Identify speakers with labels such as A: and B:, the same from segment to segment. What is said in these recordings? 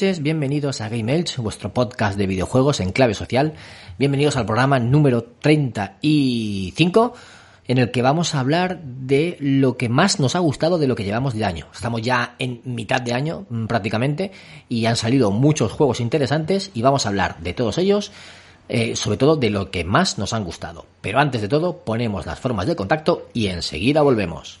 A: Bienvenidos a Game Elch, vuestro podcast de videojuegos en clave social. Bienvenidos al programa número 35, en el que vamos a hablar de lo que más nos ha gustado de lo que llevamos de año. Estamos ya en mitad de año mm, prácticamente y han salido muchos juegos interesantes y vamos a hablar de todos ellos. eh, sobre todo de lo que más nos han gustado. Pero antes de todo, ponemos las formas de contacto y enseguida volvemos.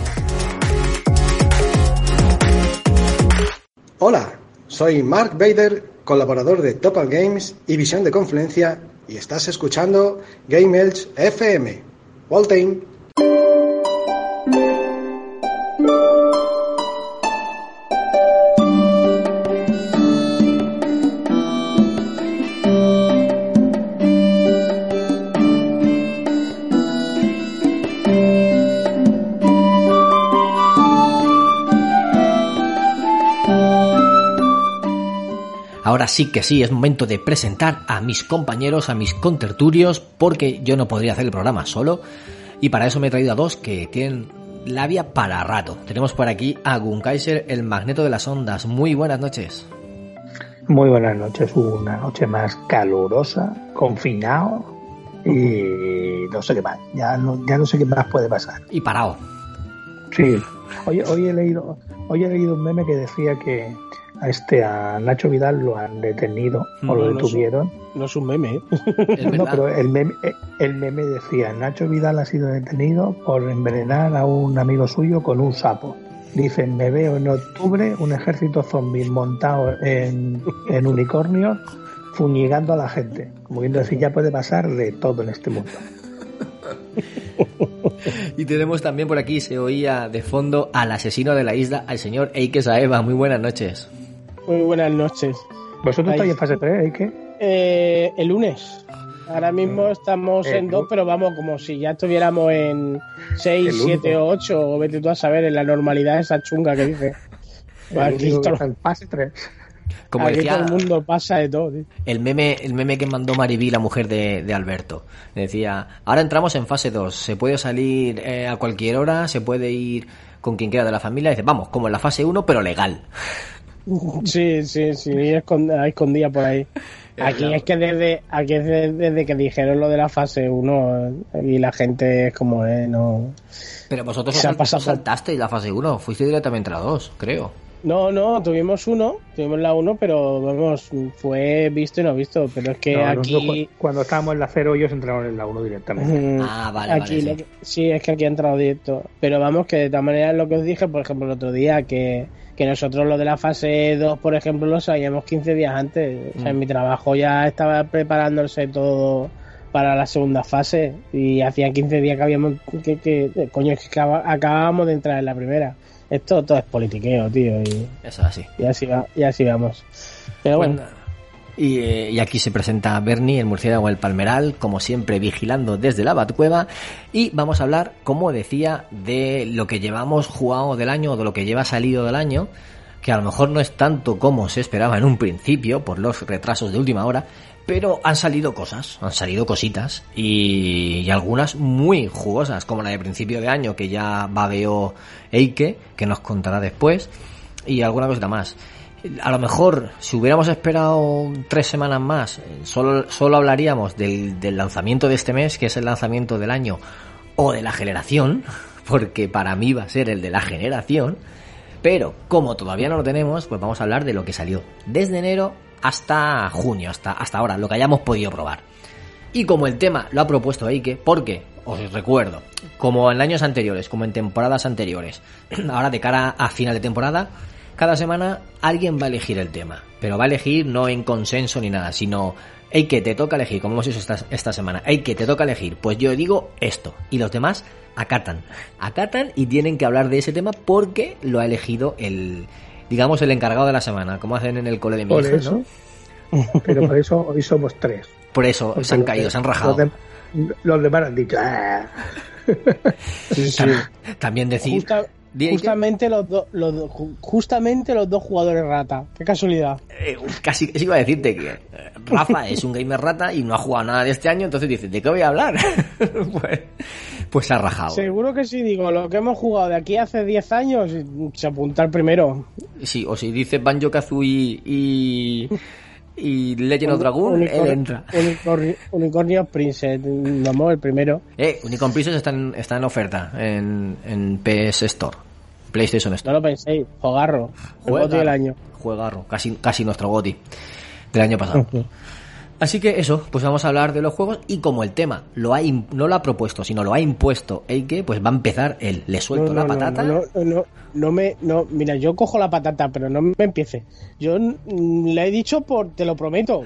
B: Hola, soy Mark Bader, colaborador de Topal Games y Visión de Confluencia, y estás escuchando Game Elch FM. Waltain.
A: Ahora sí que sí, es momento de presentar a mis compañeros, a mis conterturios, porque yo no podría hacer el programa solo. Y para eso me he traído a dos que tienen labia para rato. Tenemos por aquí a Gunkaiser, el magneto de las ondas. Muy buenas noches.
C: Muy buenas noches, una noche más calurosa, confinado y no sé qué más, ya no, ya no sé qué más puede pasar.
A: Y parado.
C: Sí, hoy, hoy he leído, hoy he leído un meme que decía que a este a Nacho Vidal lo han detenido o lo detuvieron.
D: No es un meme, ¿eh?
A: Es
C: No, pero el meme, el meme decía Nacho Vidal ha sido detenido por envenenar a un amigo suyo con un sapo. Dicen, me veo en octubre un ejército zombie montado en, en unicornios fuñigando a la gente. Como viendo decir, ya puede pasar de todo en este mundo.
A: Y tenemos también por aquí, se oía de fondo al asesino de la isla, al señor Eike Saeva. Muy buenas noches.
D: Muy buenas noches.
C: ¿Vosotros estáis en fase 3? ¿eh? ¿Qué?
D: Eh, el lunes. Ahora mismo estamos
C: Eh,
D: en
C: no.
D: dos, pero vamos, como si ya estuviéramos en
C: El
D: 6,
C: único.
D: 7 o 8, o vete tú a saber, en la normalidad esa chunga que dice. Aquí, todo,
C: fase 3.
A: Como
D: aquí
A: decía
D: todo el mundo pasa de todo. tío.
A: el meme, el meme que mandó Mariví, la mujer de, de Alberto. Decía, ahora entramos en fase 2, se puede salir eh, a cualquier hora, se puede ir con quien quiera de la familia. Dice, vamos, como en la fase 1, pero legal.
D: Sí, sí, sí, escond- a escondida por ahí. Aquí es que desde, aquí es de- desde que dijeron lo de la fase 1 y la gente es como, eh, no.
A: Pero vosotros os saltasteis la fase 1, fuiste directamente a la 2, creo.
D: No, no, tuvimos uno, tuvimos la 1, pero vamos, fue visto y no visto. Pero es que
C: No,
D: aquí.
C: cu- cuando estábamos en la 0, ellos entraron en la 1 directamente.
D: Mm,
A: Ah, vale,
D: aquí
A: vale,
D: lo
A: sí.
D: que- sí, es que aquí ha entrado directo. Pero vamos, que de todas maneras lo que os dije, por ejemplo, el otro día, que, que nosotros lo de la fase 2, por ejemplo, lo sabíamos 15 días antes. O sea, en
A: Mm.
D: mi trabajo ya estaba preparándose todo para la segunda fase y hacía 15 días que habíamos que, que coño es que acabábamos de entrar en la primera esto todo es politiqueo tío y,
A: Eso así.
D: y así va, y así vamos pero bueno
A: Bueno, y, eh, y aquí se presenta Bernie, el murciélago el palmeral, como siempre vigilando desde la Batcueva. Y vamos a hablar, como decía, de lo que llevamos jugado del año o de lo que lleva salido del año. Que a lo mejor no es tanto como se esperaba en un principio por los retrasos de última hora, pero han salido cosas, han salido cositas y, algunas muy jugosas, como la de principio de año que ya babeó Eike, que nos contará después, y alguna cosita más. A lo mejor, si hubiéramos esperado tres semanas más, solo, solo hablaríamos del, del lanzamiento de este mes, que es el lanzamiento del año, o de la generación, porque para mí va a ser el de la generación. Pero como todavía no lo tenemos, pues vamos a hablar de lo que salió desde enero hasta junio, hasta, hasta ahora, lo que hayamos podido probar. Y como el tema lo ha propuesto Eike, porque, os recuerdo, como en años anteriores, como en temporadas anteriores, ahora de cara a final de temporada, cada semana alguien va a elegir el tema. Pero va a elegir no en consenso ni nada, sino, Eike, te toca elegir, como hemos hecho esta, esta semana, Eike, te toca elegir, pues yo digo esto. Y los demás acatan. Acatan y tienen que hablar de ese tema porque lo ha elegido el, digamos, el encargado de la semana, como hacen en el cole de mi
C: Por
A: hija,
C: eso,
A: ¿no?
C: pero por eso hoy somos tres.
A: Por eso
C: Porque
A: se han caído, se han rajado.
C: Los, de- los demás han dicho, "Ah".
D: Sí, sí.
A: Tam- También decir...
D: Justa- justamente los ju- justamente los dos jugadores rata qué casualidad
A: Eh, casi casi iba a decirte que eh, Rafa es un gamer rata y no ha jugado nada de este año, entonces dice, ¿de qué voy a hablar? pues, pues se ha rajado.
D: seguro que sí digo lo que hemos jugado de aquí hace 10 años se apunta el primero
A: Sí, o si dice Banjo Kazooie y, y Legend of Dragoon, él entra.
D: Unicorn- Unicornio Princess vamos el primero
A: Eh, Unicorn Princess está en, está en oferta en, en PS Store, PlayStation
D: no
A: Store.
D: lo penséis Jogarro el goti del año
A: Juegarro, casi, casi nuestro goti del año pasado. Así que eso, pues vamos a hablar de los juegos y como el tema lo ha no lo ha propuesto, sino lo ha impuesto Eike, pues va a empezar él. Le suelto la patata.
D: No, no, no, no me, no, mira, yo cojo la patata, pero no me empiece. Yo mm, le he dicho por, te lo prometo,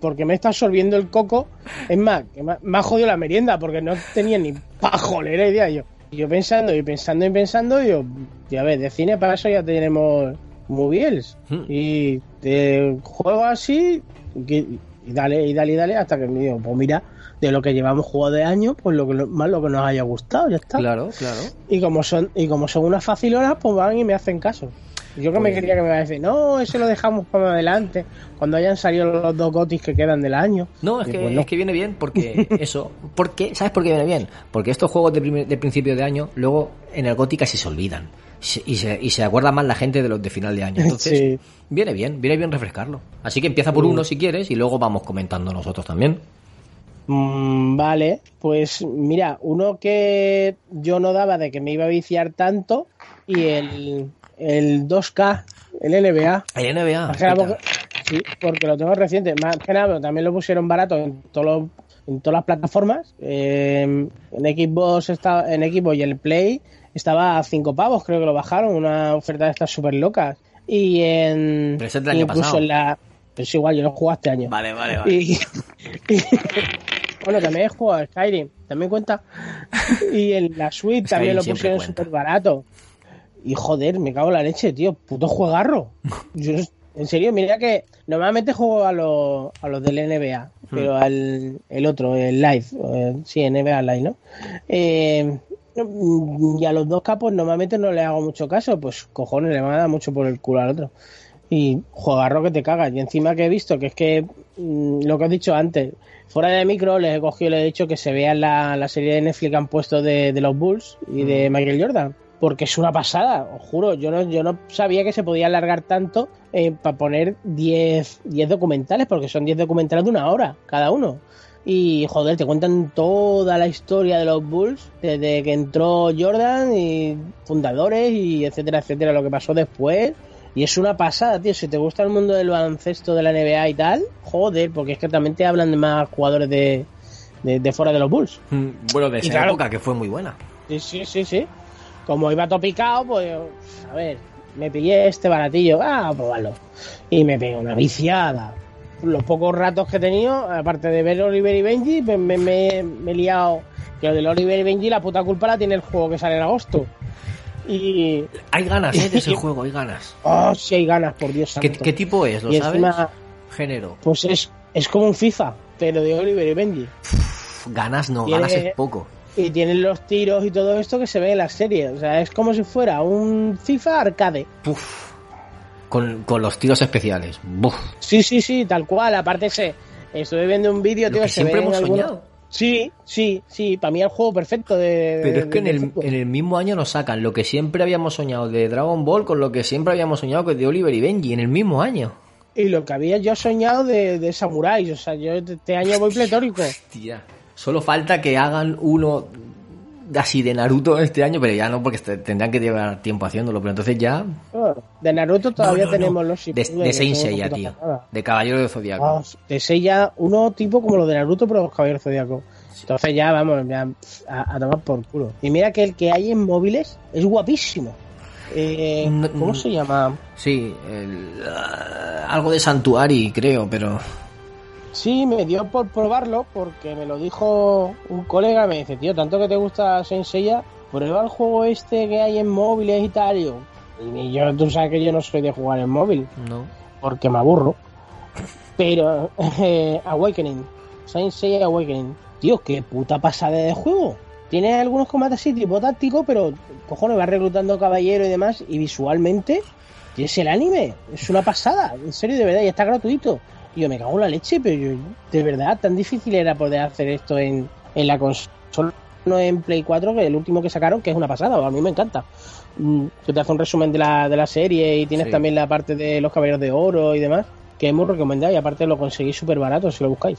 D: porque me está absorbiendo el coco. Es más, que me, ha- me ha jodido la merienda, porque no tenía ni pajolera idea yo. Yo pensando y pensando y pensando, yo, ya ves, de cine para eso ya tenemos movies.
A: Hmm.
D: Y de juego así, que- y dale, y dale, y dale, hasta que me digo, pues mira, de lo que llevamos jugado de año, pues lo que más lo que nos haya gustado, ya está.
A: Claro, claro.
D: Y como son y como son unas facilonas, pues van y me hacen caso. Yo que me quería que me iba a decir, no, eso lo dejamos para adelante, cuando hayan salido los dos gotis que quedan del año.
A: No, es que,
D: pues no.
A: es que viene bien porque eso. ¿Por qué? ¿Sabes por qué viene bien? Porque estos juegos de, primer- de principio de año, luego en el Goti casi se olvidan. Y se, y se acuerda más la gente de los de final de año. Entonces,
D: Sí.
A: viene bien, viene bien refrescarlo. Así que empieza por uno si quieres y luego vamos comentando nosotros también.
D: Mm, vale, pues mira, uno que yo no daba de que me iba a viciar tanto y el, el 2K, el NBA.
A: El NBA.
D: Sí, porque lo tengo reciente. Más que nada, pero también lo pusieron barato en todos los- en todas las plataformas. Eh, en Xbox está, en Xbox y el Play estaba a 5 pavos, creo que lo bajaron, una oferta de estas súper locas. Y en
A: Pero ese es del año pasado.
D: en la pero es igual, yo lo jugué este año.
A: Vale, vale, vale.
D: Y, y- bueno, también he jugado a Skyrim, también cuenta. Y en la Switch también lo pusieron súper barato. Y joder, me cago en la leche, tío. Puto juegarro. Yo, en serio, mira que normalmente juego a, los a los del NBA,
A: Hmm.
D: pero al el otro, el Live. eh, sí, NBA Live, ¿no? Eh, y a los dos capos normalmente no le hago mucho caso, pues cojones, le van a dar mucho por el culo al otro. Y juegarro que te cagas. Y encima que he visto que es que mm, lo que he dicho antes, fuera de micro les he cogido y les he dicho que se vea la, la serie de Netflix que han puesto de, de los Bulls y de Michael Jordan. Porque es una pasada, os juro. Yo no, yo no sabía que se podía alargar tanto para poner 10, 10 documentales, porque son 10 documentales de una hora cada uno. Y joder, te cuentan toda la historia de los Bulls, desde que entró Jordan y fundadores y etcétera, etcétera, lo que pasó después. Y es una pasada, tío. Si te gusta el mundo del baloncesto de la NBA y tal, joder, porque es que también te hablan de más jugadores de, de, de fuera de los Bulls.
A: Mm, Bueno, de
D: Y
A: esa
D: claro.
A: época que fue muy buena.
D: Sí, sí, sí, sí. Como iba topicado, pues, a ver, me pillé este baratillo, ah, probarlo. Y me pegué una viciada. Los pocos ratos que he tenido, aparte de ver Oliver y Benji, me, me- me he liado. Que lo del Oliver y Benji, la puta culpa la tiene el juego que sale en agosto. Y.
A: Hay ganas, ¿eh? De ese juego, hay ganas.
D: Oh, si hay ganas, por Dios
A: ¿Qué,
D: santo.
A: qué tipo es? ¿Lo
D: y
A: sabes?
D: encima,
A: Género.
D: pues es, es como un FIFA, pero de Oliver y Benji.
A: Ganas no,
D: Tiene-
A: ganas es poco.
D: Y tienen los tiros y todo esto que se ve en la serie. O sea, es como si fuera un FIFA arcade.
A: Con, con los tiros especiales. Buf.
D: Sí, sí, sí, tal cual. Aparte, se, estuve viendo un vídeo, tío,
A: que
D: se
A: siempre hemos
D: algunos-
A: soñado.
D: Sí, sí, sí, para mí es el juego perfecto de...
A: Pero es que en el, en el mismo año nos sacan lo que siempre habíamos soñado de Dragon Ball con lo que siempre habíamos soñado de Oliver y Benji en el mismo año.
D: Y lo que había yo soñado de, de samuráis, o sea, yo este año voy pletórico.
A: Tía. Solo falta que hagan uno así de Naruto este año, pero ya no, porque este- tendrán que llevar tiempo haciéndolo. Pero entonces ya.
D: De Naruto todavía
A: No, no, no.
D: tenemos los
A: De, de Saint Seiya, tío. De Caballero de Zodiaco.
D: Ah, de Seiya, uno tipo como lo de Naruto, pero los caballeros zodiacos. Entonces ya vamos, ya a, a tomar por culo. Y mira que el que hay en móviles es guapísimo. Eh, ¿Cómo se llama?
A: Sí, el, algo de Santuari, creo, pero.
D: Sí, me dio por probarlo porque me lo dijo un colega. Me dice, tío, tanto que te gusta Saint Seiya, prueba el juego este que hay en móviles y tal. Y yo, tú sabes que yo no soy de jugar en móvil
A: No.
D: porque me aburro. Pero eh, Awakening, Saint Seiya Awakening, tío, qué puta pasada de juego. Tiene algunos combates así tipo táctico, pero cojones, va reclutando caballero y demás, y visualmente es el anime, es una pasada, en serio, de verdad, y está gratuito. Y yo me cago en la leche, pero yo, de verdad, tan difícil era poder hacer esto en, en la consola, no en Play 4, que el último que sacaron, que es una pasada, a mí me encanta. Mm, Que te hace un resumen de la, de la serie y tienes
A: Sí.
D: también la parte de los caballeros de oro y demás, que es muy recomendado y aparte lo conseguís súper barato si lo buscáis.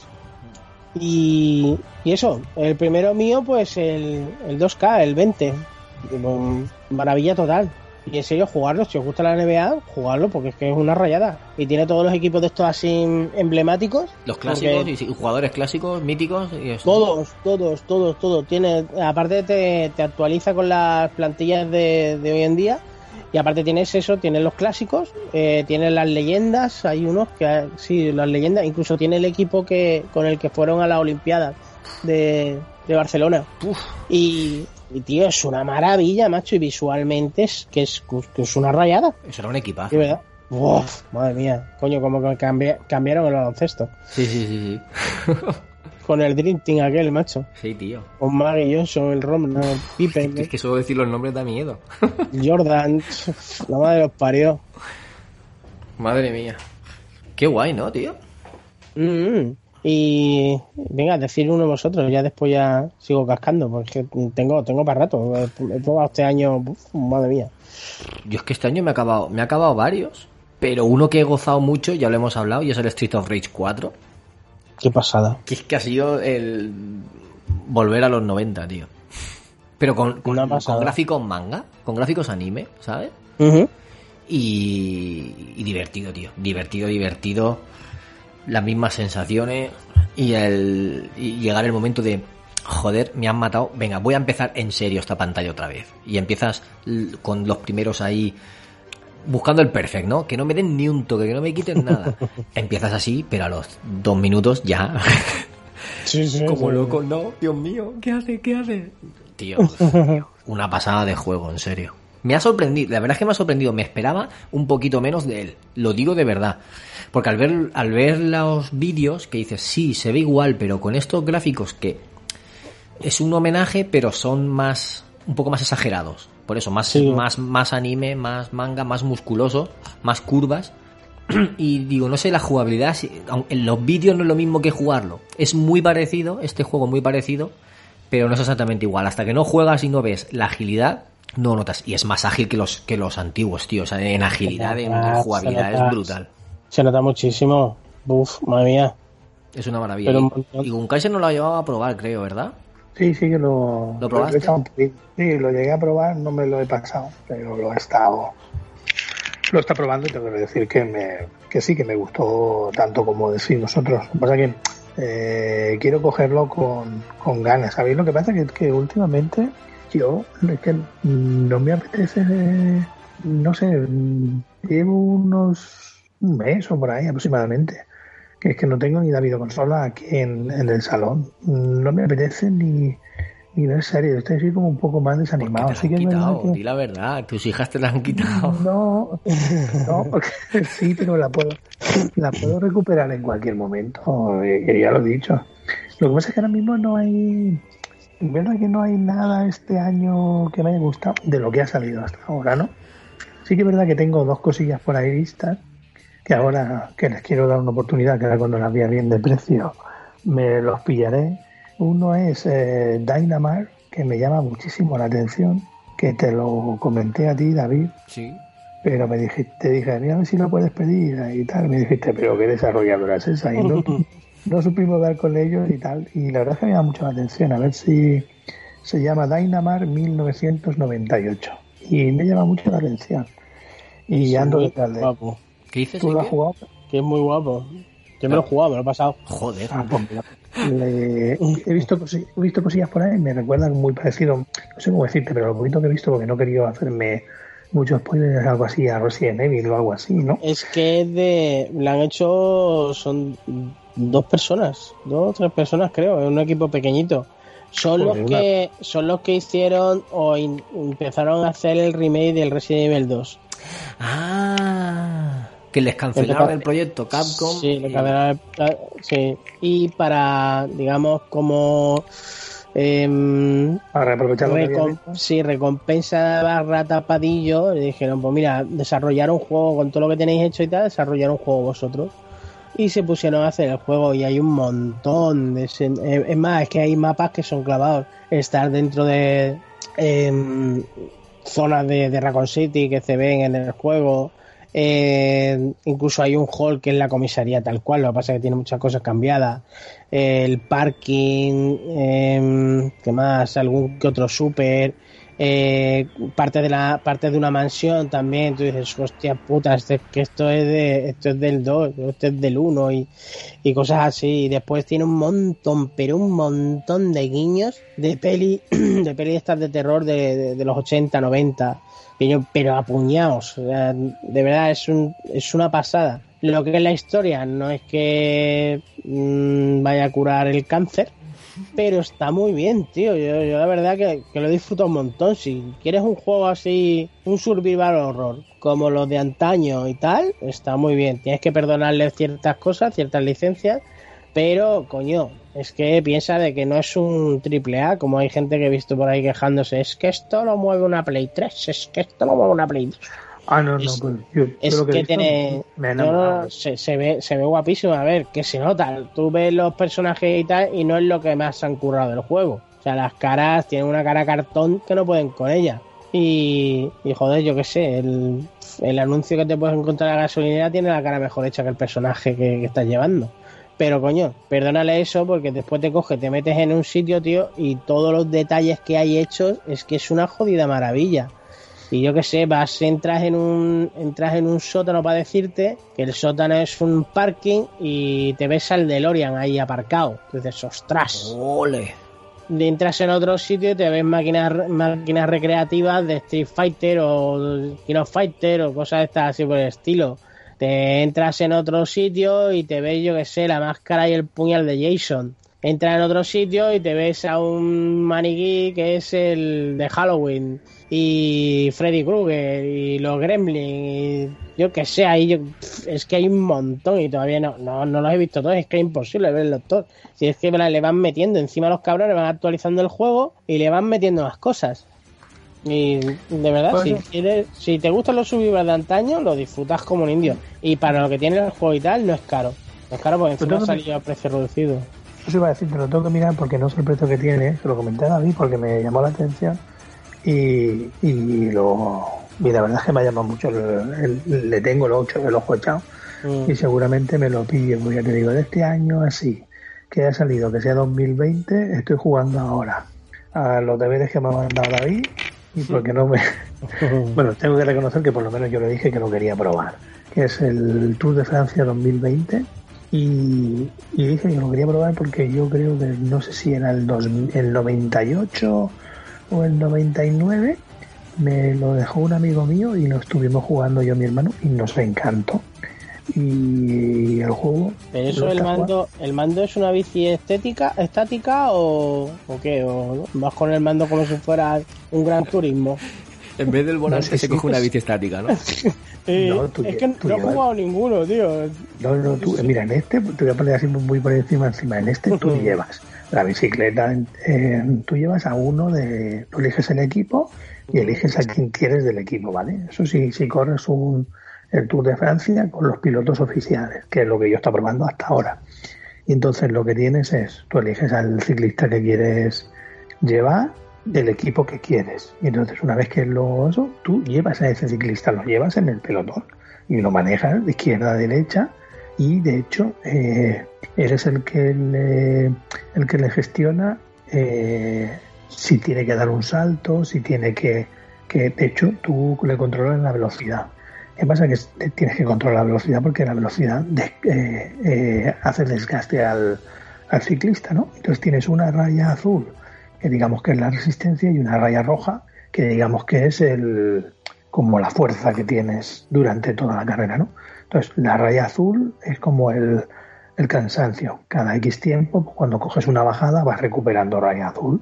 D: Y, y eso, el primero mío, pues el, el 2K, el 20. Mm, Maravilla total. Y en serio, jugarlo, si os gusta la NBA, jugarlo porque es que es una rayada. Y tiene todos los equipos de estos así emblemáticos.
A: Los clásicos
D: Porque-
A: y jugadores clásicos, míticos y eso.
D: Todos, todos, todos, todos. Tiene, aparte te, te actualiza con las plantillas de, de hoy en día. Y aparte tienes eso, tienes los clásicos, eh, tienes las leyendas, hay unos que sí, las leyendas, incluso tiene el equipo que con el que fueron a las Olimpiadas de, de Barcelona.
A: Uf.
D: Y, y, tío, es una maravilla, macho, y visualmente es que es, que es una rayada,
A: Eso era un equipazo.
D: de verdad. Uf, madre mía, coño, como que cambi- cambiaron el baloncesto.
A: Sí, sí, sí, sí.
D: Con el Dream Team aquel, macho.
A: Sí, tío.
D: Con Maggie Johnson, el Rom, el Pippen,
A: Es que solo decir los nombres da miedo.
D: Jordan, la madre los parió.
A: Madre mía. Qué guay, ¿no, tío?
D: Mm, Y venga, decir uno vosotros, ya después ya sigo cascando, porque tengo, tengo para rato. He he probado este año, uf, madre mía.
A: Yo es que este año me ha acabado, me ha acabado varios. Pero uno que he gozado mucho, ya lo hemos hablado, y es el Street of Rage 4.
D: Qué pasada.
A: Que es que ha sido el volver a los 90, tío. Pero con, con, con gráficos manga, con gráficos anime, ¿sabes? Y, y divertido, tío. Divertido, divertido. Las mismas sensaciones. Y, el, y llegar el momento de, joder, me han matado. Venga, voy a empezar en serio esta pantalla otra vez. Y empiezas con los primeros ahí buscando el perfect, ¿no? Que no me den ni un toque, que no me quiten nada. Empiezas así, pero a los dos minutos ya.
D: Sí, sí,
A: Como
D: sí.
A: loco, no, Dios mío, ¿qué hace? ¿Qué hace? Tío, una pasada de juego, en serio. Me ha sorprendido, la verdad es que me ha sorprendido, me esperaba un poquito menos de él, lo digo de verdad. Porque al ver, al ver los vídeos que dices, sí, se ve igual, pero con estos gráficos que es un homenaje, pero son más, un poco más exagerados. Por eso, más,
D: Sí.
A: más, más anime, más manga, más musculoso, más curvas. Y digo, no sé, la jugabilidad, en los vídeos no es lo mismo que jugarlo. Es muy parecido, este juego muy parecido, pero no es exactamente igual. Hasta que no juegas y no ves la agilidad, no notas. Y es más ágil que los, que los antiguos, tío. O sea, en agilidad, en
D: Ah,
A: jugabilidad, es brutal.
D: Se nota muchísimo. Uf, madre mía.
A: Es una maravilla. Y- con Kaiser no lo ha llevado a probar, creo, ¿verdad?
C: Sí, sí que lo,
A: ¿Lo probaste?
C: he echado un poquito. Sí, lo llegué a probar, no me lo he pasado, pero lo he estado. Lo está probando y tengo que decir que, me, que sí, que me gustó tanto como decís vosotros. Lo que pasa es que eh, quiero cogerlo con, con ganas. ¿Sabéis lo que pasa? Que, que últimamente yo es que no me apetece, no sé, llevo unos un mes o por ahí aproximadamente que es que no tengo ni la videoconsola aquí en, en el salón. No me apetece ni, ni ver series. Estoy así como un poco más desanimado.
A: te la
C: Sí que
A: han
C: es
A: quitado,
C: que-
A: di la verdad. Tus hijas te la han quitado.
C: No, no, porque sí, pero la puedo, la puedo recuperar en cualquier momento. eh, ya lo he dicho. Lo que pasa es que ahora mismo no hay. Verdad que no hay nada este año que me haya gustado de lo que ha salido hasta ahora, ¿no? Sí que es verdad que tengo dos cosillas por ahí vistas que ahora que les quiero dar una oportunidad, que ahora cuando las vea bien de precio me los pillaré. Uno es eh, Dynamar, que me llama muchísimo la atención, que te lo comenté a ti, David,
A: Sí.
C: pero me dijiste, te dije, mira a ver si lo puedes pedir y tal. Me dijiste, pero qué desarrolladora es esa. Y no, no supimos dar con ellos y tal. Y la verdad es que me llama mucho la atención. A ver si se llama Dynamar 1998. Y me llama mucho la atención. Y
D: Sí,
C: ando detrás de
D: guapo.
A: ¿Qué dices?
C: ¿Tú lo has jugado?
D: Que es muy guapo. Yo me lo he jugado, me lo he pasado.
A: Joder.
C: Ah, pues mira, le- he, visto cosi- he visto cosillas por ahí, me recuerdan muy parecido, no sé cómo decirte, pero lo poquito que he visto, porque no he querido hacerme muchos spoilers, algo así a Resident Evil o algo así, ¿no?
D: Es que es de. Le han hecho. Son dos personas. Dos o tres personas, creo. Es un equipo pequeñito. Son
C: Joder,
D: los
C: una-
D: que son los que hicieron o in- empezaron a hacer el remake del Resident Evil 2.
A: Ah. Que les cancelaron el proyecto Capcom.
D: Sí, cancelaron el- sí. Y para, digamos, como. em,
C: Para aprovechar lo que había
D: Recom- sí, recompensa barra tapadillo. Le dijeron, pues mira, desarrollar un juego con todo lo que tenéis hecho y tal, desarrollar un juego vosotros. Y se pusieron a hacer el juego y hay un montón de... eh, Es más, es que hay mapas que son clavados. Estar dentro de em, zonas de, de Raccoon City que se ven en el juego. Eh, incluso hay un hall que es la comisaría tal cual, lo que pasa es que tiene muchas cosas cambiadas. El parking, eh, ¿qué más? Algún que otro súper. Eh, parte de la parte de una mansión también tú dices hostia puta este, que esto es de esto es del 2 esto es del 1 y, y cosas así. Y después tiene un montón pero un montón de guiños de peli de peli estas de terror de, de- los 80 90 pero, pero apuñados de verdad es un es una pasada. Lo que es la historia no es que mm, vaya a curar el cáncer pero está muy bien, tío. Yo, yo la verdad que, que lo disfruto un montón. Si quieres un juego así, un survival horror, como los de antaño y tal, está muy bien. Tienes que perdonarle ciertas cosas, ciertas licencias, pero, coño, es que piensa de que no es un triple A, como hay gente que he visto por ahí quejándose. Es que esto lo mueve una Play 3, es que esto lo mueve una Play 2.
C: Ah, no, no,
D: es-
C: pues yo,
D: Es
C: lo
D: que,
C: visto
D: tiene. no, se, se ve, se ve guapísimo. A ver, que se nota. Tú ves los personajes y tal, y no es lo que más han currado del juego. O sea, las caras tienen una cara cartón que no pueden con ella. Y, y joder, yo qué sé, el, el anuncio que te puedes encontrar en la gasolinera tiene la cara mejor hecha que el personaje que, que estás llevando. Pero coño, perdónale eso porque después te coge, te metes en un sitio, tío, y todos los detalles que hay hechos es que es una jodida maravilla. Y yo qué sé, vas, entras en un, entras en un sótano para decirte que el sótano es un parking y te ves al DeLorean ahí aparcado. Entonces, ostras.
A: Ole.
D: Entras en otro sitio y te ves máquinas, máquinas recreativas de Street Fighter o King of Fighter o cosas de estas así por el estilo. Te entras en otro sitio y te ves, yo que sé, la máscara y el puñal de Jason. Entras en otro sitio y te ves a un maniquí que es el de Halloween y Freddy Krueger y los Gremlins y yo que sé, ahí yo, es que hay un montón y todavía no, no, no los he visto todos, es que es imposible verlos todos. Si es que le van metiendo encima a los cabrones, van actualizando el juego y le van metiendo más cosas. Y de verdad,
C: Pues
D: si, quieres- si te gustan los subvivas de antaño, lo disfrutas como un indio. Y para lo que tiene el juego y tal, no es caro. No es caro porque encima
C: Pero
D: ha salido a precio reducido.
C: Eso iba a decir, te lo tengo que mirar porque no sé el precio que tiene, se lo comenté a David porque me llamó la atención y, y lo y la verdad es que me ha llamado mucho, le tengo el ojo, el ojo echado
D: Mm.
C: y seguramente me lo pillo, porque ya te digo, de este año así, que ha salido, que sea 2020, estoy jugando ahora a los deberes que me ha mandado David y porque no me... bueno, tengo que reconocer que por lo menos yo le dije que lo quería probar, que es el Tour de Francia 2020 y, y dije que lo quería probar porque yo creo que no sé si era el, dos- el 98 o el 99 me lo dejó un amigo mío y lo estuvimos jugando yo y mi hermano y nos encantó y el juego
D: Pero eso el mando, el mando es una bici estética, estática o, o qué, o vas con el mando como si fuera un gran turismo.
A: En vez del volante
C: No sé
A: se coge una bici estática, ¿no?
D: Eh,
C: No, tú
D: es que
C: tú
D: no he jugado ninguno, tío.
C: No, no, tú, mira, en este, te voy a poner así muy por encima, encima. En este tú llevas la bicicleta, eh, tú llevas a uno de, tú eliges el equipo y eliges a quien quieres del equipo, ¿vale? Eso sí, si corres un, el Tour de Francia con los pilotos oficiales, que es lo que yo estoy probando hasta ahora. Y entonces lo que tienes es, tú eliges al ciclista que quieres llevar, del equipo que quieres. Y entonces una vez que lo eso, tú llevas a ese ciclista, lo llevas en el pelotón y lo manejas de izquierda a derecha y de hecho eh, eres el que le, el que le gestiona eh, si tiene que dar un salto, si tiene que, que de hecho tú le controlas la velocidad. ¿Qué pasa? Que tienes que controlar la velocidad porque la velocidad eh, hace desgaste al, al ciclista, ¿no? Entonces tienes una raya azul digamos que es la resistencia y una raya roja que digamos que es el como la fuerza que tienes durante toda la carrera, ¿no? Entonces, la raya azul es como el, el cansancio. Cada X tiempo, cuando coges una bajada, vas recuperando raya azul.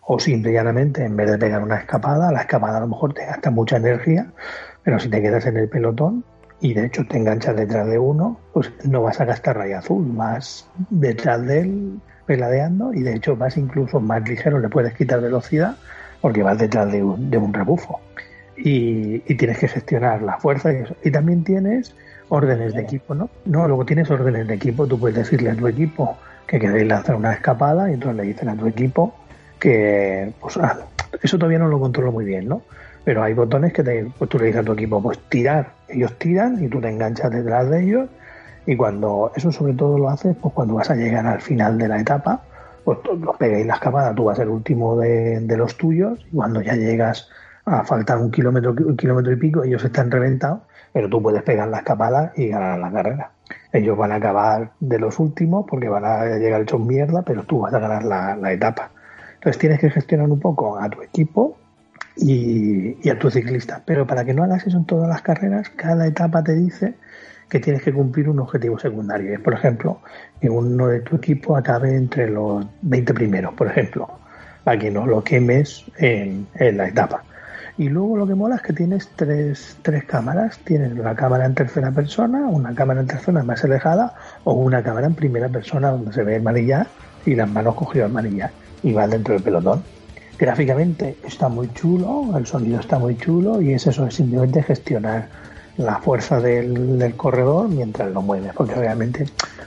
C: O simple y llanamente, en vez de pegar una escapada, la escapada a lo mejor te gasta mucha energía, pero si te quedas en el pelotón y de hecho te enganchas detrás de uno, pues no vas a gastar raya azul, vas detrás de él peladeando y de hecho vas incluso más ligero, le puedes quitar velocidad porque vas detrás de un, de un rebufo. Y, tienes que gestionar la fuerza y eso. Y también tienes órdenes de equipo, ¿no? No, luego tienes órdenes de equipo, tú puedes decirle a tu equipo que queréis lanzar una escapada y entonces le dicen a tu equipo que, pues, ah, eso todavía no lo controlo muy bien, ¿no? Pero hay botones que te, pues tú le dices a tu equipo, pues tirar, ellos tiran y tú te enganchas detrás de ellos y cuando, eso sobre todo lo haces, pues cuando vas a llegar al final de la etapa, pues los peguéis la escapada, tú vas el último de, de los tuyos y cuando ya llegas a faltar un kilómetro, un kilómetro y pico, ellos están reventados, pero tú puedes pegar la escapada y ganar la carrera. Ellos van a acabar de los últimos porque van a llegar hechos mierda, pero tú vas a ganar la, etapa. Entonces tienes que gestionar un poco a tu equipo y, y, a tu ciclista. Pero para que no hagas eso en todas las carreras, cada etapa te dice que tienes que cumplir un objetivo secundario. Por ejemplo, que uno de tu equipo acabe entre los 20 primeros, por ejemplo, para que no lo quemes en la etapa. Y luego lo que mola es que tienes tres, tres cámaras. Tienes una cámara en tercera persona, una cámara en tercera más alejada o una cámara en primera persona donde se ve el manillar y las manos cogidas al manillar y va dentro del pelotón. Gráficamente está muy chulo, el sonido está muy chulo y es eso, es simplemente gestionar la fuerza del, del corredor mientras lo mueves, porque obviamente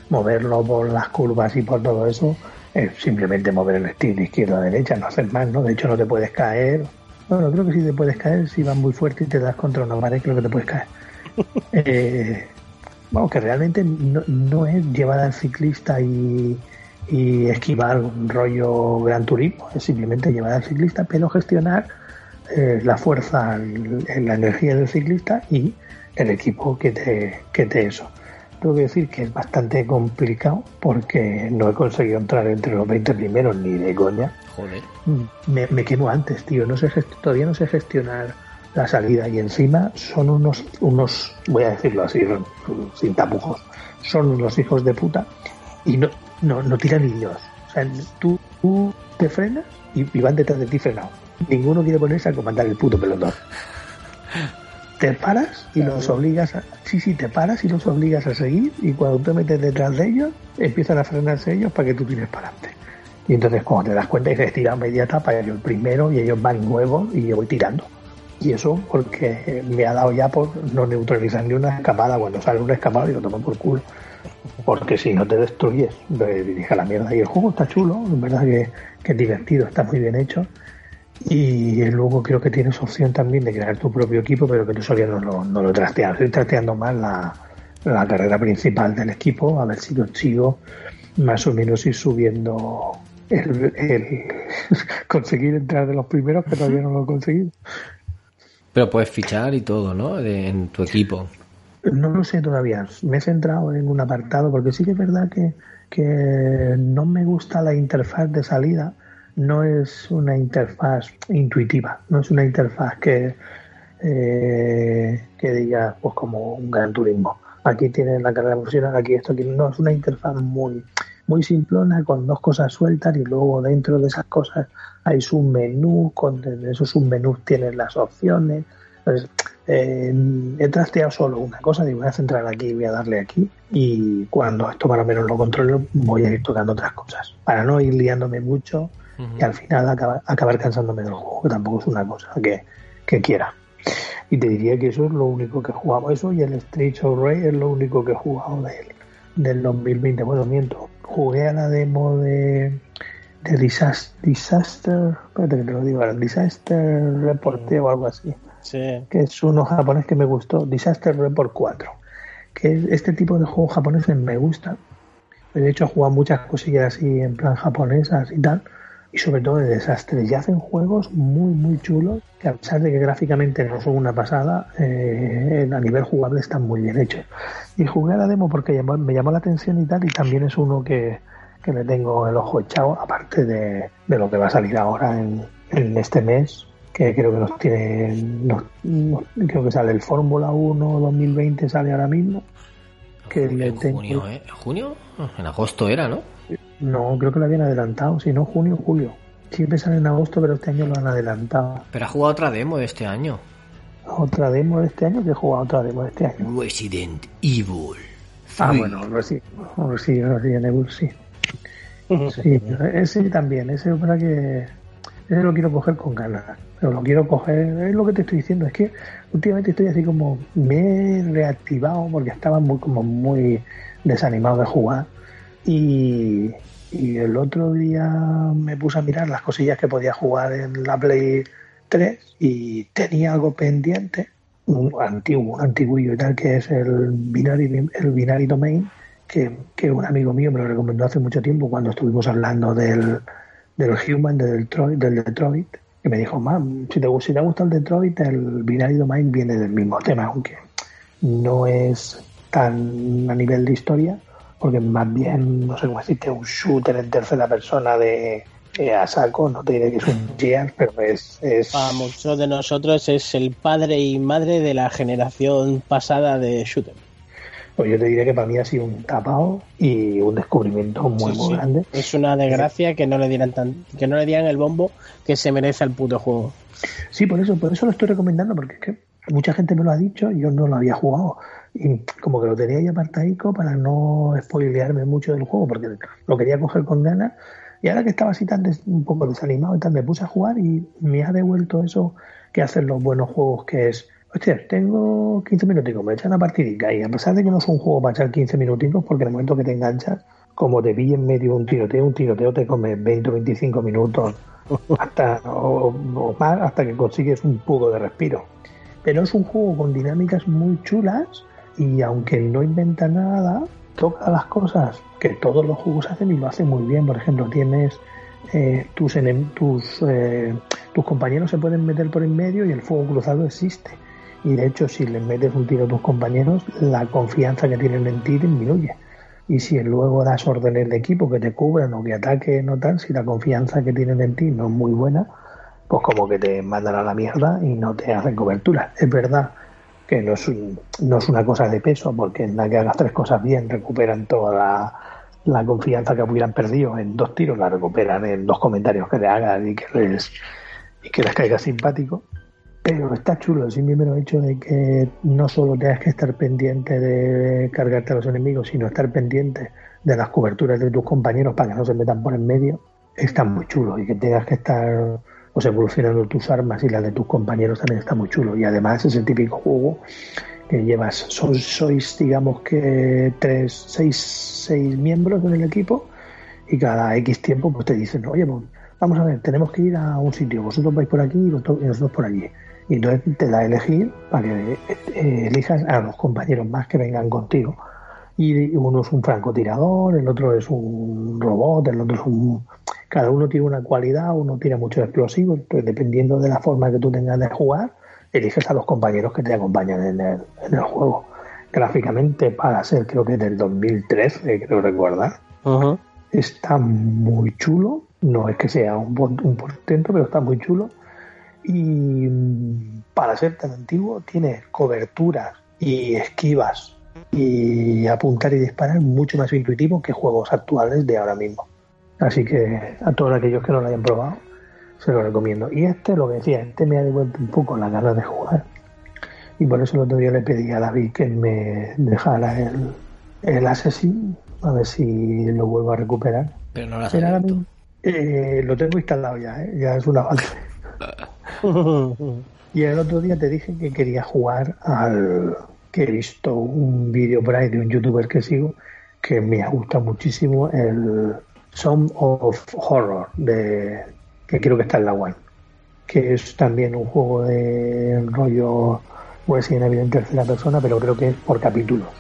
C: moverlo por las curvas y por todo eso es simplemente mover el stick de izquierda a derecha, no hacer más, ¿no? De hecho no te puedes caer bueno, creo que sí te puedes caer si vas muy fuerte y te das contra una pared, creo que te puedes caer. eh, bueno, que realmente no, es llevar al ciclista y, esquivar un rollo gran turismo, es simplemente llevar al ciclista, pero gestionar eh, la fuerza, la energía del ciclista y el equipo que te, que te eso. Tengo que decir que es bastante complicado porque no he conseguido entrar entre los 20 primeros ni de coña.
A: Joder.
C: Me, me quemo antes, tío. No sé, todavía no sé gestionar la salida y encima son unos, unos, voy a decirlo así, sin tapujos, son unos hijos de puta y no, no, no tiran ni Dios. O sea, tú, te frenas y, y van detrás de ti frenado. Ninguno quiere ponerse a comandar el puto pelotón te paras y los obligas a... Sí, sí, te paras y los obligas a seguir y cuando te metes detrás de ellos, empiezan a frenarse ellos para que tú tires para adelante. Y entonces cuando te das cuenta que tira media etapa, yo el primero y ellos van nuevos y yo voy tirando. Y eso porque me ha dado ya por no neutralizar ni una escapada. Cuando sale una escapada y lo tomo por culo. Porque si no te destruyes, dirige la mierda. Y el juego está chulo, en verdad que, es divertido, está muy bien hecho y luego creo que tienes opción también de crear tu propio equipo, pero que todavía no, no, no lo trasteas. Estoy trasteando más la, la, carrera principal del equipo, a ver si consigo más o menos ir subiendo el, conseguir entrar de los primeros, que todavía no lo he conseguido.
A: Pero puedes fichar y todo, ¿no? en tu equipo.
C: No lo sé todavía. Me he centrado en un apartado, porque sí que es verdad que, que no me gusta la interfaz de salida no es una interfaz intuitiva, no es una interfaz que, eh, que diga pues como un gran turismo. Aquí tienes la carrera profesional, aquí esto, aquí no, es una interfaz muy, muy simplona con dos cosas sueltas y luego dentro de esas cosas hay submenú, con esos submenús tienes las opciones. Entonces, eh, he trasteado solo una cosa, digo, voy a centrar aquí, voy a darle aquí y cuando esto más o menos lo controlo voy a ir tocando otras cosas. Para no ir liándome mucho y al final acabar, acabar cansándome del juego, que tampoco es una cosa que, que quiera. Y te diría que eso es lo único que he jugado. Eso y el Street of Ray es lo único que he jugado del, del 2020. Bueno, miento. jugué a la demo de, de Disaster, Disaster, espérate que te lo digo Disaster Report o algo así, Que es uno japonés que me gustó, Disaster Report 4, que es- este tipo de juegos japoneses me gustan. De hecho, he jugado muchas cosillas así en plan japonesas y tal, y sobre todo de desastres. Y hacen juegos muy, muy chulos, que a pesar de que gráficamente no son una pasada, eh, a nivel jugable están muy bien hechos. Y jugué a la demo porque me llamó la atención y tal, y también es uno que, que le tengo el ojo echado, aparte de, de lo que va a salir ahora en este mes, que creo que nos tiene, nos- nos- creo que sale el Fórmula 1 2020, sale ahora mismo. Que le
A: En
C: tengo-
A: junio, ¿eh? ¿En junio? En agosto era, ¿no?
C: No, creo que lo habían adelantado, si no junio, julio. Siempre sale en agosto, pero este año lo han adelantado.
A: Pero ha jugado otra demo de este año.
C: Otra demo de este año que he jugado otra demo de este año.
A: Resident Evil.
C: Ah, bueno, Resi- Resi- Resident Evil, sí. Sí, ese también, ese es verdad que ese lo quiero coger con ganas, pero lo quiero coger, es lo que te estoy diciendo, es que últimamente estoy así como, me he reactivado porque estaba muy como muy desanimado de jugar. Y, y el otro día me puse a mirar las cosillas que podía jugar en la Play 3 y tenía algo pendiente, un antiguo, un antiguillo y tal, que es el Binary, el Binary Domain, que, que un amigo mío me lo recomendó hace mucho tiempo cuando estuvimos hablando del, del Human de Detroit, del Detroit, que me dijo, mam, si te, si te gusta el Detroit, el Binary Domain viene del mismo tema, aunque no es tan a nivel de historia, porque más bien, no sé cómo decirte, un shooter en tercera persona de eh, a saco, no te diré que es un Gears, pero es... es
D: Para muchos de nosotros es el padre y madre de la generación pasada de shooter.
C: Pues yo te diré que para mí ha sido un tapado y un descubrimiento muy,
D: Sí,
C: muy
D: sí.
C: grande.
D: Es una desgracia que no le dieran tan, que no le dieran el bombo que se merece al puto juego.
C: Sí, por eso, por eso lo estoy recomendando, porque es que mucha gente me lo ha dicho y yo no lo había jugado. Y como que lo tenía ahí apartadico para no spoilearme mucho del juego, porque lo quería coger con ganas. Y ahora que estaba así tan des- un poco desanimado y tal, me puse a jugar y me ha devuelto eso que hacen los buenos juegos, que es, hostia, tengo 15 minuticos, me echan una partidica y a pesar de que no es un juego para echar 15 minuticos, porque en el momento que te enganchas, como te en medio un tiroteo, un tiroteo te come 20 o 25 minutos hasta o, o más hasta que consigues un poco de respiro. Pero es un juego con dinámicas muy chulas y aunque no inventa nada, toca las cosas que todos los juegos hacen y lo hace muy bien. Por ejemplo, tienes eh, tus, tus, eh, tus compañeros se pueden meter por en medio y el fuego cruzado existe. Y de hecho, si les metes un tiro a tus compañeros, la confianza que tienen en ti disminuye. Y si luego das órdenes de equipo que te cubran o que ataquen o tal, si la confianza que tienen en ti no es muy buena, pues como que te mandan a la mierda y no te hacen cobertura. Es verdad que no es, un- no es una cosa de peso, porque en la que hagas tres cosas bien recuperan toda la, confianza que hubieran perdido en dos tiros, la recuperan en dos comentarios que te hagan y que les, y que les caiga simpático. Pero está chulo el hecho de que no solo tengas que estar pendiente de cargarte a los enemigos, sino estar pendiente de las coberturas de tus compañeros para que no se metan por en medio, está muy chulo. Y que tengas que estar pues, evolucionando tus armas y las de tus compañeros también está muy chulo. Y además es el típico juego que llevas, sois, digamos que tres, seis, seis miembros en el equipo y cada X tiempo pues te dicen, oye, pues, vamos a ver, tenemos que ir a un sitio, vosotros vais por aquí y nosotros por allí. Y entonces te da a elegir para que eh, elijas a los compañeros más que vengan contigo. Y uno es un francotirador, el otro es un robot, el otro es un... Cada uno tiene una cualidad, uno tiene muchos explosivos, entonces dependiendo de la forma que tú tengas de jugar, eliges a los compañeros que te acompañan en el, en el juego. Gráficamente, para ser creo que del 2013, creo recordar, está muy chulo. No es que sea un, un portento, pero está muy chulo. Y mm, para ser tan antiguo, tiene coberturas y esquivas y apuntar y disparar mucho más intuitivo que juegos actuales de ahora mismo. Así que a todos aquellos que no lo hayan probado, se lo recomiendo. Y este, lo que decía, este me ha devuelto un poco las ganas de jugar. Y por eso el otro día le pedí a David que me dejara el, el Assassin, a ver si lo vuelvo a recuperar.
A: Pero no las
C: Pero ahora
A: abierto.
C: mismo, eh, lo tengo instalado ya, ¿eh? ya es un avance. Y el otro día te dije que quería jugar al que he visto un vídeo por ahí de un youtuber que sigo que me gusta muchísimo el Song of Horror, de, que creo que está en la One, que es también un juego de rollo Evil en tercera persona, pero creo que es por capítulo.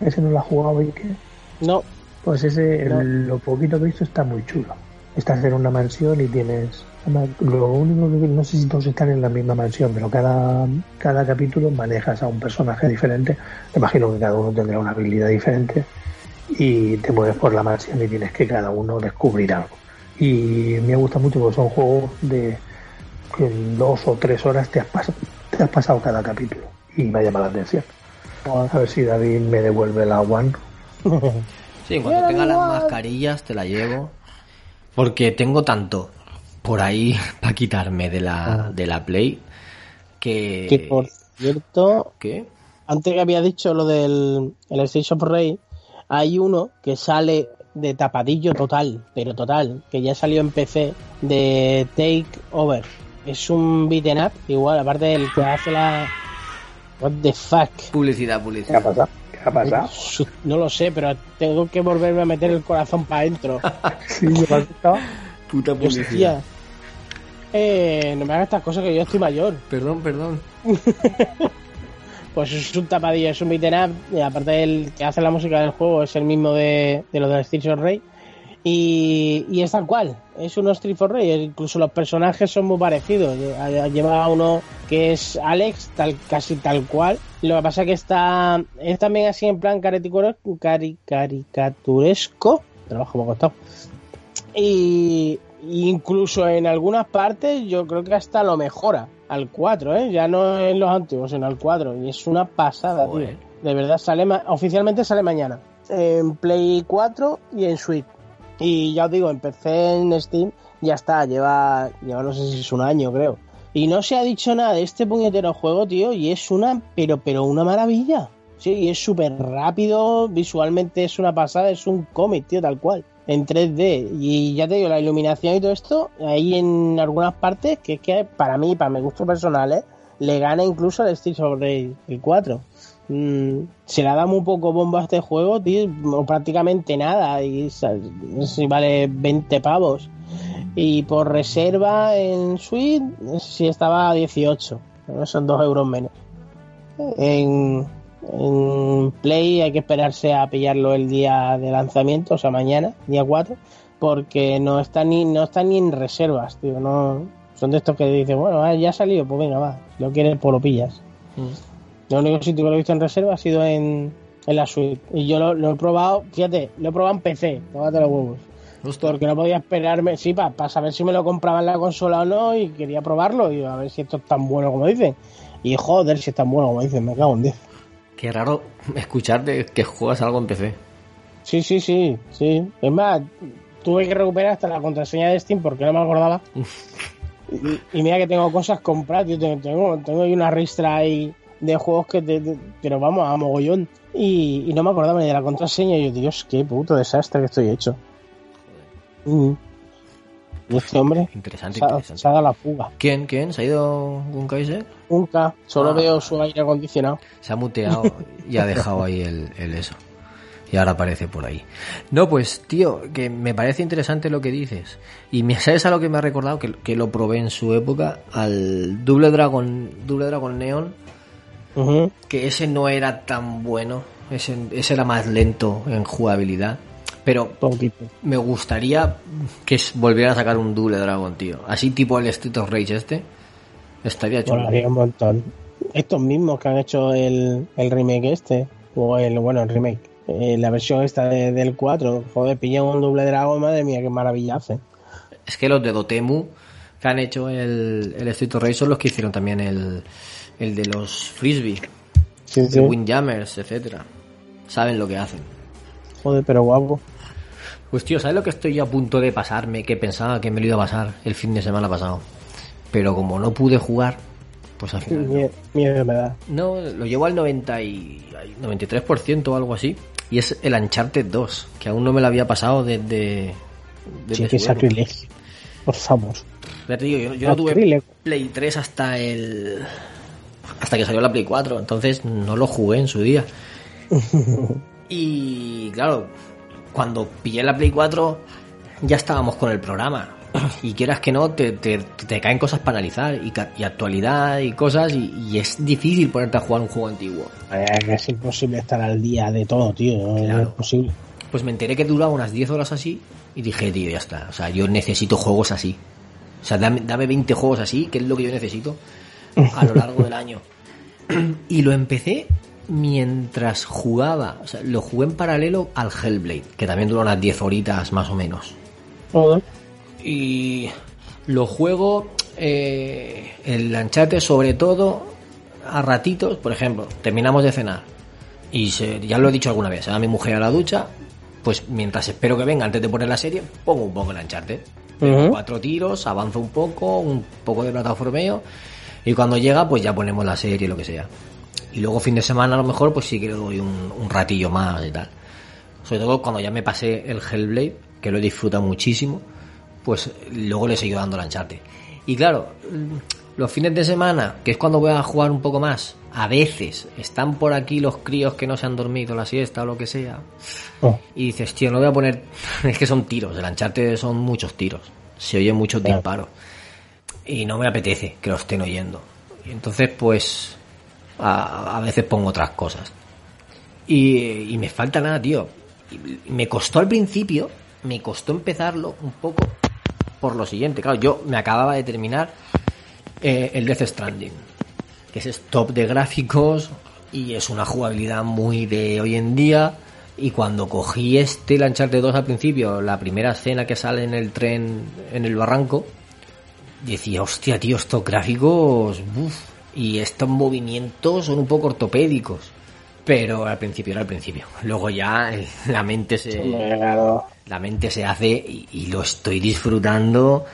C: ¿Ese no lo ha jugado y qué?
D: No,
C: Pues ese,
D: No.
C: el- lo poquito que he visto está muy chulo. Estás en una mansión y tienes... Lo único que no sé si todos están en la misma mansión, pero cada, cada capítulo manejas a un personaje diferente. Me imagino que cada uno tendrá una habilidad diferente y te mueves por la mansión y tienes que cada uno descubrir algo. Y me gusta mucho porque son juegos de que en dos o tres horas te has, pas- te has pasado cada capítulo y me ha llamado la atención. A ver si David me devuelve la One
A: Sí, en cuanto tenga las mascarillas te la llevo. Porque tengo tanto por ahí para quitarme de la, de la Play que...
D: que por cierto,
A: ¿Qué?
D: antes que había dicho lo del el Stage of Rey, hay uno que sale de tapadillo total, pero total, que ya salió en PC de Take Over. Es un beaten up, igual, aparte del que hace la. What the fuck.
A: Publicidad,
C: ¿Qué ha
A: publicidad.
C: pasado? ¿Qué ha pasado?
D: No lo sé, pero tengo que volverme a meter el corazón para adentro.
C: Sí, ¿me?
A: Puta
D: Hostia. Eh, no me hagas estas cosas que yo estoy mayor.
A: Perdón, perdón.
D: Pues es un tapadillo, es un beaten up. Y aparte del que hace la música del juego es el mismo de, de los de Streets of Rey. Y, y es tal cual, es un Street for Rey. Incluso los personajes son muy parecidos. Lleva uno que es Alex, tal, casi tal cual. Lo que pasa que está es también así en plan cari- caricaturesco. Trabajo me ha costado. Y incluso en algunas partes yo creo que hasta lo mejora al 4, ¿eh? Ya no en los antiguos, sino al 4. Y es una pasada,
A: Joder.
D: tío. De verdad, sale ma- oficialmente sale mañana. En Play 4 y en Switch. Y ya os digo, empecé en Steam, ya está, lleva, lleva no sé si es un año, creo. Y no se ha dicho nada de este puñetero juego, tío, y es una, pero, pero una maravilla. Sí, y es súper rápido, visualmente es una pasada, es un cómic, tío, tal cual, en 3D. Y ya te digo, la iluminación y todo esto, ahí en algunas partes, que es que para mí, para mi gusto personal, ¿eh? le gana incluso al Street of Rage el 4. Mm, se le ha dado muy poco bombo a este juego, tío, o prácticamente nada, y si vale 20 pavos. Y por reserva en sé si estaba a 18, pero son 2 euros menos. En, en Play hay que esperarse a pillarlo el día de lanzamiento, o sea, mañana, día 4, porque no está ni, no está ni en reservas, tío, no... Son de estos que dicen, bueno, ah, ya ha salido, pues venga, va, si lo quieres, pues lo pillas. El único sitio que lo he visto en reserva ha sido en, en la suite. Y yo lo, lo he probado, fíjate, lo he probado en PC, tómate los huevos. Porque no podía esperarme, sí, para saber si me lo compraba en la consola o no y quería probarlo y a ver si esto es tan bueno como dicen. Y joder, si es tan bueno como dicen, me cago en 10.
A: Qué raro escucharte que juegas algo en PC.
D: Sí, sí, sí, sí. Es más, tuve que recuperar hasta la contraseña de Steam porque no me acordaba. Y, y mira que tengo cosas compradas. Tengo, tengo, tengo ahí una ristra ahí de juegos que te, te- pero vamos, a mogollón. Y, y no me acordaba ni de la contraseña. Y yo, Dios, qué puto desastre que estoy hecho. Y este hombre
A: Interesante,
D: se
A: interesante.
D: se ha dado la fuga.
A: ¿Quién? ¿Quién? ¿Se ha ido un Kaiser?
D: Nunca, solo
A: Ah.
D: veo su aire acondicionado.
A: Se ha muteado y ha dejado ahí el, el eso. Y ahora aparece por ahí. No, pues, tío, que me parece interesante lo que dices. Y me sabes a lo que me ha recordado, que, que lo probé en su época, al Double Dragon, Double Dragon Neon, que ese no era tan bueno, ese, ese era más lento en jugabilidad. Pero me gustaría que volvieran a sacar un Double Dragon, tío. Así tipo el Street of Rage este. Estaría chulo.
D: Molaría un montón. Estos mismos que han hecho el, el remake este, o el, bueno, el remake, eh, la versión esta de- del 4, joder, pillan un doble dragón, madre mía, qué maravilla hacen.
A: Es que los de Dotemu que han hecho el, el Street of Rage son los que hicieron también el, el de los Frisbee,
D: Sí, sí.
A: de Windjammers, etcétera. Saben lo que hacen.
D: Joder, pero guapo.
A: Pues tío, ¿sabes lo que estoy a punto de pasarme? Que pensaba que me lo iba a pasar el fin de semana pasado. Pero como no pude jugar, pues al final... no.
D: Miedo, miedo me da.
A: No, lo llevo al 90 y, ay, 93% o algo así. Y es el Uncharted 2, que aún no me lo había pasado desde... desde
D: Sí, qué sacrilegio. Por favor.
A: Ya te digo, yo, yo no tuve. Play 3 hasta el. hasta que salió la Play 4, entonces no lo jugué en su día. Y claro, cuando pillé la Play 4 ya estábamos con el programa. Y quieras que no, te, te, te caen cosas para analizar y, y actualidad y cosas y, y es difícil ponerte a jugar un juego antiguo.
D: Es imposible estar al día de todo, tío. no es posible.
A: Pues me enteré que duraba unas 10 horas así y dije, tío, ya está. O sea, yo necesito juegos así. O sea, dame, dame 20 juegos así, que es lo que yo necesito a lo largo del año. Y lo empecé mientras jugaba. O sea, lo jugué en paralelo al Hellblade, que también dura unas 10 horitas más o menos. Y lo juego eh, el Uncharted sobre todo a ratitos, por ejemplo, terminamos de cenar y se- ya lo he dicho alguna vez, a mi mujer a la ducha, pues mientras espero que venga antes de poner la serie, pongo un poco el
D: Ujú.
A: Cuatro tiros, avanzo un poco, un poco de plataformeo y cuando llega pues ya ponemos la serie, lo que sea. Y luego fin de semana a lo mejor pues sí que le doy un, un ratillo más y tal. Sobre todo cuando ya me pasé el Hellblade, que lo he disfrutado muchísimo, pues luego le he seguido dando la Uncharted. Y claro, mm, los fines de semana, que es cuando voy a jugar un poco más, a veces están por aquí los críos que no se han dormido la siesta o lo que sea.
D: Oh.
A: Y dices, tío, no voy a poner. Es que son tiros, el Uncharted son muchos tiros. Se oyen muchos disparos. Y no me apetece que lo estén oyendo. Y entonces, pues. A, veces pongo otras cosas. Y, me falta nada, tío. Y me costó al principio, me costó empezarlo un poco por lo siguiente. Claro, yo me acababa de terminar eh, el Death Stranding, que es top de gráficos y es una jugabilidad muy de hoy en día. Y cuando cogí este el Uncharted 2 al principio, la primera escena que sale en el tren en el barranco, decía, hostia, tío, estos gráficos, uf, y estos movimientos son un poco ortopédicos. Pero al principio era al principio. Luego ya eh, la mente se,
D: claro.
A: la mente se hace y, y lo estoy disfrutando.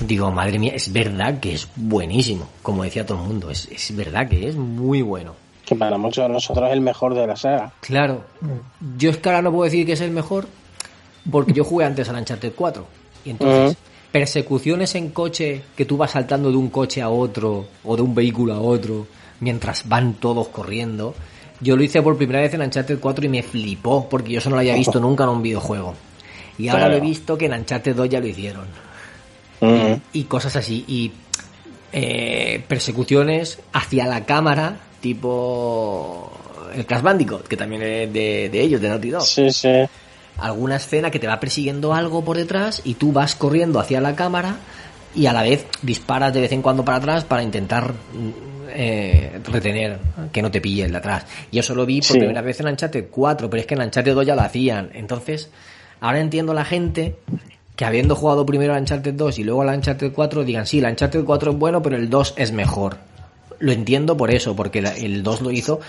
A: Digo, madre mía, es verdad que es buenísimo, como decía todo el mundo, es, es verdad que es muy bueno.
D: Que para muchos de nosotros es el mejor de la saga.
A: Claro, yo es que ahora no puedo decir que es el mejor, porque yo jugué antes al Uncharted 4. Y entonces. Persecuciones en coche, que tú vas saltando de un coche a otro, o de un vehículo a otro, mientras van todos corriendo. Yo lo hice por primera vez en Uncharted 4 y me flipó, porque yo eso no lo había visto nunca en un videojuego. Y ahora
D: Claro.
A: lo he visto que en Uncharted 2 ya lo hicieron. Y cosas así. Y eh, persecuciones hacia la cámara, tipo el Crash Bandicoot, que también es de, de ellos, de Naughty Dog.
D: Sí, sí.
A: Alguna escena que te va persiguiendo algo por detrás y tú vas corriendo hacia la cámara y a la vez disparas de vez en cuando para atrás para intentar mm, eh, retener que no te pille el de atrás. Y eso lo vi por
D: Sí.
A: primera vez en Uncharted 4, pero es que en Uncharted 2 ya lo hacían. Entonces, ahora entiendo la gente que habiendo jugado primero a Uncharted 2 y luego a la Uncharted 4 digan, sí, la Uncharted 4 es bueno, pero el 2 es mejor. Lo entiendo por eso, porque el 2 lo hizo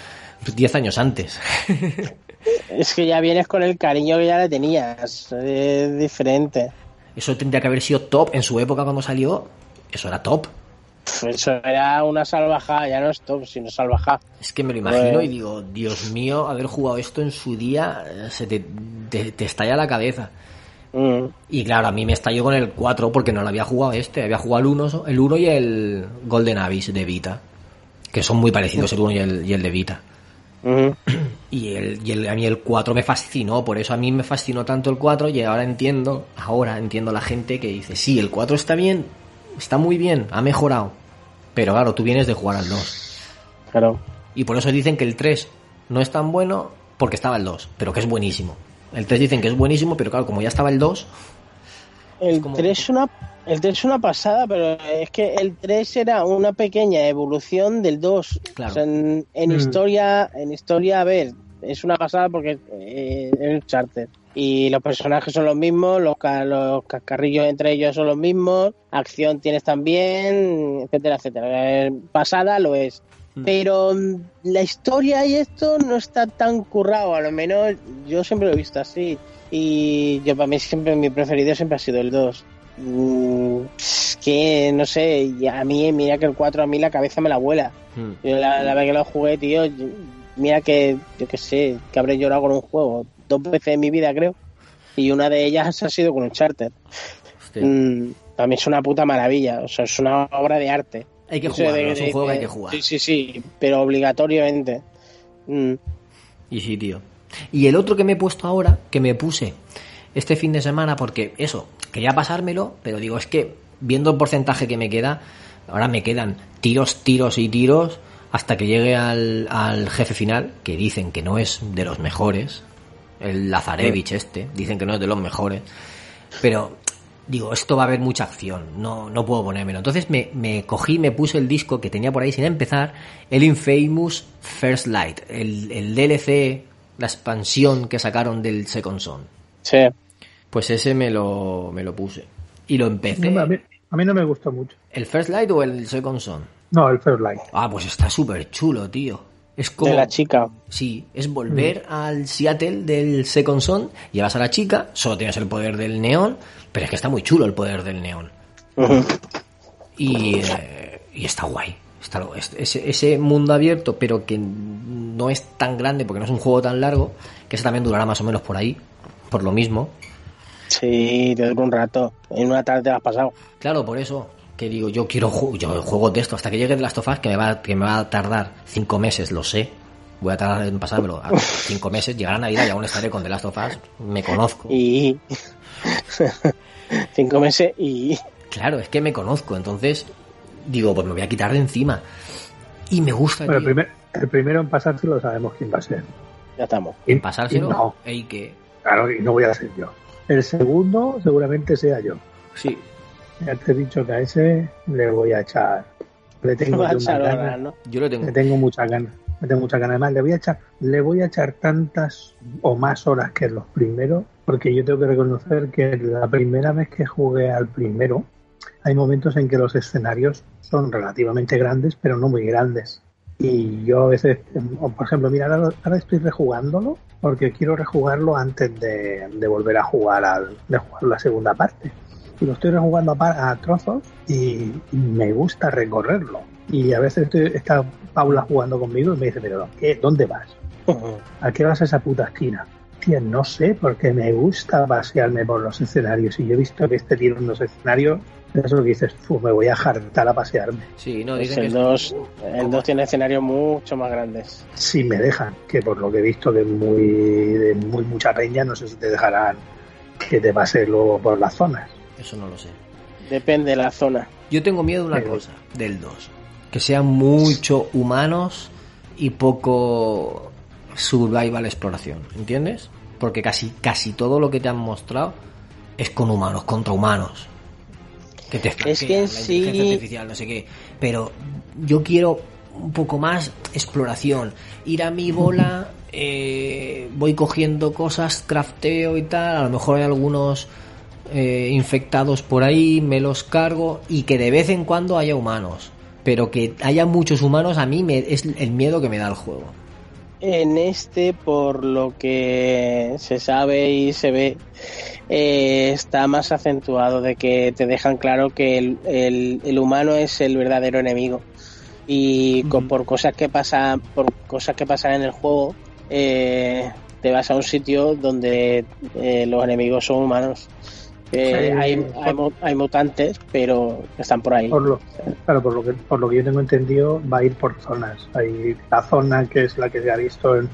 A: 10 años antes.
D: Es que ya vienes con el cariño que ya le tenías. Es diferente.
A: Eso tendría que haber sido top en su época cuando salió. Eso era top.
D: Eso era una salvajada, ya no es top, sino salvajada.
A: Es que me lo imagino y digo, Dios mío, haber jugado esto en su día eh, se te, te- te estalla la cabeza.
D: Mm.
A: Y claro, a mí me estalló con el 4 porque no lo había jugado este. Había jugado el 1, el 1 y el Golden Abyss de Vita. Que son muy parecidos el 1 y el, y el de Vita.
D: Ujú.
A: Y, el, y el- a mí el 4 me fascinó, por eso a mí me fascinó tanto el 4 y ahora entiendo, ahora entiendo la gente que dice, sí, el 4 está bien, está muy bien, ha mejorado. Pero claro, tú vienes de jugar al 2.
D: Claro.
A: Y por eso dicen que el 3 no es tan bueno porque estaba el 2, pero que es buenísimo. El 3 dicen que es buenísimo, pero claro, como ya estaba el 2,
D: El
A: como-
D: 3 es una el 3 es una pasada, pero es que el 3 era una pequeña evolución del 2.
A: Claro.
D: O sea, en, en
C: Mm.
D: historia, en historia, a ver, es una pasada porque eh, es un charter. Y los personajes son los mismos, los, ca- los cascarrillos entre ellos son los mismos, acción tienes también, etcétera, etcétera. Eh, Pasada lo es.
A: Mm.
D: Pero la historia y esto no está tan currado, a lo menos yo siempre lo he visto así. Y yo para mí siempre mi preferido siempre ha sido el 2. Mm, que no sé, a mí mira que el 4 a mí la cabeza me la vuela.
A: mm,
D: Yo la, la vez que lo jugué, tío, mira que yo que sé, que habré llorado con un juego dos veces en mi vida, creo. Y una de ellas ha sido con un charter. Mm, para mí es una puta maravilla, o sea, es una obra de arte.
A: hay que
D: de-
A: jugarlo, es un
D: de-
A: juego que hay que jugar.
D: Sí, sí, sí, pero obligatoriamente. Mm,
A: Y sí, tío. Y el otro que me he puesto ahora, que me puse este fin de semana, porque eso, quería pasármelo, pero digo, es que viendo el porcentaje que me queda, ahora me quedan tiros, tiros y tiros hasta que llegue al, al jefe final, que dicen que no es de los mejores, el Lazarevich este, dicen que no es de los mejores, pero digo, esto va a haber mucha acción, no, no puedo ponérmelo. Entonces me, me cogí, me puse el disco que tenía por ahí sin empezar, el Infamous First Light, el, el DLC, la expansión que sacaron del Second Son.
D: Sí.
A: Pues ese me lo, me lo puse. Y lo empecé.
C: No, a, mí, a mí no me gustó mucho.
A: ¿El First Light o el Second Son?
C: No, el First Light.
A: Ah, pues está súper chulo, tío. Es como...
D: De la chica.
A: Sí, es volver al Seattle del Second Son, llevas a la chica, solo tienes el poder del neón, pero es que está muy chulo el poder del neón. Y, eh, y está guay. Está, ese mundo abierto, pero que no es tan grande porque no es un juego tan largo, que ese también durará más o menos por ahí, por lo mismo.
D: Sí, te dura un rato. En una tarde te has pasado.
A: Claro, por eso que digo, yo quiero ju- yo juego de esto hasta que llegue The Last of Us, que me va, que me va a tardar cinco meses, lo sé. Voy a tardar en pasármelo a cinco meses, llegará Navidad y aún estaré con The Last of Us, me conozco.
D: Y. Cinco meses y.
A: Claro, es que me conozco, entonces digo, pues me voy a quitar de encima. Y me gusta,
C: Bueno, el, primer- el primero en pasárselo sabemos quién va a ser.
D: Ya estamos.
C: Y-
A: pasárselo.
C: no,
A: Ey, que
C: claro, y no voy a ser yo. El segundo seguramente sea yo.
A: sí,
C: Ya te he dicho que a ese le voy a echar. Le tengo
D: a echar horas,
C: ganas.
D: ¿no?
A: yo lo tengo.
C: Le tengo muchas ganas. Le tengo muchas ganas. Además, le voy a echar, le voy a echar tantas o más horas que los primeros, porque yo tengo que reconocer que la primera vez que jugué al primero, hay momentos en que los escenarios son relativamente grandes, pero no muy grandes. Y yo a veces, por ejemplo, mira, ahora, ahora estoy rejugándolo porque quiero rejugarlo antes de, de volver a jugar al, de jugar la segunda parte. Y lo estoy rejugando a, par- a trozos y, me gusta recorrerlo. Y a veces estoy, está Paula jugando conmigo y me dice, pero ¿qué? ¿dónde vas? ¿A qué vas a esa puta esquina? Tía, no sé, porque me gusta pasearme por los escenarios. Y yo he visto que este tiro en los escenarios, es lo que dices, "Fu, me voy a jartar a pasearme.
A: Sí, no,
D: Pues
A: dicen que
D: el
A: es-
D: 2 el dos tiene escenarios mucho más grandes.
C: Si me dejan, que por lo que he visto de muy, de muy mucha peña, no sé si te dejarán que te pase luego por las zonas.
A: Eso no lo sé.
D: Depende de la zona.
A: Yo tengo miedo de una
C: Pero-
A: cosa, del 2. Que sean mucho humanos y poco survival exploración, ¿entiendes? Porque casi, casi todo lo que te han mostrado es con humanos, contra humanos. Que te
D: Es que
A: la
D: sí-
A: inteligencia artificial, no sé qué. Pero yo quiero un poco más exploración. Ir a mi bola, eh, voy cogiendo cosas, crafteo y tal. A lo mejor hay algunos eh, infectados por ahí, me los cargo y que de vez en cuando haya humanos. Pero que haya muchos humanos a mí me, es el miedo que me da el juego.
D: En este, por lo que se sabe y se ve, eh, está más acentuado de que te dejan claro que el, el- el humano es el verdadero enemigo. Y co-
C: Ujú.
D: por cosas que pasan, por cosas que pasan en el juego, eh, te vas a un sitio donde eh, los enemigos son humanos. Eh, hay, hay, hay mutantes, pero están por ahí.
C: Por lo, claro, por lo que por lo que yo tengo entendido, va a ir por zonas. Hay la zona que es la que se ha visto en,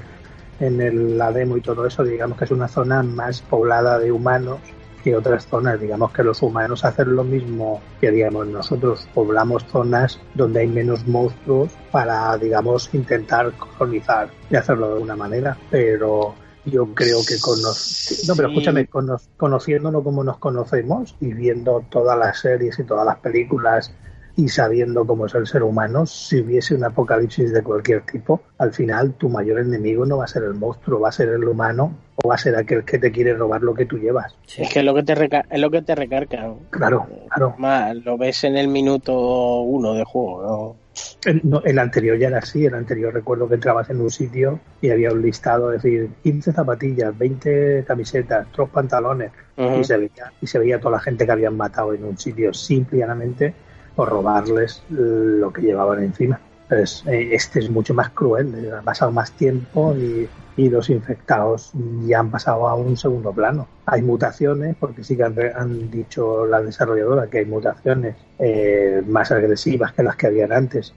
C: en el- la demo y todo eso, digamos que es una zona más poblada de humanos que otras zonas. Digamos que los humanos hacen lo mismo que, digamos, nosotros poblamos zonas donde hay menos monstruos para, digamos, intentar colonizar y hacerlo de alguna manera. Pero yo creo que con nos... No, pero escúchame, cono- conociéndonos como nos conocemos y viendo todas las series y todas las películas y sabiendo cómo es el ser humano, si hubiese un apocalipsis de cualquier tipo, al final tu mayor enemigo no va a ser el monstruo, va a ser el humano o va a ser aquel que te quiere robar lo que tú llevas.
D: Es que es lo que te, reca- es lo que te recargan.
C: Claro, claro.
D: Más, lo ves en el minuto uno de juego, ¿no?
C: El, no, el anterior ya era así, el anterior recuerdo que entrabas en un sitio y había un listado, es decir, 15 zapatillas, 20 camisetas, 3 pantalones, y se veía y se veía toda la gente que habían matado en un sitio simplemente por robarles lo que llevaban encima. Eh, este es mucho más cruel, eh, ha pasado más tiempo y, y los infectados ya han pasado a un segundo plano. Hay mutaciones, porque sí que han dicho la desarrolladora que hay mutaciones eh, más agresivas que las que habían antes.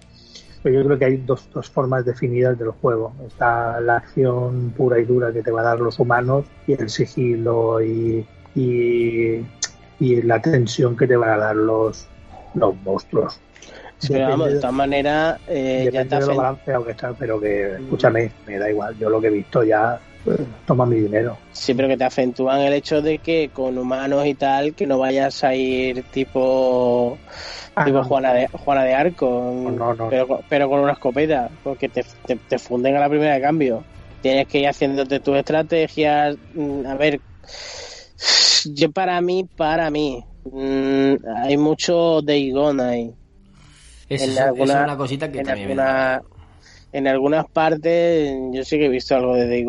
C: Pero yo creo que hay dos, dos formas definidas del juego. Está la acción pura y dura que te va a dar los humanos y el sigilo y, y, y la tensión que te van a dar los, los monstruos.
D: Sí, pero vamos, de todas maneras, eh, ya te
C: lo
D: hacen,
C: balanceado que está, pero que, escúchame, me da igual. Yo lo que he visto ya, pues, toma mi dinero.
D: sí, pero que te acentúan el hecho de que con humanos y tal, que no vayas a ir tipo
C: Ah,
D: tipo
C: no.
D: Juana de, Juana de Arco,
C: No, no.
D: Pero, pero con una escopeta, porque te, te, te funden a la primera de cambio. Tienes que ir haciéndote tus estrategias. mm, A ver, yo para mí, para mí, mm, hay mucho Day Gone ahí.
A: Es,
D: En
A: eso- eso
D: alguna-
A: es una cosita que
D: En,
A: también
D: alguna- en algunas partes, yo sí que he visto algo de.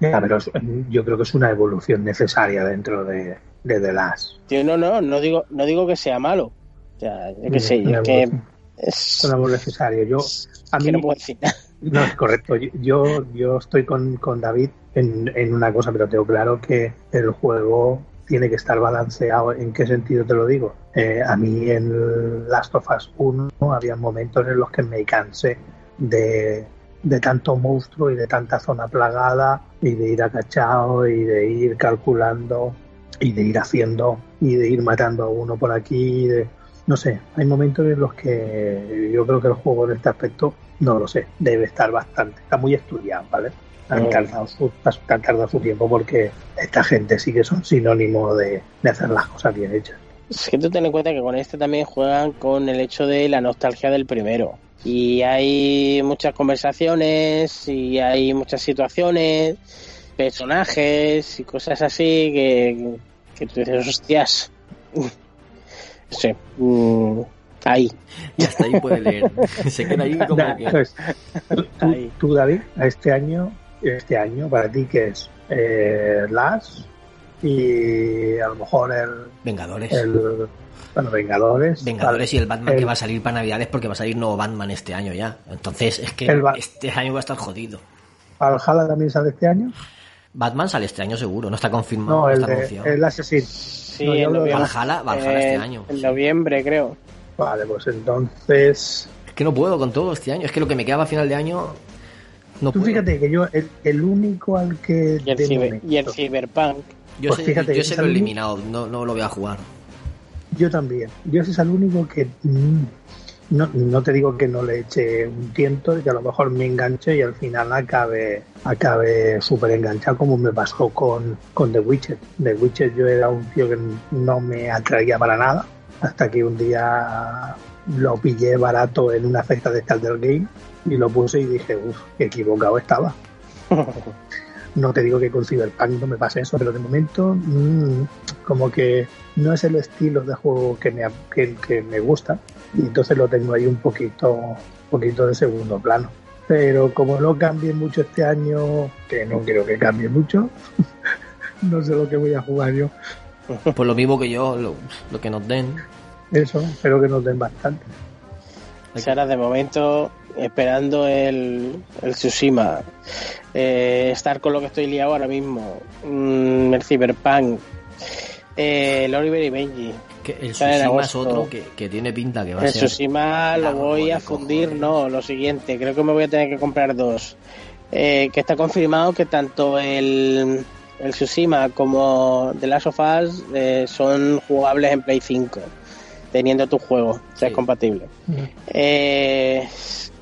C: Ya, pero es- yo creo que es una evolución necesaria dentro de, de The Last.
D: Tío, no, no, no digo, no digo que sea malo. O sea, yo sé, que es
C: Es algo necesario. Yo, a
D: que
C: mí,
D: no puedo decir nada.
C: No, es correcto. Yo, yo estoy con, con David en, en una cosa, pero tengo claro que el juego tiene que estar balanceado. ¿En qué sentido te lo digo? Eh, a mí en Last of Us 1 había momentos en los que me cansé de, de tanto monstruo y de tanta zona plagada y de ir acachado y de ir calculando y de ir haciendo y de ir matando a uno por aquí. no sé, hay momentos en los que yo creo que el juego en este aspecto, no lo sé, debe estar bastante, está muy estudiado, ¿vale? Han tardado, su, han tardado su tiempo porque esta gente sí que son sinónimo de, de hacer las cosas bien hechas.
D: Es que tú ten en cuenta que con este también juegan con el hecho de la nostalgia del primero. Y hay muchas conversaciones y hay muchas situaciones, personajes y cosas así que, que tú dices, hostias. Sí, mm, ahí.
A: Y hasta ahí puede leer. Se queda ahí como
C: Da-
A: que.
C: pues, tú,
D: Ahí.
C: tú, David, a este año, este año, para ti, que es? Eh, Las y a lo mejor el,
A: Vengadores.
C: el bueno, Vengadores.
A: Vengadores y el Batman que va a salir para Navidades porque va a salir nuevo Batman este año ya. Entonces es que este año va a estar jodido.
C: Valhalla también sale este año.
A: Batman sale este año seguro, no está confirmado,
C: No,
A: no
C: el,
A: está
C: de,
A: anunciado.
C: el Assassin.
D: Sí,
C: No,
D: en.
A: Valhalla, Valhalla este
D: Eh,
A: año.
D: En
A: sí.
D: noviembre, creo.
C: Vale, pues entonces.
A: Es que no puedo con todo este año. Es que lo que me queda para final de año. No
C: Tú
A: puedo.
C: fíjate que yo, el, el único al que.
D: Y el, ciber-
C: momento-
D: y el Cyberpunk.
A: Yo,
C: pues
A: sé-
C: fíjate,
A: yo se lo he eliminado, no, no lo voy a jugar.
C: Yo también. Yo ese es el único que. mm, No, no te digo que no le eche un tiento y que a lo mejor me enganche y al final acabe acabe súper enganchado como me pasó con, con The Witcher. The Witcher yo era un tío que no me atraía para nada hasta que un día lo pillé barato en una fecha de Calder Game y lo puse y dije, uff, qué equivocado estaba. No te digo que con Cyberpunk no me pase eso, pero de momento mm, como que no es el estilo de juego que me, que, que me gusta y entonces lo tengo ahí un poquito, poquito de segundo plano. Pero como no cambie mucho este año, que no creo que cambie mucho, no sé lo que voy a jugar yo.
A: Pues lo mismo que yo, lo, lo que nos den.
C: Eso, espero que nos den bastante.
D: Ahora de momento esperando el, el Tsushima, eh, estar con lo que estoy liado ahora mismo, mm, el Cyberpunk, eh, el Oliver y Benji.
A: Que el Tsushima es otro que, que tiene pinta que va a
D: El
A: ser.
D: Tsushima lo voy a fundir,
A: cojones.
D: no, lo siguiente, creo que me voy a tener que comprar dos. Eh, que está confirmado que tanto el, el Tsushima como The Last of Us eh, son jugables en Play 5, teniendo tu juego, o sea,
A: Sí.
D: es compatible. Eh,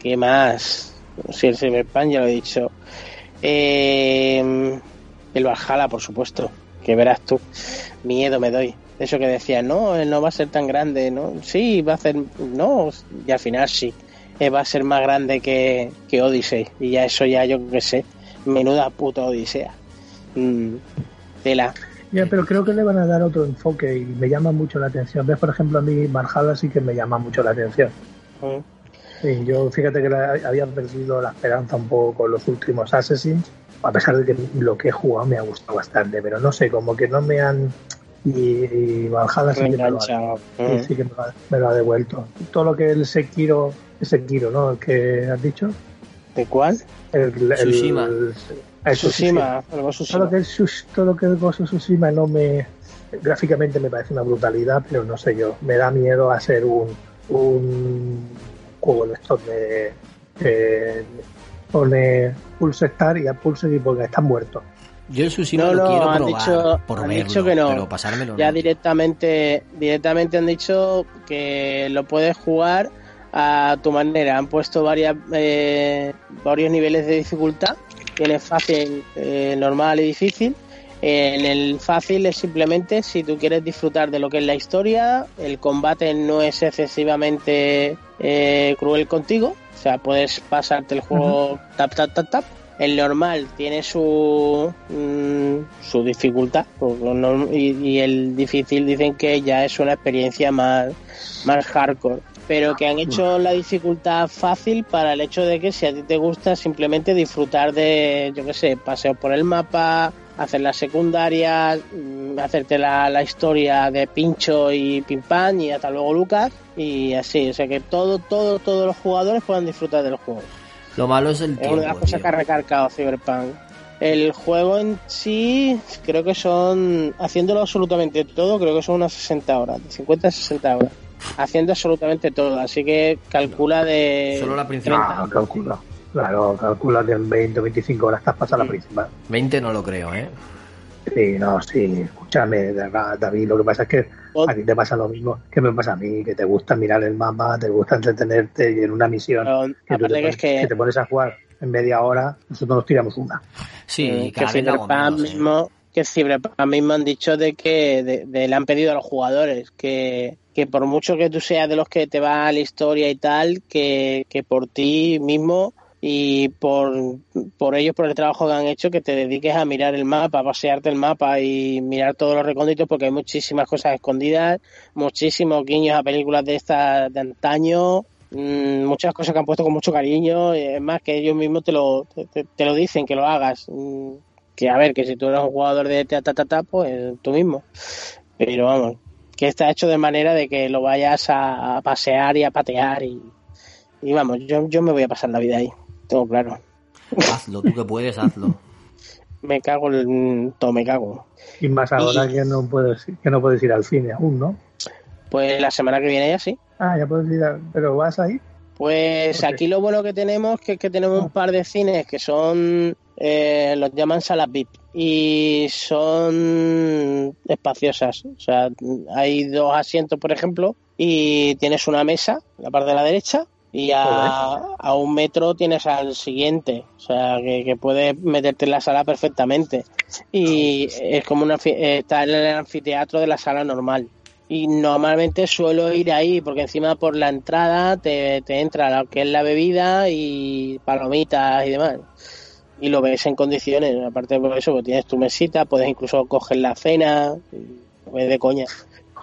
D: ¿Qué más? Sí, el Cyberpunk ya lo he dicho. Eh, el Valhalla, por supuesto, que verás tú. Miedo me doy. Eso que decía, no, él no va a ser tan grande, ¿no? Sí, va a ser, no, y al final sí. Eh, va a ser más grande que, que Odyssey. Y ya eso ya yo qué sé. Menuda puta Odisea. Mm, tela.
C: Ya, pero creo que le van a dar otro enfoque y me llama mucho la atención. ¿Ves? Por ejemplo, a mí Valhalla sí que me llama mucho la atención.
D: Mm.
C: Sí, yo fíjate que la- había perdido la esperanza un poco con los últimos Assassins, a pesar de que lo que he jugado me ha gustado bastante, pero no sé, como que no me han... Y, y Valhalla sí que, me lo ha,
D: Mm.
C: sí que me lo, ha, me lo ha devuelto. Todo lo que el Sekiro, el Sekiro, ¿no? El que has dicho.
D: ¿De cuál?
C: El, el-
A: Tsushima.
C: el-
D: Tsushima.
C: Todo
D: Tsushima.
C: lo que es todo lo que es Ghost of Tsushima no me gráficamente me parece una brutalidad, pero no sé yo, me da miedo a ser un un juego de estos de. pone Pulse Star y a Pulse y porque están muertos.
A: Yo el sushi
D: No,
A: lo quiero
D: han
A: probar
D: dicho-
A: por
D: han
A: verlo,
D: dicho que no.
A: pero pasármelo
D: Ya
A: no.
D: directamente, directamente han dicho que lo puedes jugar a tu manera. Han puesto varias, eh, varios niveles de dificultad. Tienes fácil, eh, normal y difícil. En el fácil es simplemente si tú quieres disfrutar de lo que es la historia, el combate no es excesivamente eh, cruel contigo, o sea, puedes pasarte el juego tap, tap, tap, tap. El normal tiene su, mm, su dificultad pues, y, y el difícil dicen que ya es una experiencia más, más hardcore. Pero que han hecho la dificultad fácil para el hecho de que si a ti te gusta simplemente disfrutar de, yo qué sé, paseos por el mapa, hacer las secundarias, mm, hacerte la, la historia de Pincho y Pimpan y hasta luego Lucas y así. O sea que todo, todo, todos los jugadores puedan disfrutar del juego.
A: Lo malo es el
D: Es una de las
A: tiempo,
D: cosas
A: tío.
D: que ha recargado Cyberpunk. El juego en sí, creo que son, haciéndolo absolutamente todo, creo que son unas 60 horas, de 50 a 60 horas. Haciendo absolutamente todo, así que calcula de.
A: Solo la principal.
D: 30.
C: Ah, calcula. Claro, calcula en 20 o 25 horas estás pasando la principal.
A: 20 no lo creo, ¿eh?
C: Sí, no, sí, escúchame, de verdad, David, lo que pasa es que a ti te pasa lo mismo que me pasa a mí, que te gusta mirar el mapa, te gusta entretenerte y en una misión
D: Pero,
C: que, tú te pones,
D: que-
C: te pones a jugar en media hora, nosotros nos tiramos una.
A: Sí,
D: Eh, que Cyberpunk
A: ¿eh?
D: mismo, que Cyberpunk mismo han dicho de que de- de- le han pedido a los jugadores que, que por mucho que tú seas de los que te va a la historia y tal, que, que por ti mismo y por, por ellos, por el trabajo que han hecho, que te dediques a mirar el mapa, a pasearte el mapa y mirar todos los recónditos porque hay muchísimas cosas escondidas, muchísimos guiños a películas de estas de antaño, mm, muchas cosas que han puesto con mucho cariño, es más que ellos mismos te lo, te, te- lo dicen que lo hagas. Mm, Que a ver, que si tú eres un jugador de ta, ta, pues tú mismo. Pero vamos, que está hecho de manera de que lo vayas a, a pasear y a patear y, y vamos, yo, yo me voy a pasar la vida ahí, tengo claro.
A: Hazlo, tú que puedes, hazlo.
D: Me cago en todo, me cago.
C: Y más ahora que no puedes que no puedes ir al cine aún, ¿no?
D: Pues la semana que viene ya sí.
C: Ah, ya puedes ir, a- pero vas ahí.
D: Pues aquí lo bueno que tenemos que es que tenemos un par de cines que son, eh, los llaman salas VIP y son espaciosas. O sea, hay dos asientos, por ejemplo, y tienes una mesa en la parte de la derecha y a, a un metro tienes al siguiente. O sea, que, que puedes meterte en la sala perfectamente. Y es como una, eh, está en el anfiteatro de la sala normal y normalmente suelo ir ahí porque encima por la entrada te, te entra lo que es la bebida y palomitas y demás y lo ves en condiciones aparte de eso pues tienes tu mesita puedes incluso coger la cena ves de coña.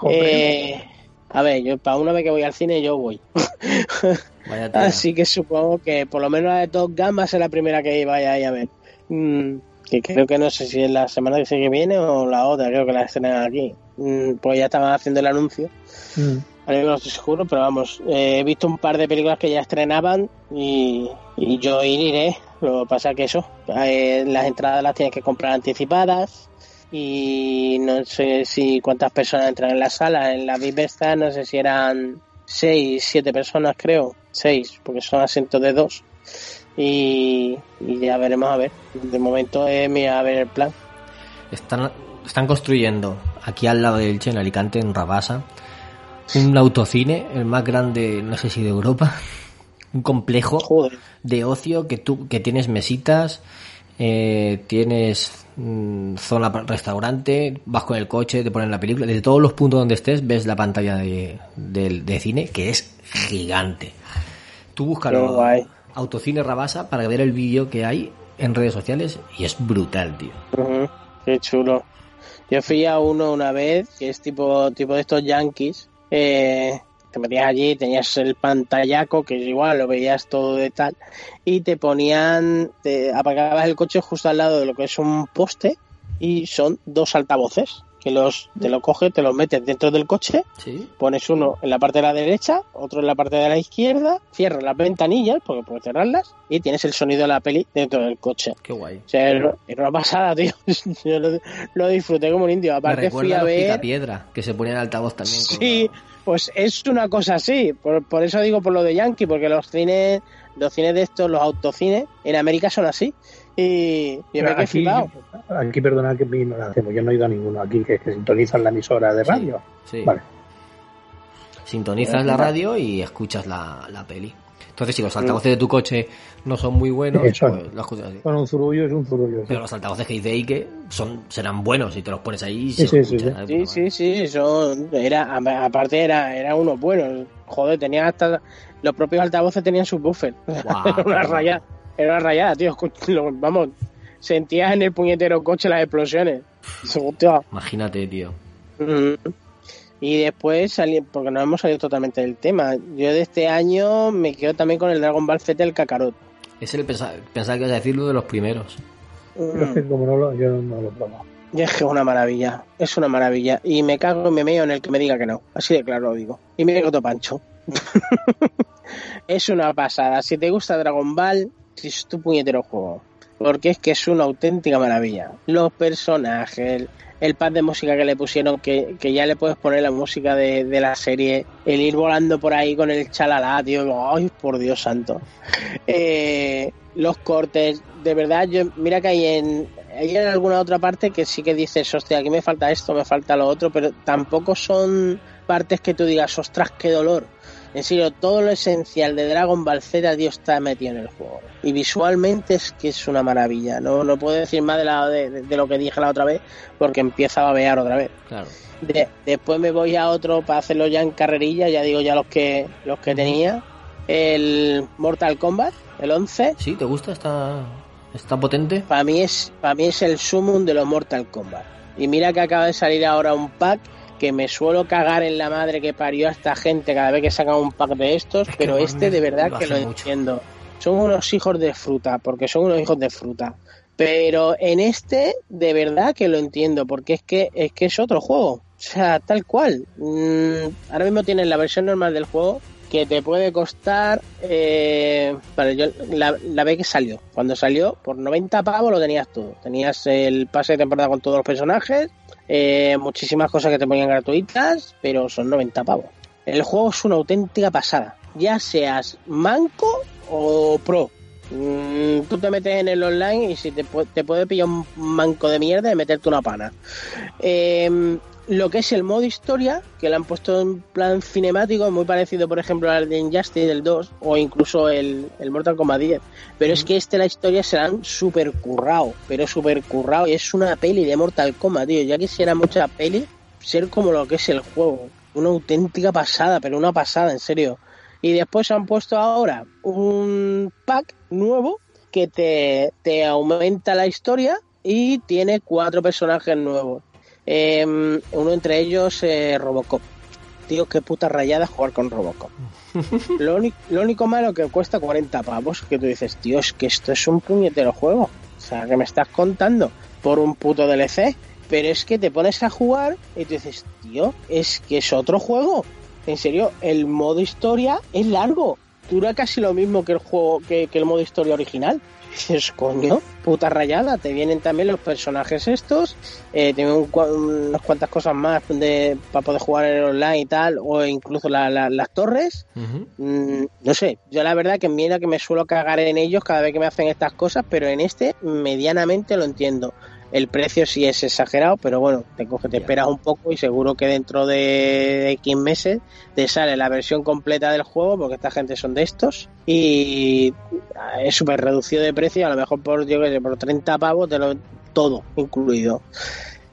D: Eh, a ver yo para una vez que voy al cine yo voy. Así que supongo que por lo menos la de Top Gun va a ser la primera que vaya ahí a ver. Mm, que creo que no sé si es la semana que que viene o la otra, creo que la estrenan aquí. Mm, pues ya estaban haciendo el anuncio.
C: Mm.
D: No estoy seguro, pero vamos, eh, he visto un par de películas que ya estrenaban y, y yo iré. Lo que pasa que eso, eh, las entradas las tienes que comprar anticipadas y no sé si cuántas personas entran en la sala. En la VIP esta no sé si eran seis, siete personas creo, seis, porque son asientos de dos. Y, ya veremos a ver. De momento es mi a ver el plan.
A: Están, están construyendo aquí al lado del Elche, en Alicante, en Rabasa, un autocine, el más grande, no sé si de Europa, un complejo
D: Joder.
A: de ocio que tú que tienes mesitas, eh, tienes mm, zona restaurante, vas con el coche, te ponen la película, desde todos los puntos donde estés ves la pantalla de, del- de cine que es gigante. Tú búscalo autocine Rabasa para ver el vídeo que hay en redes sociales y es brutal, tío.
D: Qué chulo. Yo fui a uno una vez, que es tipo, tipo de estos yankees. Eh, te metías allí, tenías el pantallaco, que es igual, lo veías todo de tal. Y te ponían, te apagabas el coche justo al lado de lo que es un poste. Y son dos altavoces, que los, te lo coges, te los metes dentro del coche
A: Sí.
D: pones uno en la parte de la derecha, otro en la parte de la izquierda, cierras las ventanillas, porque puedes cerrarlas, y tienes el sonido de la peli dentro del coche.
A: Qué guay.
D: O sea, era una pasada, tío. Yo lo, lo disfruté como un indio.
A: Me
D: Aparte fui
A: recuerda
D: a
A: los
D: ver...
A: piedra que se ponía en altavoz también.
D: Sí, Pues es una cosa así, por, por eso digo por lo de Yankee, porque los cines, los cines de estos, los autocines, en América son así. Y, y me
C: aquí,
D: flipado.
C: aquí, perdona que mi ignorancia, yo no he ido a ninguno aquí que, que sintonizan la emisora de radio.
A: Sí.
C: Vale.
A: Sintonizas la radio y escuchas la, la peli. Entonces, si los altavoces de tu coche no son muy buenos, pues lo escuchas así.
C: Bueno, un zurullo es un zurullo. sí.
A: Pero los altavoces que dice Ike son, serán buenos y te los pones ahí y
C: Sí,
A: se
C: sí, sí,
A: escuchan.
D: Sí, sí, sí, son, era, a- aparte era, era uno bueno. Joder, tenía hasta, los propios altavoces tenían sus buffers. Era una rayada, era una rayada, tío. Vamos, sentías en el puñetero coche las explosiones.
A: Imagínate, tío.
D: Mm. Y después salí, porque nos hemos salido totalmente del tema. Yo de este año me quedo también con el Dragon Ball Z el Kakarot.
A: Es el pensar, pensar que vas a decir lo de los primeros.
C: Pero es que como no lo, yo no lo he probado.
D: Y es que es una maravilla, es una maravilla. Y me cago y me meo en el que me diga que no. Así de claro lo digo. Y me digo Pancho. es una pasada. Si te gusta Dragon Ball, es tu puñetero juego. Porque es que es una auténtica maravilla. Los personajes, el pad de música que le pusieron, que, que ya le puedes poner la música de, de la serie, el ir volando por ahí con el chalala, tío. Ay, por Dios santo. Eh, los cortes, de verdad, yo mira que hay en, hay en alguna otra parte que sí que dices, hostia, aquí me falta esto, me falta lo otro, pero tampoco son partes que tú digas, ostras, qué dolor. En serio, todo lo esencial de Dragon Ball Z, Dios está metido en el juego. Y visualmente es que es una maravilla. No, no puedo decir más de, la, de, de lo que dije la otra vez, porque empieza a babear otra vez.
A: Claro.
D: De- después me voy a otro para hacerlo ya en carrerilla, ya digo ya los que los que tenía. El Mortal Kombat, el 11,
A: ¿Sí? ¿Te gusta? ¿Está, está potente?
D: para mí es para mí es el sumum de los Mortal Kombat. Y mira que acaba de salir ahora un pack que me suelo cagar en la madre que parió a esta gente cada vez que sacan un pack de estos,
A: Es
D: pero este de verdad
A: lo
D: que lo
A: mucho.
D: entiendo. Son unos hijos de fruta, porque son unos hijos de fruta. Pero en este de verdad que lo entiendo, porque es que es que es otro juego, o sea, tal cual. Mm, ahora mismo tienes la versión normal del juego que te puede costar, eh, vale, yo la, la vez que salió, cuando salió por 90 pavos lo tenías todo, tenías el pase de temporada con todos los personajes, eh, muchísimas cosas que te ponían gratuitas, pero son 90 pavos. El juego es una auténtica pasada, ya seas manco o pro. Mm, tú te metes en el online y si te, te puede pillar un manco de mierda y meterte una pana. Eh, lo que es el modo historia, que lo han puesto en plan cinemático, muy parecido, por ejemplo, al de Injustice del 2 o incluso el, el Mortal Kombat 10. Pero es que este, la historia se la han super currado, pero super currado. Y es una peli de Mortal Kombat, tío. Ya quisiera mucha peli ser como lo que es el juego. Una auténtica pasada, pero una pasada, en serio. Y después han puesto ahora un pack nuevo que te, te aumenta la historia y tiene cuatro personajes nuevos. Eh, uno entre ellos, eh, Robocop. Tío, qué puta rayada jugar con Robocop. lo, único, lo único malo que cuesta 40 pavos, que tú dices, tío, es que esto es un puñetero juego. O sea, que me estás contando por un puto DLC. Pero es que te pones a jugar y tú dices, tío, es que es otro juego. En serio, el modo historia es largo. Dura casi lo mismo que el juego, que, que el modo historia original. Dices, coño, puta rayada. Te vienen también los personajes estos. Eh, tienen un unas cuantas cosas más de, para poder jugar en el online y tal. O incluso la- la- las torres. Mm, no sé, yo la verdad que mira que me suelo cagar en ellos cada vez que me hacen estas cosas, pero en este medianamente lo entiendo. El precio sí es exagerado, pero bueno, te coge, te esperas un poco y seguro que dentro de X meses te sale la versión completa del juego, porque esta gente son de estos, y es súper reducido de precio, a lo mejor por, yo qué sé, por 30 pavos, te lo, todo incluido.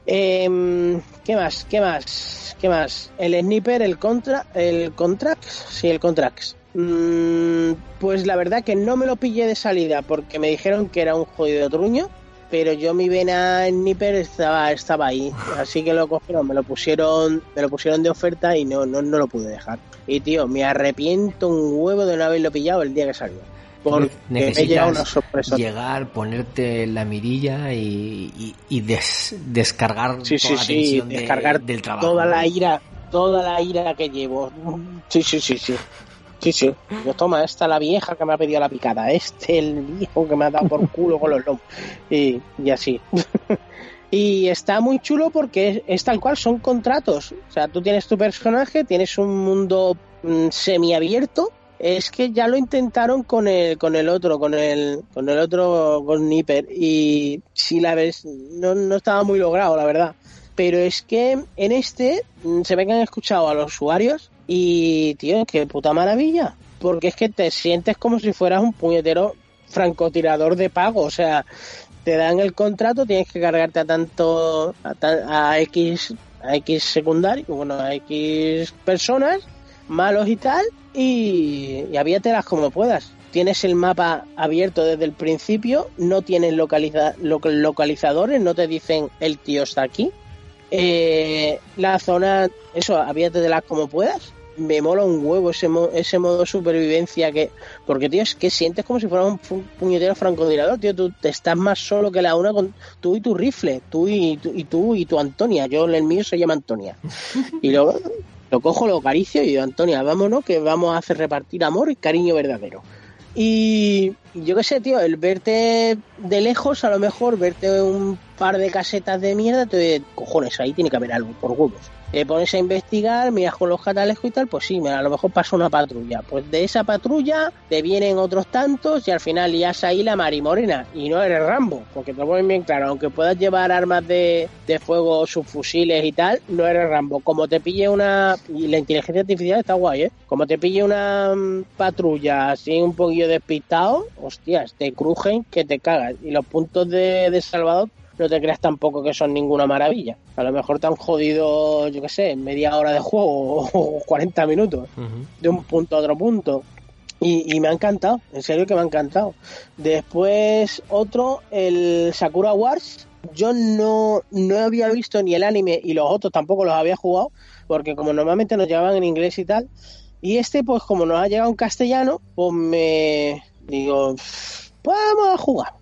D: Em, ¿Qué más? ¿Qué más? ¿Qué más? El sniper, el contra, el contrax, sí, el contrax. Mm, pues la verdad que no me lo pillé de salida porque me dijeron que era un jodido truño, pero yo mi vena sniper estaba, estaba ahí, así que lo cogieron, me lo pusieron, me lo pusieron de oferta y no, no, no lo pude dejar. Y tío, me arrepiento un huevo de no haberlo pillado el día que salió. Porque me una sorpresa.
A: llegar, ponerte la mirilla y, y- y des- descargar
D: Sí,
A: toda
D: sí,
A: la
D: sí,
A: tensión de-
D: descargar
A: del trabajo.
D: toda la ira, toda la ira que llevo. Sí, sí, sí, sí. Sí, sí. Yo toma, esta la vieja que me ha pedido la picada, este el viejo que me ha dado por culo con los lomos. Y, y así. Y está muy chulo porque es, tal cual, son contratos. O sea, tú tienes tu personaje, tienes un mundo mm, semiabierto. Es que ya lo intentaron con el, con el otro, con el, con el otro, con Nipper. Y si la ves, no, no estaba muy logrado, la verdad. Pero es que en este mm, se ve que han escuchado a los usuarios y, tío, qué puta maravilla. Porque es que te sientes como si fueras un puñetero francotirador de pago. O sea, te dan el contrato, tienes que cargarte a tanto, a, a X, a X secundario, bueno, a X personas, malos y tal, y, y avíatelas como puedas. Tienes el mapa abierto desde el principio, no tienes localiza, lo- localizadores, no te dicen el tío está aquí. Eh, la zona, eso, avíatelas como puedas. Me mola un huevo ese, mo- ese modo supervivencia que, porque tío, es que sientes como si fueras un pu- puñetero francotirador, tío, tú te estás más solo que la una con tú y tu rifle, tú y, tú y tú y tu Antonia, yo el mío se llama Antonia. Y luego lo cojo, lo acaricio y digo, Antonia, vámonos que vamos a hacer repartir amor y cariño verdadero. Y yo qué sé, tío, el verte de lejos, a lo mejor verte un par de casetas de mierda, te cojones, ahí tiene que haber algo, por huevos. Te pones a investigar, miras con los catalejos y tal, pues sí, a lo mejor pasa una patrulla. Pues de esa patrulla te vienen otros tantos y al final lias ahí la marimorena. Y no eres Rambo, porque te lo ponen bien claro, aunque puedas llevar armas de, de fuego, subfusiles y tal, no eres Rambo. Como te pille una... Y la inteligencia artificial está guay, ¿eh? Como te pille una mm, patrulla así un poquillo despistado, hostias, te crujen que te cagas. Y los puntos de, de Salvador no te creas tampoco que son ninguna maravilla. A lo mejor te han jodido, yo qué sé, media hora de juego o 40 minutos de un punto a otro punto. Y, y me ha encantado, en serio que me ha encantado. Después otro, el Sakura Wars. Yo no, no había visto ni el anime y los otros tampoco los había jugado, porque como normalmente nos llevaban en inglés y tal. Y este, pues como nos ha llegado en castellano, pues me digo, vamos a jugar.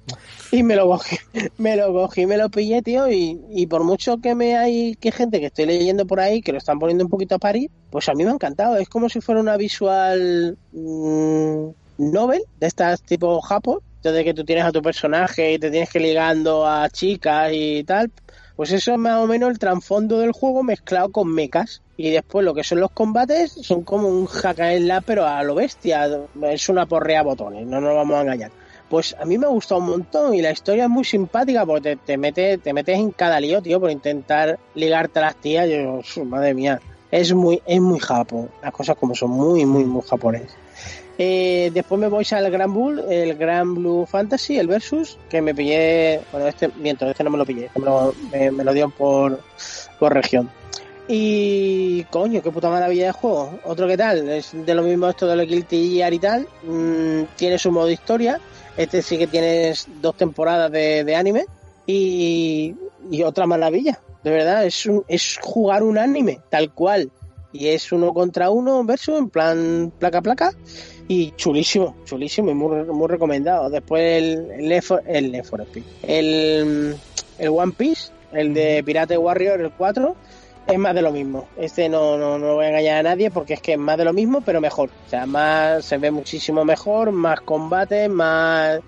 D: Y me lo cogí, me lo cogí, me lo pillé, tío, y, y por mucho que me hay que gente que estoy leyendo por ahí, que lo están poniendo un poquito a parir, pues a mí me ha encantado. Es como si fuera una visual mm, novel de estas tipo Japón, de que tú tienes a tu personaje y te tienes que ligando a chicas y tal. Pues eso es más o menos el trasfondo del juego mezclado con mechas. Y después lo que son los combates son como un hack and slash, pero a lo bestia. Es una porrea botones, no nos vamos a engañar pues a mí me ha gustado un montón y la historia es muy simpática porque te, te, metes, te metes en cada lío, tío, por intentar ligarte a las tías. Yo, madre mía, es muy, es muy japo, las cosas como son, muy, muy, muy japonés. Eh, después me voy al Gran Bull, el Gran Blue Fantasy, el Versus, que me pillé, bueno, este, mientras este no me lo pillé, me lo, me lo dieron por, por región. Y coño, qué puta maravilla de juego. Otro que tal, es de lo mismo esto de lo Guilty Gear y tal. Mm, tiene su modo historia. Este sí que tienes dos temporadas de, de anime. Y, y, otra maravilla. De verdad, es, un, es jugar un anime, tal cual. Y es uno contra uno versus, en plan placa placa. Y chulísimo, chulísimo y muy, muy recomendado. Después el, el, el, el, el One Piece, el de Pirate Warrior, el 4 es más de lo mismo. Este no, no, no voy a engañar a nadie porque es que es más de lo mismo, pero mejor. O sea, más se ve muchísimo mejor, más combate, más.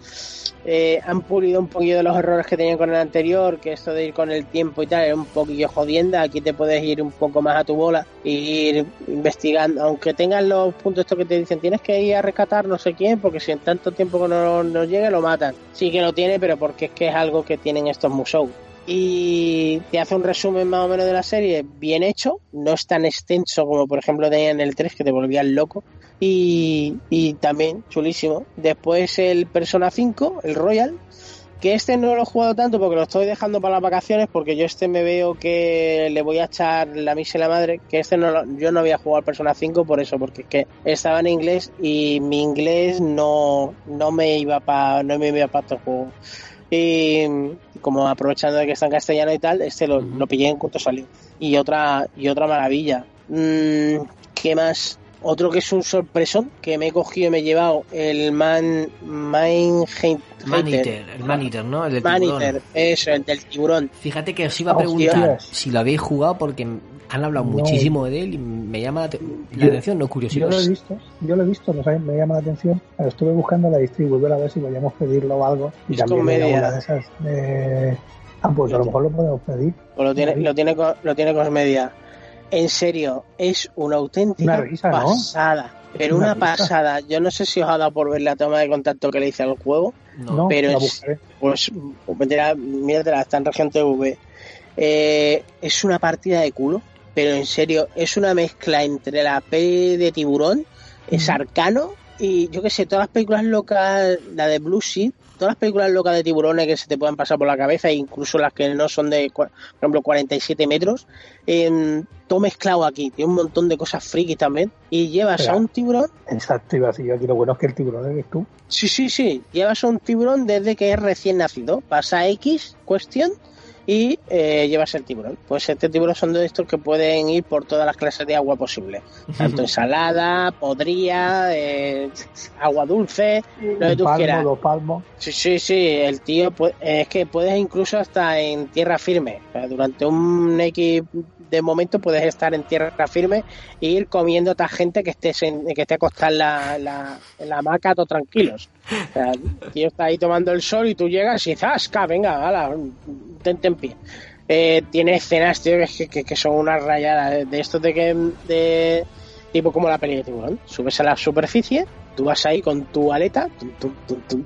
D: Eh, han pulido un poquillo de los errores que tenían con el anterior, que esto de ir con el tiempo y tal era un poquillo jodienda. Aquí te puedes ir un poco más a tu bola e ir investigando, aunque tengas los puntos estos que te dicen tienes que ir a rescatar no sé quién, porque si en tanto tiempo que no, no llegue lo matan. Sí que lo tiene, pero porque es que es algo que tienen estos musou y te hace un resumen más o menos de la serie bien hecho, no es tan extenso como por ejemplo tenía en el 3 que te volvía loco y, y, también chulísimo. Después el Persona 5, el Royal, que este no lo he jugado tanto porque lo estoy dejando para las vacaciones porque yo este me veo que le voy a echar la misa y la madre, que este no lo, yo no había jugado al Persona 5 por eso, porque es que estaba en inglés y mi inglés no, no me iba para no me iba para estos juegos. Y como aprovechando de que está en castellano y tal, este lo, lo pillé en cuanto salió. Y otra, y otra maravilla. Mm, ¿Qué más? Otro que es un sorpresón que me he cogido y me he llevado, el Man. Man
A: Maniter, el Maniter, ¿no? El del
D: Maniter, eso, el del tiburón.
A: Fíjate que os iba a preguntar si lo habéis jugado porque han hablado no. muchísimo de él y me llama la, la atención, no curiosidad.
C: Yo lo he visto, yo lo he visto, no sé, me llama la atención. Estuve buscando la distribuidora a ver si podíamos pedirlo o algo. Y
D: es
C: también
D: comedia.
C: una de esas Ah, pues a lo mejor lo podemos pedir.
D: O lo tiene, lo tiene, co- lo tiene Cosmedia. En serio, es una auténtica
C: Una risa, ¿no?
D: pasada. Pero
C: Una
D: pasada. Yo no sé si os ha dado por ver la toma de contacto que le hice al juego.
C: No,
D: pero
C: la
D: es-. Pues, míratela, míratela, está en región TV. Eh, es una partida de culo, pero en serio, es una mezcla entre la peli de tiburón, es arcano, y yo que sé, todas las películas locas, la de Blue Sea, todas las películas locas de tiburones que se te puedan pasar por la cabeza, incluso las que no son de, por ejemplo, 47 metros, em, todo mezclado aquí, tiene un montón de cosas frikis también, y llevas a un tiburón
C: Exacto, iba así. Aquí lo bueno es que el tiburón eres tú.
D: Sí, sí, sí. Llevas a un tiburón desde que es recién nacido. Pasa X cuestión y eh, llevas el tiburón. Pues este tiburón son de estos que pueden ir por todas las clases de agua posible. Tanto ensalada, podría, eh, agua dulce, lo que tú
C: palmo,
D: quieras.
C: palmos.
D: Sí, sí, sí. El tío pu- eh, es que puedes incluso hasta en tierra firme. O sea, durante un X de momento puedes estar en tierra firme e ir comiendo a otra gente que esté, que esté acostada en la, en la, en la hamaca, todos tranquilos. Tío está ahí tomando el sol y tú llegas y zasca, venga, hala, tente en pie. Eh, tiene escenas, tío, que, que, que son unas rayadas de, de estos de que de tipo como la peli de tiburón. Subes a la superficie, tú vas ahí con tu aleta tum,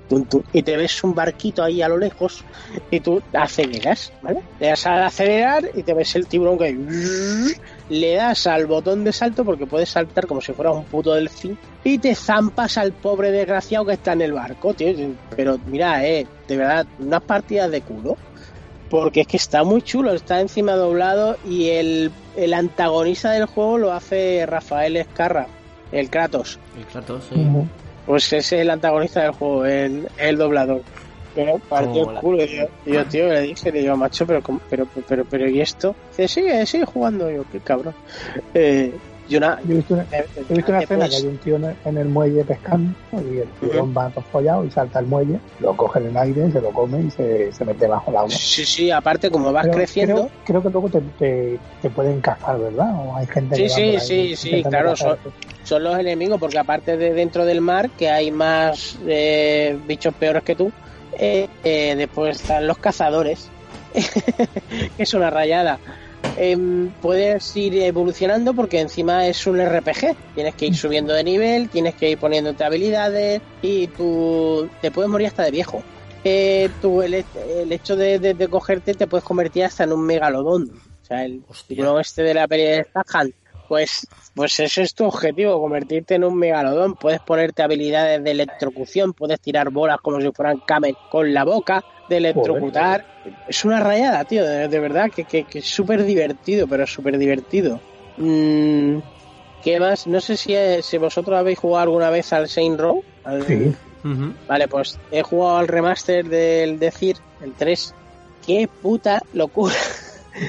D: tum, tum, y te ves un barquito ahí a lo lejos y tú aceleras, ¿vale? Le das al acelerar y te ves el tiburón que le das al botón de salto porque puedes saltar como si fuera un puto delfín y te zampas al pobre desgraciado que está en el barco, tío. Pero mira, eh, de verdad, unas partidas de culo. Porque es que está muy chulo, está encima doblado y el, el antagonista del juego lo hace Rafael Escarra, el Kratos.
A: El Kratos, sí.
D: Pues ese es el antagonista del juego, el, el doblador. Pero partió el culo. Y yo, y yo, tío, le dije, le digo, macho, pero, ¿cómo- pero, pero, pero, ¿y esto? Dice, sigue, sigue jugando. Y yo, qué cabrón. Eh, una,
C: Yo he visto una,
D: eh,
C: he visto una escena que hay un tío en el, en el muelle pescando y el tiburón va todo follado y salta al muelle, lo coge en el aire, se lo come y se, se mete bajo el agua.
D: Sí, sí, aparte, como vas
C: Pero
D: creciendo.
C: Creo, creo que luego te, te, te pueden cazar, ¿verdad? O hay gente
D: Sí,
C: que va
D: sí,
C: ahí
D: sí, sí, claro,
C: cazarte.
D: son los enemigos, porque aparte de dentro del mar, que hay más eh, bichos peores que tú, eh, eh, después están los cazadores, que es una rayada. Em, puedes ir evolucionando porque encima es un RPG. Tienes que ir subiendo de nivel, tienes que ir poniéndote habilidades y tú te puedes morir hasta de viejo. Eh, tú, el, el hecho de, de- de cogerte te puedes convertir hasta en un megalodón. O sea, el tiburón este de la peli de Stahan, pues, pues ese es tu objetivo, convertirte en un megalodón. Puedes ponerte habilidades de electrocución, puedes tirar bolas como si fueran camel con la boca, de electrocutar. Es una rayada, tío, de, de verdad, que, que, que es súper divertido, pero súper divertido. Mm, ¿Qué más? No sé si, eh, si vosotros habéis jugado alguna vez al Saint Row. al-
C: Sí.
D: Vale, pues he jugado al remaster del Decir, el 3. Qué puta locura.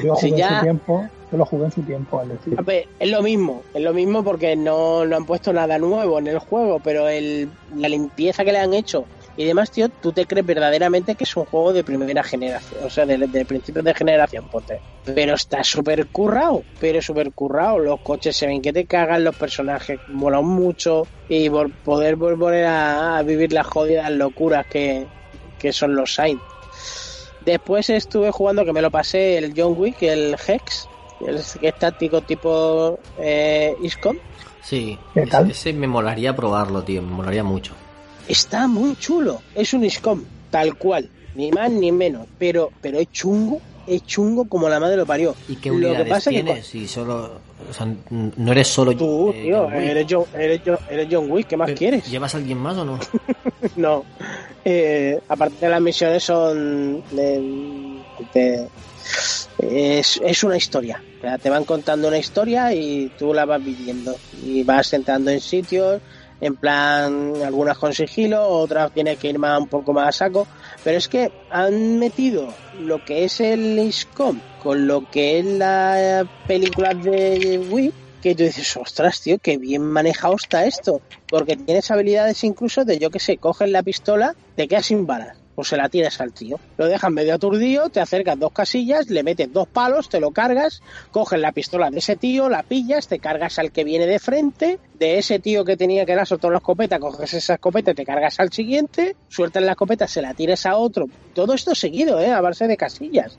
C: yo
D: Si ya-
C: tiempo, yo lo jugué en su tiempo, al decir.
D: A ver, es lo mismo, es lo mismo porque no, no han puesto nada nuevo en el juego, pero el, la limpieza que le han hecho y demás, tío, tú te crees verdaderamente que es un juego de primera generación, o sea, de, de principios de generación, ponte. Pero está súper currado, pero súper currado. Los coches se ven que te cagan, los personajes molan mucho y por poder volver a, a vivir las jodidas locuras que, que son los Saints. Después estuve jugando, que me lo pasé, el John Wick, el Hex, es táctico tipo eh, XCOM.
A: Sí,
C: ¿Qué
A: ese,
C: tal?
A: ese me molaría probarlo, tío, me molaría mucho.
D: Está muy chulo. Es un XCOM, tal cual. Ni más ni menos. Pero, pero es chungo, es chungo como la madre lo parió.
A: ¿Y qué
D: Lo que
A: unidades
D: pasa es que
A: tienes? Si solo, o sea, no eres solo
D: Tú,
A: eh,
D: tío,
A: John
D: eres John, eres, John, eres John Wick, ¿qué más
A: Pero,
D: quieres?
A: ¿Llevas a alguien más o no?
D: No. Eh, aparte de las misiones son de, de- es, es una historia. Te van contando una historia y tú la vas viviendo. Y vas entrando en sitios, en plan, algunas con sigilo, otras tienes que ir más un poco más a saco. Pero es que han metido lo que es el XCOM con lo que es la película de Wii que tú dices, ostras, tío, qué bien manejado está esto. Porque tienes habilidades incluso de, yo que sé, coges la pistola, te quedas sin balas. Pues se la tiras al tío. Lo dejas medio aturdido, te acercas dos casillas, le metes dos palos, te lo cargas, coges la pistola de ese tío, la pillas, te cargas al que viene de frente, de ese tío que tenía que dar soltado la escopeta, coges esa escopeta, te cargas al siguiente, sueltas la escopeta, se la tires a otro. Todo esto seguido, ¿eh? A base de casillas.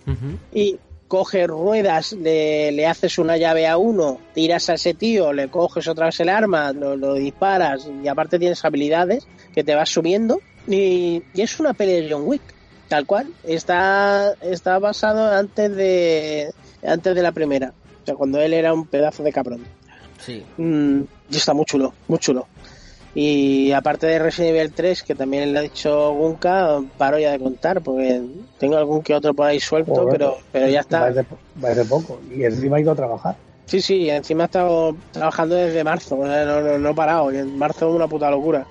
D: Y coges ruedas, le, le, haces una llave a uno, tiras a ese tío, le coges otra vez el arma, lo, lo disparas y aparte tienes habilidades que te vas subiendo y, y, es una peli de John Wick, tal cual. Está, está basado antes de antes de la primera, o sea, cuando él era un pedazo de cabrón.
A: Sí.
D: Mm, y está muy chulo, muy chulo. Y aparte de Resident Evil 3, que también le ha dicho Gunka, paro ya de contar, porque tengo algún que otro por ahí suelto, pero, pero ya está.
C: Va de, va de poco. Y encima ha ido a trabajar.
D: Sí, sí, encima he estado trabajando desde marzo, o sea, no, no, no he parado, y en marzo es una puta locura.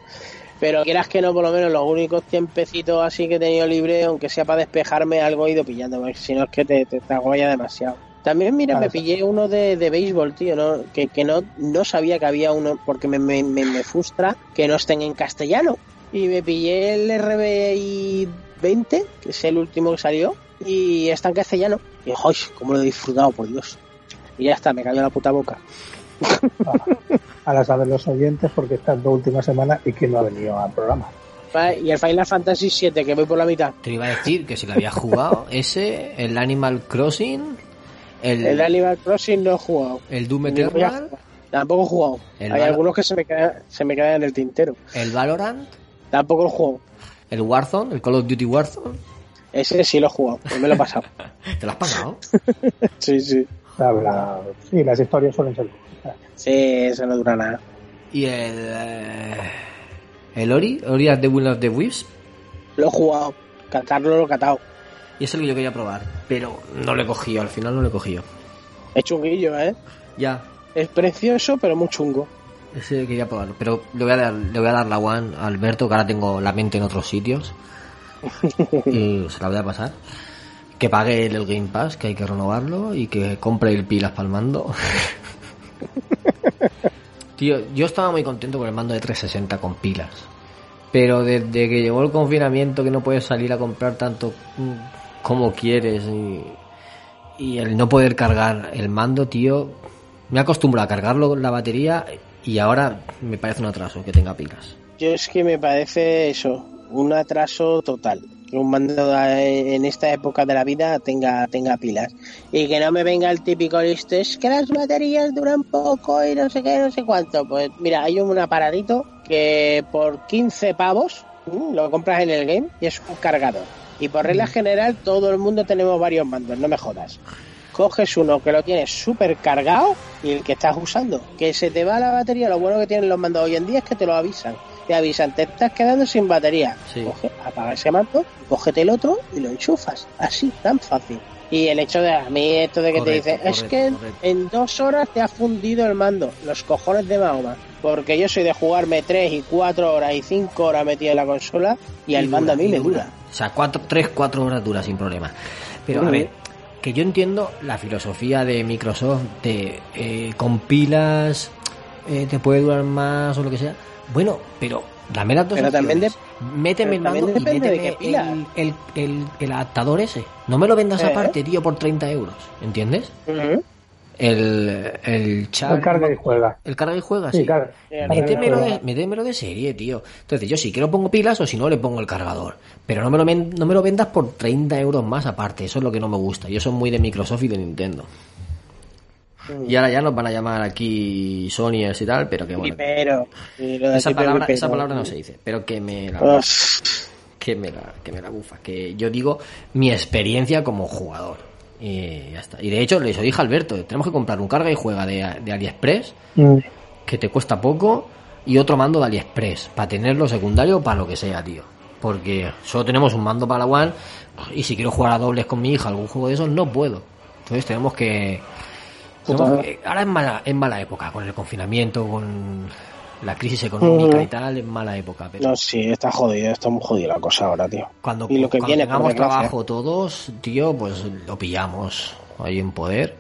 D: Pero quieras que no, por lo menos los únicos tiempecitos así que he tenido libre, aunque sea para despejarme, algo he ido pillando, porque si no es que te, te, demasiado. También, mira, me pillé uno de, de béisbol, tío, ¿no? que, que no, no sabía que había uno, porque me, me, me, me frustra que no estén en castellano. Y me pillé el RBI 20, que es el último que salió, y está en castellano. Y, ¡ay! ¿Cómo lo he disfrutado, por Dios! Y ya está, me cayó la puta boca.
C: Ahora saben los oyentes porque estas dos últimas semanas y que no ha venido al programa.
D: Y el Final Fantasy VII, que voy por la mitad.
A: Te iba a decir que si lo había jugado, ese, el Animal Crossing, el,
D: el Animal Crossing no he jugado.
A: El Doom Eternal.
D: Tampoco he jugado.
A: El
D: Hay
A: Val-
D: algunos que se me, quedan, se me quedan en el tintero.
A: El Valorant,
D: Tampoco lo he jugado.
A: el Warzone, el Call of Duty Warzone.
D: Ese sí lo he jugado, pues me lo he pasado.
A: ¿Te lo has pasado?
D: sí, sí.
C: Habla... Sí, las historias suelen ser.
D: Sí, eso no dura nada.
A: Y el. eh, el Ori, Ori the Will of the Wisps.
D: Lo he jugado. Catarlo lo he catado.
A: Y es el que yo quería probar. Pero no lo he cogido, al final no lo he cogido.
D: Es chunguillo, ¿eh?
A: Ya,
D: Es precioso, pero muy chungo.
A: ese quería probarlo. Pero le voy a dar, le voy a dar la one a Alberto, que ahora tengo la mente en otros sitios. y se la voy a pasar. Que pague el, Game Pass, que hay que renovarlo. Y que compre el pilas para el mando. Tío, yo estaba muy contento con el mando de 360 con pilas. Pero desde que llegó el confinamiento, que no puedes salir a comprar tanto mm, como quieres y, y el no poder cargar el mando, tío, me acostumbro a cargarlo con la batería y ahora me parece un atraso que tenga pilas.
D: Yo es que me parece eso, un atraso total. Un mando en esta época de la vida tenga, tenga pilas. Y que no me venga el típico listo, es que las baterías duran poco y no sé qué, no sé cuánto. Pues mira, hay un aparatito que por 15 pavos mm, lo compras en el game y es un cargador. Y por regla general todo el mundo tenemos varios mandos, no me jodas. Coges uno que lo tienes súper cargado y el que estás usando, que se te va la batería, lo bueno que tienen los mandos hoy en día es que te lo avisan. Te avisan, te estás quedando sin batería.
A: Sí.
D: Coge, apaga ese mando, cógete el otro y lo enchufas. Así, tan fácil. Y el hecho de a mí esto de que
A: Correcto,
D: te dicen, es que
A: correcto.
D: en dos horas te ha fundido el mando, los cojones de Mahoma. Porque yo soy de jugarme tres y cuatro horas y cinco horas metido en la consola y el
A: Y
D: mando a mí me dura.
A: O sea, cuatro, tres, cuatro horas dura sin problema. Pero a ver, que yo entiendo la filosofía de Microsoft de eh, con pilas eh, te puede durar más o lo que sea. Bueno, pero dame las dos
D: Pero también
A: opciones. Méteme el
D: pero también
A: mando y
D: de
A: méteme el, el, el- el adaptador ese. No me lo vendas
D: Eh.
A: aparte, tío, por 30 euros. ¿Entiendes? El, el chat.
C: El carga y juega.
A: El carga y juega,
C: Sí,
A: sí.
C: carga.
A: Métemelo de, métemelo de serie, tío. Entonces, yo sí que lo pongo pilas o si no le pongo el cargador. Pero no me lo, no me lo vendas por 30 euros más aparte. Eso es lo que no me gusta. Yo soy muy de Microsoft y de Nintendo. Y ahora ya nos van a llamar aquí Sonyers y tal, pero que bueno. Esa palabra, esa palabra no se dice, pero que me la, que me la, que me la bufa. Que yo digo mi experiencia como jugador. Y ya está. Y de hecho, le dije a Alberto, tenemos que comprar un carga y juega de, de AliExpress
C: Mm.
A: que te cuesta poco y otro mando de AliExpress para tenerlo secundario o para lo que sea, tío. Porque solo tenemos un mando para la One y si quiero jugar a dobles con mi hija algún juego de esos no puedo. Entonces tenemos que... que- ahora es mala, es mala época con el confinamiento, con la crisis económica y tal, es mala época. Pero
D: No, sí, está jodido, está muy jodida la cosa ahora, tío.
A: cuando,
D: y lo que
A: cuando
D: viene,
A: tengamos trabajo todos, tío, pues lo pillamos ahí en poder.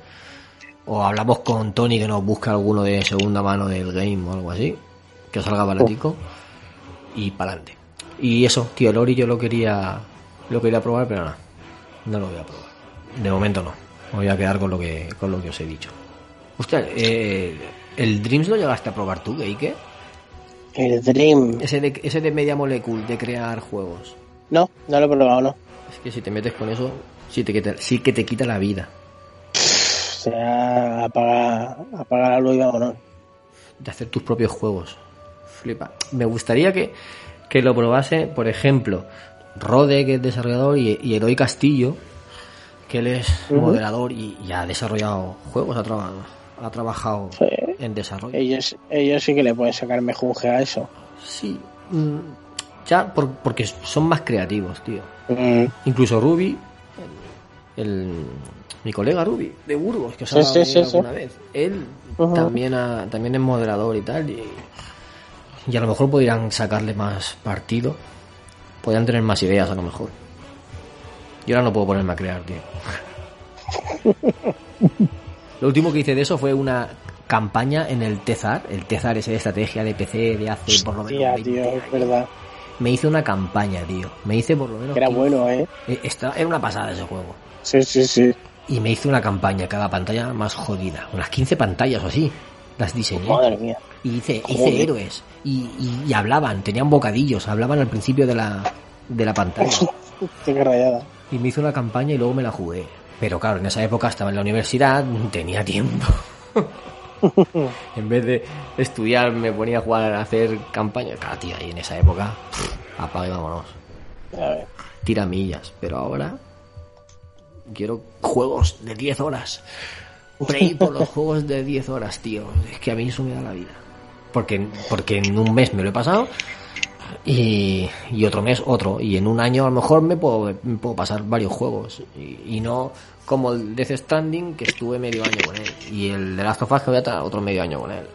A: O hablamos con Tony que nos busque alguno de segunda mano del game o algo así. Que salga baratico. Y para adelante. Y eso, tío, el Ori yo lo quería Lo quería probar, pero no. No lo voy a probar. De momento no. Voy a quedar con lo que, con lo que os he dicho. Hostia, eh, ¿el Dreams lo llegaste a probar tú, Geike?
D: El Dream.
A: Ese de, ese de Media Molecule, de crear juegos.
D: No, no lo he probado, no.
A: Es que si te metes con eso, sí, te quita, sí que te quita la vida.
D: O sea, apaga, apaga la luz y vámonos.
A: De hacer tus propios juegos. Flipa. Me gustaría que, que lo probase, por ejemplo, Rode, que es desarrollador, y, y Eloy Castillo, que él es
D: Ujú.
A: moderador y, y ha desarrollado juegos, ha, traba- ha trabajado
D: Sí.
A: en desarrollo.
D: Ellos, ellos sí que le pueden sacar mejunje a eso.
A: Sí, mm, ya por- porque son más creativos, tío.
D: Mm,
A: Incluso Ruby, el, el- mi colega Ruby de Burgos, que os ha
D: sí, sí,
A: alguna vez, él también, ha- también es moderador y tal, y, y a lo mejor podrían sacarle más partido, podrían tener más ideas a lo mejor. Yo ahora no puedo ponerme a crear, tío. Lo último que hice de eso fue una campaña en el Tezar, el Tezar de estrategia de PC de hace por lo menos
D: Tía,
A: 20
D: tío,
A: años.
D: es verdad.
A: Me hice una campaña, tío. Me hice por lo menos.
D: Era
A: 15.
D: bueno, ¿eh?
A: Eh, esta- era una pasada ese juego.
D: Sí, sí, sí.
A: Y me hice una campaña, cada pantalla más jodida. Unas 15 pantallas o así. Las diseñé.
D: Madre mía.
A: Y hice, hice
D: Joder.
A: héroes. Y, y- y hablaban, tenían bocadillos, hablaban al principio de la, de la pantalla.
D: Qué rayada.
A: Y me hice una campaña y luego me la jugué. Pero claro, en esa época estaba en la universidad, tenía tiempo. en vez de estudiar me ponía a jugar a hacer campañas. Claro, tío, ahí en esa época, apaga y vámonos. Tira millas. Pero ahora quiero juegos de 10 horas. Play por los juegos de 10 horas, tío. Es que a mí eso me da la vida. Porque, porque en un mes me lo he pasado y, y otro mes otro. Y en un año a lo mejor me puedo, me puedo pasar varios juegos. Y, y no como el Death Standing, que estuve medio año con él. Y el de Last of Us, que voy a estar otro medio año con él.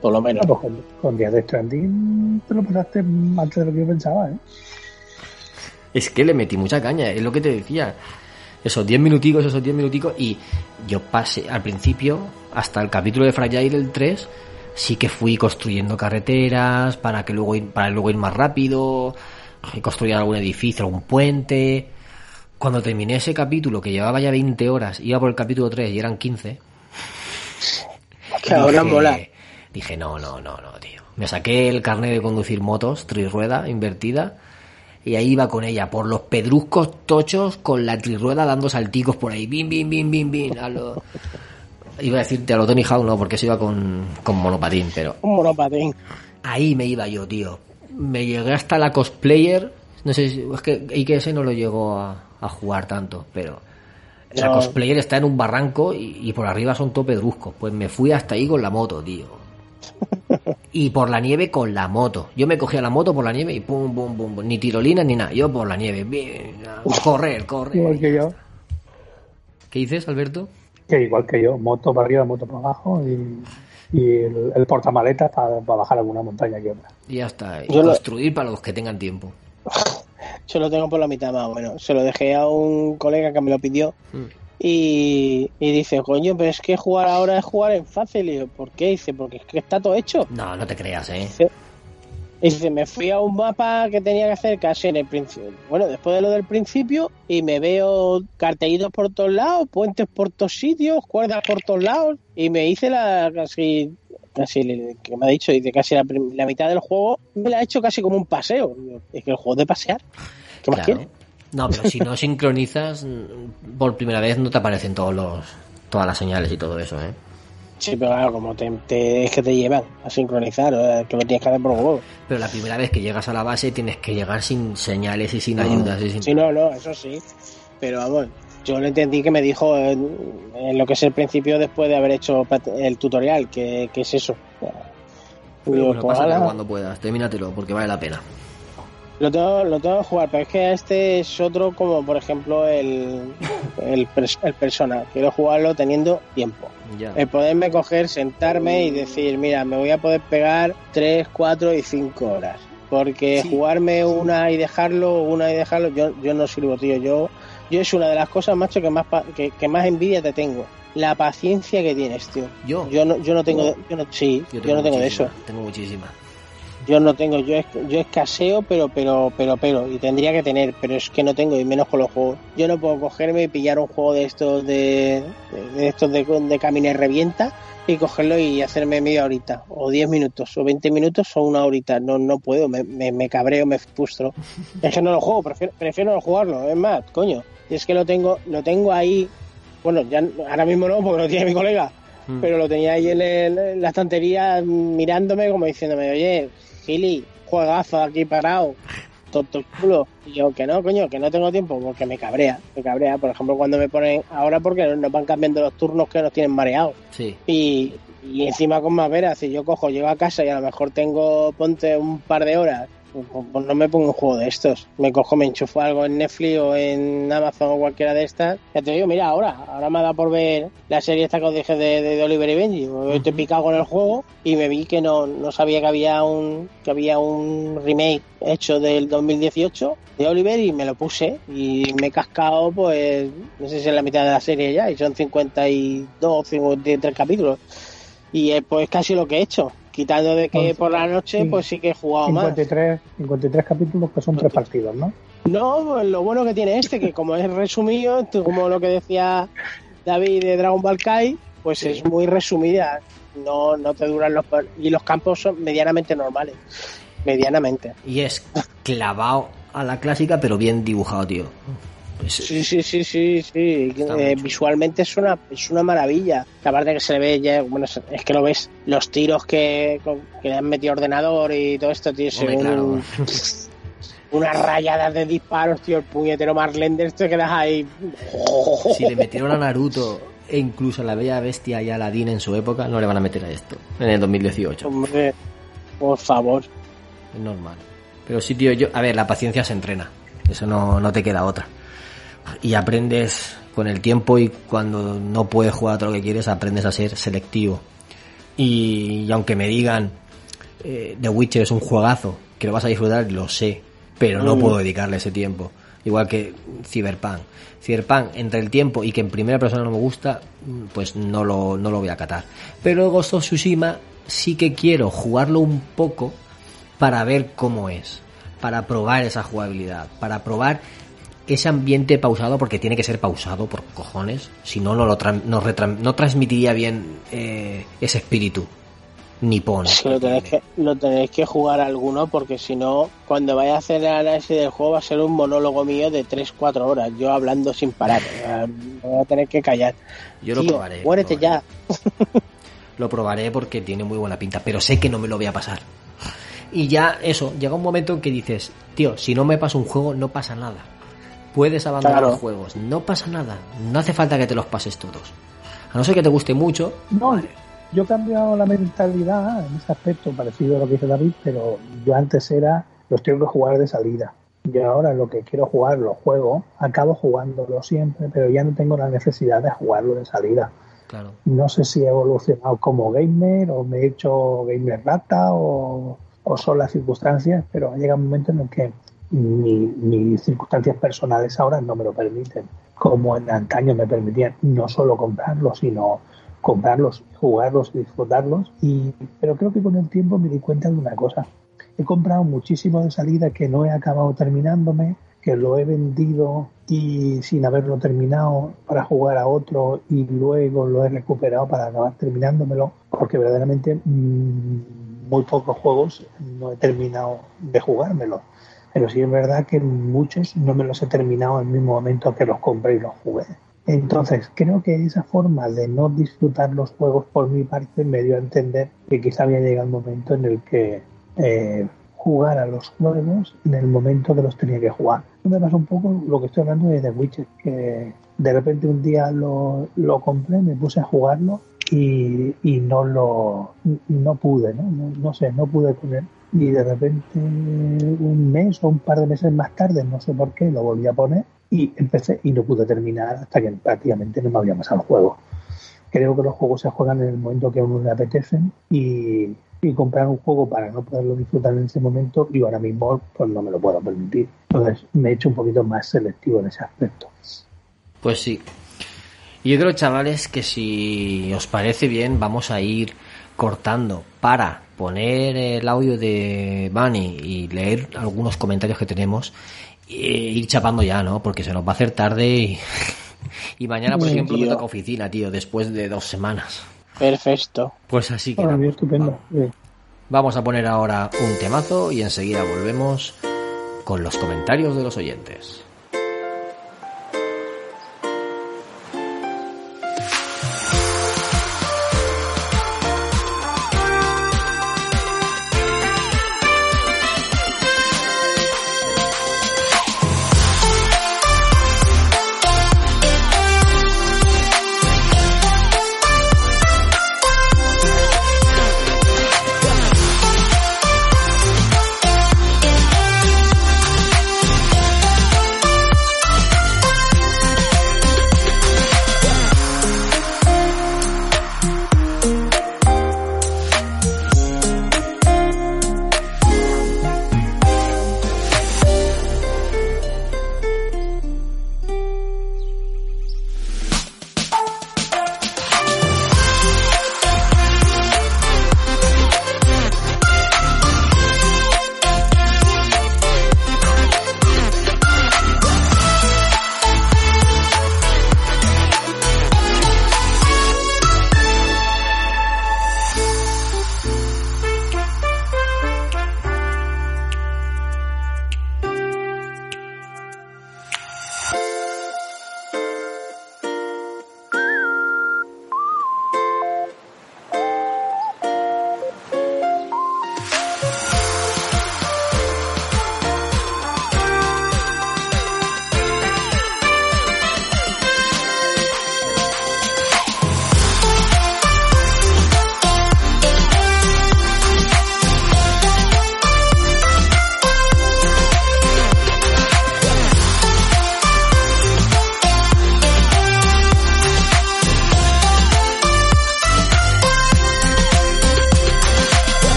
D: Por lo menos.
C: Ah, pues con, con Días de Stranding te lo pasaste antes de lo que yo pensaba, ¿eh?
A: Es que le metí mucha caña, es lo que te decía. Esos 10 minuticos, esos 10 minuticos. Y yo pasé al principio, hasta el capítulo de Fragile el 3, sí que fui construyendo carreteras para que luego ir, para luego ir más rápido, y construir algún edificio, algún puente. Cuando terminé ese capítulo, que llevaba ya 20 horas, iba por el capítulo 3 y eran 15.
D: Que ahora
A: dije-
D: mola.
A: Dije, no, no, no, no, tío. Me saqué el carnet de conducir motos, trirrueda, invertida, y ahí iba con ella, por los pedruscos tochos, con la trirrueda dando salticos por ahí. Bim, bim, bim, bim, bim. A lo... Iba a decirte a lo Tony Hawk, no, porque se iba con, con monopatín, pero
D: Un monopatín.
A: ahí me iba yo, tío. Me llegué hasta la cosplayer. No sé si. Es que IKS no lo llegó a, a jugar tanto, pero. La cosplayer está en un barranco y, y por arriba son todo pedruscos. Pues me fui hasta ahí con la moto, tío. Y por la nieve con la moto. Yo me cogía la moto por la nieve y pum, pum, pum. pum. Ni tirolina ni nada. Yo por la nieve. Bien, correr, correr. ¿Qué dices, Alberto?
C: Que igual que yo, moto para arriba, moto para abajo y, y el, el portamaletas para, para bajar alguna montaña que otra.
A: Y ya está. Y
D: Yo lo-
A: construir para los que tengan tiempo.
D: Yo lo tengo por la mitad más o menos. Se lo dejé a un colega que me lo pidió.
A: Mm.
D: Y, y dice, coño, pero es que jugar ahora es jugar en fácil. Y yo, ¿por qué? Dice, porque es que está todo hecho.
A: No, no te creas, eh.
D: Dice, y dice, me fui a un mapa que tenía que hacer casi en el principio. Bueno, después de lo del principio, y me veo cartelitos por todos lados, puentes por todos sitios, cuerdas por todos lados, y me hice la casi, casi, que me ha dicho, dice casi la, mitad del juego, me la ha hecho casi como un paseo. Es que el juego es de pasear. ¿Qué más
A: Claro. No, pero si no sincronizas por primera vez no te aparecen todos los todas las señales y todo eso, ¿eh?
D: Sí, pero claro, como te, te- es que te llevan a sincronizar, o sea, que lo tienes que hacer por huevo.
A: Pero la primera vez que llegas a la base tienes que llegar sin señales y sin ayudas y sin...
D: Sí, no, no, eso sí. Pero vamos, yo le entendí que me dijo en, en lo que es el principio después de haber hecho el tutorial, que, que es eso.
A: Pero
D: Digo,
A: bueno,
D: pues,
A: pásatelo
D: ala,
A: cuando puedas, termínatelo porque vale la pena.
D: Lo, tengo, lo tengo que jugar, pero es que este es otro como, por ejemplo, el, el, el Persona. Quiero jugarlo teniendo tiempo.
A: Ya.
D: El poderme coger, sentarme y decir, mira, me voy a poder pegar 3, 4 y 5 horas. Porque
A: Sí.
D: jugarme una y dejarlo, una y dejarlo, yo, yo no sirvo, tío. Yo, yo es una de las cosas, macho, que más, pa- que, que más envidia te tengo. La paciencia que tienes, tío.
A: Yo,
D: Yo no, yo no tengo, yo no, sí, yo, no tengo de eso.
A: Tengo muchísima.
D: Yo no tengo, yo, yo escaseo, pero, pero, pero, pero, y tendría que tener, pero es que no tengo, y menos con los juegos. Yo no puedo cogerme y pillar un juego de estos de, de estos de, de camina y revienta y cogerlo y hacerme media horita, o 10 minutos, o 20 minutos, o una horita. No, no puedo, me, me, me cabreo, me frustro. Es que no lo juego, prefiero, prefiero no jugarlo, es más, coño. Y es que lo tengo, lo tengo ahí, bueno, ya ahora mismo no, porque lo tiene mi colega,
A: Mm.
D: pero lo tenía ahí en, el- en la estantería mirándome como diciéndome, oye, Gili, juegazo aquí parado, tonto el culo. Y yo, que no, coño, que no tengo tiempo, porque me cabrea, me cabrea. Por ejemplo, cuando me ponen ahora porque nos van cambiando los turnos que nos tienen mareados.
A: Sí.
D: Y, y encima con más veras, si yo cojo, llego a casa y a lo mejor tengo, ponte un par de horas, no me pongo un juego de estos. Me cojo, me enchufo algo en Netflix o en Amazon o cualquiera de estas. Ya te digo, mira, ahora, ahora me ha dado por ver la serie esta que os dije de, de, de Oliver y Benji. Pues Estoy picado con el juego y me vi que no, no sabía que había un que había un remake hecho del 2018 de Oliver y me lo puse y me he cascado pues no sé si en la mitad de la serie ya y son 52 53 capítulos y es pues casi lo que he hecho quitando de que por la noche pues sí que he jugado más
C: 53, 53 capítulos que son tres partidos, ¿no?
D: no pues lo bueno que tiene este que como es resumido como lo que decía David de Dragon Ball Kai pues es muy resumida no no te duran los y los campos son medianamente normales medianamente
A: Y es clavado a la clásica, pero bien dibujado, tío.
D: Sí, sí, sí, sí, sí. Eh, visualmente es una, es una maravilla. Aparte que se le ve ya, bueno, es que lo ves, los tiros que, que le han metido ordenador y todo esto, tío,
A: Hombre,
D: según
A: claro.
D: unas rayadas de disparos, tío, el puñetero Marlender te quedas ahí.
A: Si le metieron a Naruto e incluso a la Bella Bestia y a Aladdin en su época, no le van a meter a esto en el 2018.
D: Hombre, por favor.
A: Es normal. Pero sí, tío, yo, a ver, la paciencia se entrena. Eso no, no te queda otra. Y aprendes con el tiempo y cuando no puedes jugar a todo lo que quieres, aprendes a ser selectivo. Y, y aunque me digan, eh, The Witcher es un juegazo, que lo vas a disfrutar, lo sé, pero no
D: Mm.
A: puedo dedicarle ese tiempo. Igual que Cyberpunk. Cyberpunk, entre el tiempo y que en primera persona no me gusta, mm, pues no lo, no lo voy a catar. Pero Ghost of Tsushima sí que quiero jugarlo un poco para ver cómo es, para probar esa jugabilidad, para probar ese ambiente pausado, porque tiene que ser pausado por cojones, si no, no, lo no, transmitiría bien eh, ese espíritu nipón.
D: Que lo tenéis que, lo tenéis que jugar alguno porque si no, cuando vaya a hacer el análisis del juego va a ser un monólogo mío de 3-4 horas, yo hablando sin parar. Me voy a tener que callar.
A: Yo lo probaré. lo
D: muérete
A: probaré.
D: ya.
A: Lo probaré porque tiene muy buena pinta, pero sé que no me lo voy a pasar. Y ya eso, llega un momento en que dices, tío, si no me paso un juego, no pasa nada. Puedes abandonar
D: Claro.
A: los juegos, no pasa nada. No hace falta que te los pases todos. A no ser que te guste mucho,
C: No, yo he cambiado la mentalidad en ese aspecto, parecido a lo que dice David, pero yo antes era, los tengo que jugar de salida. Y ahora lo que quiero jugar, lo juego, acabo jugándolo siempre, pero ya no tengo la necesidad de jugarlo de salida.
A: claro.
C: No sé si he evolucionado como gamer o me he hecho gamer rata o, o son las circunstancias, pero ha llegado un momento en el que mi- circunstancias personales ahora no me lo permiten, como en antaño me permitían no solo comprarlos, sino comprarlos, jugarlos y disfrutarlos. Y, pero creo que con el tiempo me di cuenta de una cosa. He comprado muchísimo de salida que no he acabado terminándome, que lo he vendido y sin haberlo terminado para jugar a otro y luego lo he recuperado para acabar terminándomelo, porque verdaderamente mm, muy pocos juegos no he terminado de jugármelo. Pero sí es verdad que muchos no me los he terminado en el mismo momento que los compré y los jugué. Entonces, creo que esa forma de no disfrutar los juegos por mi parte me dio a entender que quizá había llegado el momento en el que eh, jugar a los juegos en el momento que los tenía que jugar. Me pasa un poco lo que estoy hablando de The Witcher, que de repente un día lo, lo compré, me puse a jugarlo y, y no lo no pude, ¿no? ¿no? Sé, no pude con. Y de repente un mes o un par de meses más tarde, no sé por qué, lo volví a poner y empecé y no pude terminar hasta que prácticamente no me había pasado el juego. Creo que los juegos se juegan en el momento que a uno le apetecen y, y comprar un juego para no poderlo disfrutar en ese momento y ahora mismo pues no me lo puedo permitir. Entonces me he hecho un poquito más selectivo en ese aspecto.
A: Pues sí. Yo creo, chavales, que si os parece bien, vamos a ir cortando para poner el audio de Bunny y leer algunos comentarios que tenemos e ir chapando ya, ¿no? Porque se nos va a hacer tarde y, y mañana, por ejemplo, me
C: tío.
A: toca oficina, tío, después de dos semanas.
D: Perfecto.
A: Pues así que
C: bien, estupendo.
A: Vamos a poner ahora un temazo y enseguida volvemos con los comentarios de los oyentes.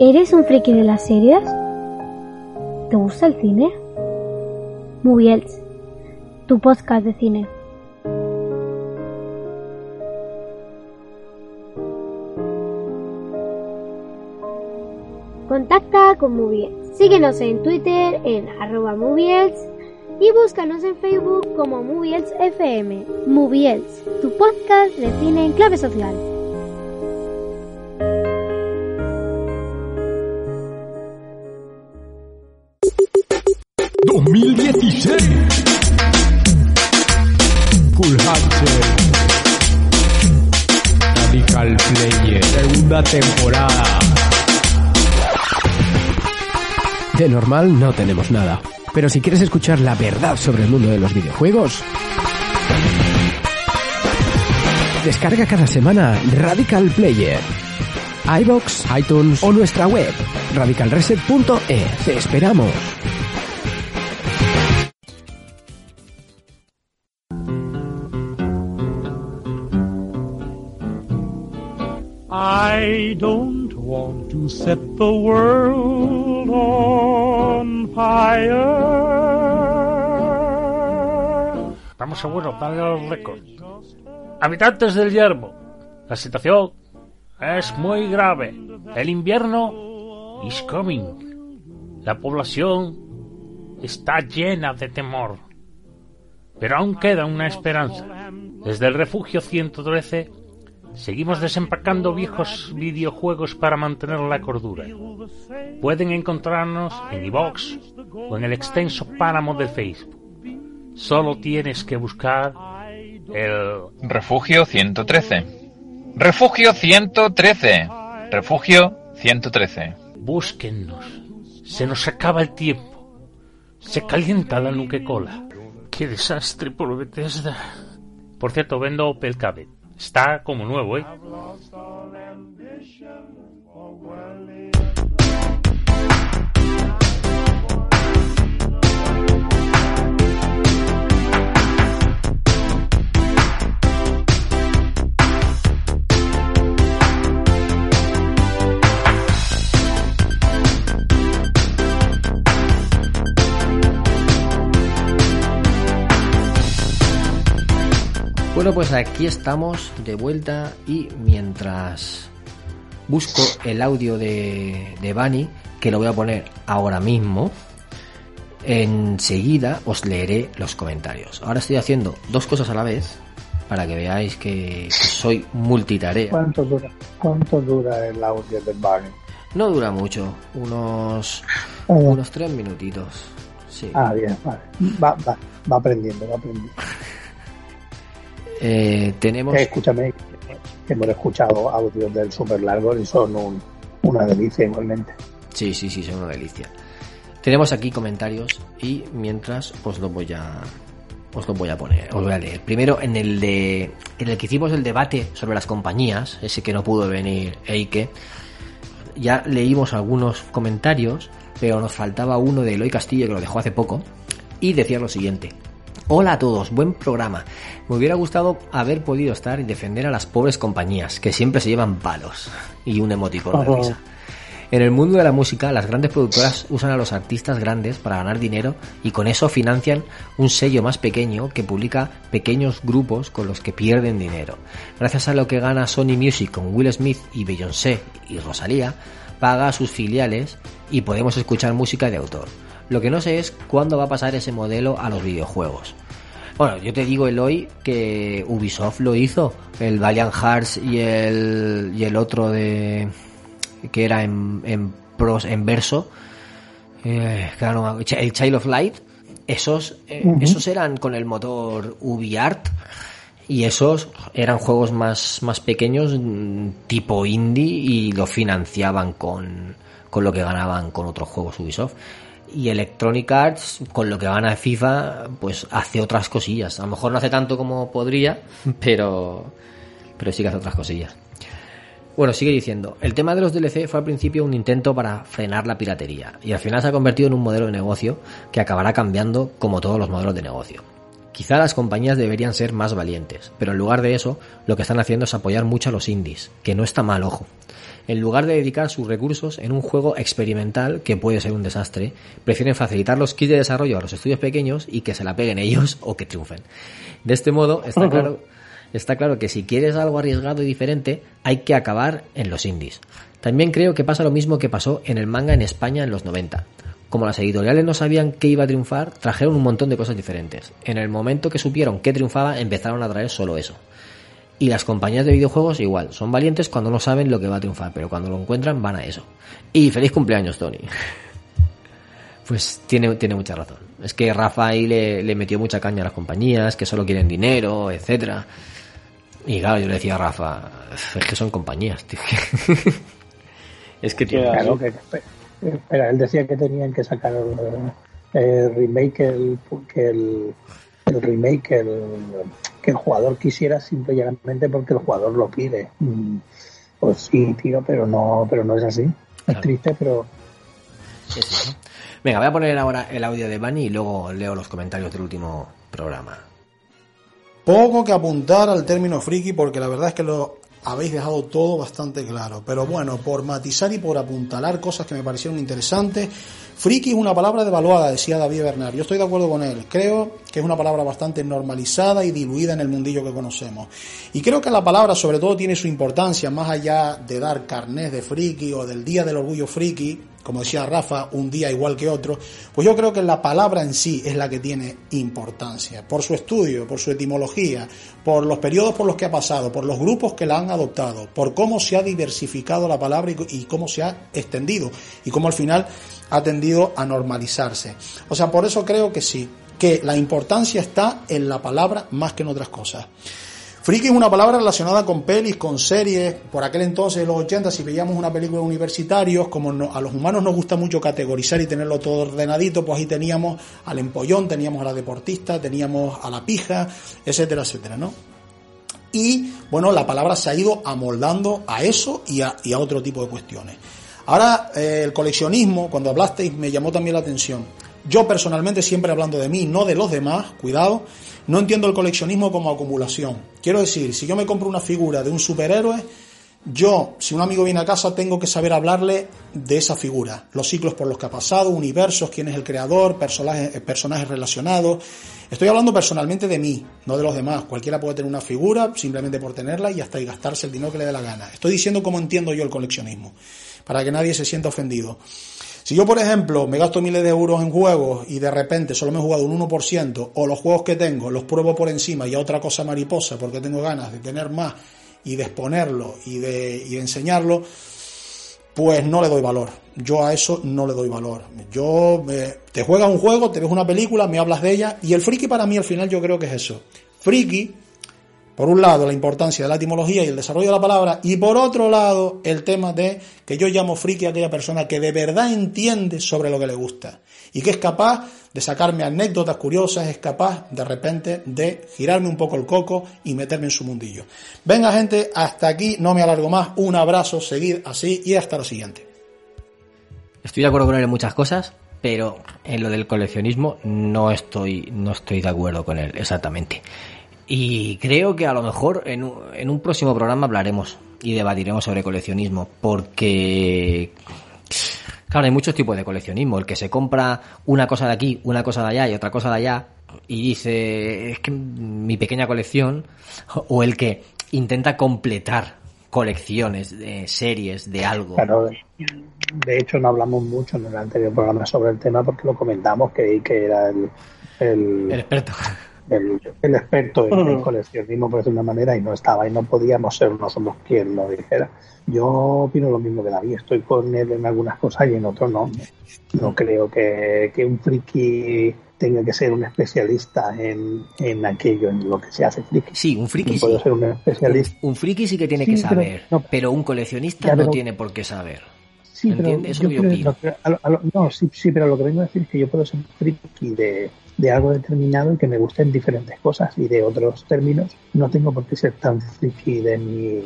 E: ¿Eres un friki de las series? ¿Te gusta el cine? Moviels, tu podcast de cine. Contacta con Moviels. Síguenos en Twitter en arroba Moviels y búscanos en Facebook como Moviels FM. Moviels, tu podcast de cine en clave social.
F: Temporada. De normal no tenemos nada. Pero si quieres escuchar la verdad sobre el mundo de los videojuegos, descarga cada semana Radical Player. iBox, iTunes o nuestra web radicalreset.e. Te esperamos.
G: I don't want to set the world on fire.
H: Vamos a bueno, darle al récord. Habitantes del yermo, la situación es muy grave. El invierno is coming. La población está llena de temor. Pero aún queda una esperanza. Desde el refugio 113 seguimos desempacando viejos videojuegos para mantener la cordura. Pueden encontrarnos en iVox o en el extenso páramo de Facebook. Solo tienes que buscar el
I: Refugio 113. Refugio 113. Refugio 113.
H: Búsquennos. Se nos acaba el tiempo. Se calienta la nuque cola. Qué desastre por Bethesda. Por cierto, vendo Opel Cabet. Está como nuevo, ¿eh?
A: Bueno, pues aquí estamos de vuelta y mientras busco el audio de, de Bani, que lo voy a poner ahora mismo, enseguida os leeré los comentarios. Ahora estoy haciendo dos cosas a la vez para que veáis que, que soy multitarea.
C: ¿Cuánto dura, ¿Cuánto dura el audio de Barney?
A: No dura mucho, unos,
C: Ah.
A: unos tres minutitos. Sí.
C: Ah, bien, vale. Va, va, va aprendiendo, va aprendiendo.
A: Eh, tenemos...
C: Eh, escúchame, hemos escuchado audios del super largo y son un- una delicia igualmente.
A: Sí, sí, sí, son una delicia. Tenemos aquí comentarios y mientras os lo voy a os lo voy a poner, os voy a leer. Primero en el de en el que hicimos el debate sobre las compañías, ese que no pudo venir Eike, ya leímos algunos comentarios, pero nos faltaba uno de Eloy Castillo que lo dejó hace poco y decía lo siguiente: Hola a todos, buen programa. Me hubiera gustado haber podido estar y defender a las pobres compañías que siempre se llevan palos y un emoticono de risa. En el mundo de la música, las grandes productoras usan a los artistas grandes para ganar dinero y con eso financian un sello más pequeño que publica pequeños grupos con los que pierden dinero. Gracias a lo que gana Sony Music con Will Smith y Beyoncé y Rosalía, paga a sus filiales y podemos escuchar música de autor. Lo que no sé es cuándo va a pasar ese modelo a los videojuegos. Bueno, yo te digo, Eloy, que Ubisoft lo hizo. El Valiant Hearts y el, y el otro de que era en, en pros, en verso, eh, el Child of Light, esos, eh, esos eran con el motor UbiArt y esos eran juegos más, más pequeños, mm, tipo indie, y lo financiaban con, con lo que ganaban con otros juegos Ubisoft. Y Electronic Arts, con lo que gana FIFA, pues hace otras cosillas. A lo mejor no hace tanto como podría, pero, pero sí que hace otras cosillas. Bueno, sigue diciendo, el tema de los DLC fue al principio un intento para frenar la piratería y al final se ha convertido en un modelo de negocio que acabará cambiando como todos los modelos de negocio. Quizá las compañías deberían ser más valientes, pero en lugar de eso, lo que están haciendo es apoyar mucho a los indies, que no está mal, ojo. En lugar de dedicar sus recursos en un juego experimental que puede ser un desastre, prefieren facilitar los kits de desarrollo a los estudios pequeños y que se la peguen ellos o que triunfen. De este modo, está claro, está claro que si quieres algo arriesgado y diferente, hay que acabar en los indies. También creo que pasa lo mismo que pasó en el manga en España en los 90. Como las editoriales no sabían qué iba a triunfar, trajeron un montón de cosas diferentes. En el momento que supieron qué triunfaba, empezaron a traer solo eso. Y las compañías de videojuegos igual, son valientes cuando no saben lo que va a triunfar, pero cuando lo encuentran van a eso. Y feliz cumpleaños, Tony. Pues tiene, tiene mucha razón. Es que Rafa ahí le, le metió mucha caña a las compañías, que solo quieren dinero, etcétera. Y claro, yo le decía a Rafa, es que son compañías, tío. es que tío,
C: Claro que, espera, él decía que tenían que sacar el, el remake, el, que el, el remake el, que el jugador quisiera simplemente porque el jugador lo pide. Mm, Pues sí, tío, pero no, pero no es así. Es
A: Claro.
C: triste, pero.
A: Venga, voy a poner ahora el audio de Bunny y luego leo los comentarios del último programa.
J: Poco que apuntar al término friki porque la verdad es que lo habéis dejado todo bastante claro. Pero bueno, por matizar y por apuntalar cosas que me parecieron interesantes, friki es una palabra devaluada, decía David Bernard. Yo estoy de acuerdo con él. Creo que es una palabra bastante normalizada y diluida en el mundillo que conocemos. Y creo que la palabra sobre todo tiene su importancia, más allá de dar carnet de friki o del Día del Orgullo Friki, como decía Rafa, un día igual que otro, pues yo creo que la palabra en sí es la que tiene importancia, por su estudio, por su etimología, por los periodos por los que ha pasado, por los grupos que la han adoptado, por cómo se ha diversificado la palabra y cómo se ha extendido y cómo al final ha tendido a normalizarse. O sea, por eso creo que sí, que la importancia está en la palabra más que en otras cosas. Friki es una palabra relacionada con pelis, con series. Por aquel entonces, en los 80, si veíamos una película de universitarios, como a los humanos nos gusta mucho categorizar y tenerlo todo ordenadito, pues ahí teníamos al empollón, teníamos a la deportista, teníamos a la pija, etcétera, etcétera, ¿no? Y bueno, la palabra se ha ido amoldando a eso y a, y a otro tipo de cuestiones. Ahora, eh, el coleccionismo, cuando hablasteis, me llamó también la atención. Yo personalmente, siempre hablando de mí, no de los demás, cuidado, no entiendo el coleccionismo como acumulación. Quiero decir, si yo me compro una figura de un superhéroe, Yo, si un amigo viene a casa, tengo que saber hablarle de esa figura, los ciclos por los que ha pasado, universos, quién es el creador, personajes, eh, personajes relacionados. Estoy hablando personalmente de mí, no de los demás. Cualquiera puede tener una figura simplemente por tenerla y hasta y gastarse el dinero que le dé la gana. Estoy diciendo cómo entiendo yo el coleccionismo, para que nadie se sienta ofendido. Si yo, por ejemplo, me gasto miles de euros en juegos y de repente solo me he jugado un 1%, o los juegos que tengo los pruebo por encima y a otra cosa mariposa porque tengo ganas de tener más y de exponerlo y de, y de enseñarlo, pues no le doy valor. Yo a eso no le doy valor. Yo eh, te juegas un juego, te ves una película, me hablas de ella y el friki para mí al final yo creo que es eso. Friki, por un lado, la importancia de la etimología y el desarrollo de la palabra y por otro lado, el tema de que yo llamo friki a aquella persona que de verdad entiende sobre lo que le gusta y que es capaz de sacarme anécdotas curiosas, es capaz de repente de girarme un poco el coco y meterme en su mundillo. Venga gente, hasta aquí, no me alargo más, un abrazo, seguid así y hasta la siguiente.
A: Estoy de acuerdo con él en muchas cosas, pero en lo del coleccionismo no estoy, no estoy de acuerdo con él exactamente. Y creo que a lo mejor en un, en un próximo programa hablaremos y debatiremos sobre coleccionismo, porque Claro, hay muchos tipos de coleccionismo. El que se compra una cosa de aquí, una cosa de allá y otra cosa de allá y dice, es que mi pequeña colección, o el que intenta completar colecciones, de series, de algo.
C: Claro, de hecho no hablamos mucho en el anterior programa sobre el tema porque lo comentamos que, que era el, el,
A: el experto.
C: El, el, experto en, en coleccionismo, por decirlo de una manera, y no estaba, y no podíamos ser nosotros quien lo dijera. Yo opino lo mismo que David, estoy con él en algunas cosas y en otras no. No creo que, que un friki tenga que ser un especialista en, en aquello, en lo que se hace friki.
A: Sí, un friki
C: no
A: sí.
C: ser un especialista.
A: Un, un, friki sí que tiene
C: Sí,
A: que
C: pero-
A: saber,
C: no.
A: pero un coleccionista
C: Ya,
A: no
C: pero-
A: tiene por qué saber.
C: Sí, pero
A: ¿Entiendes? Eso
C: yo creo-
A: opino.
C: lo que- a lo- a lo- no, sí, sí, pero lo que vengo a decir es que yo puedo ser friki de, de algo determinado y que me gusten diferentes cosas y de otros términos no tengo por qué ser tan friki de mi,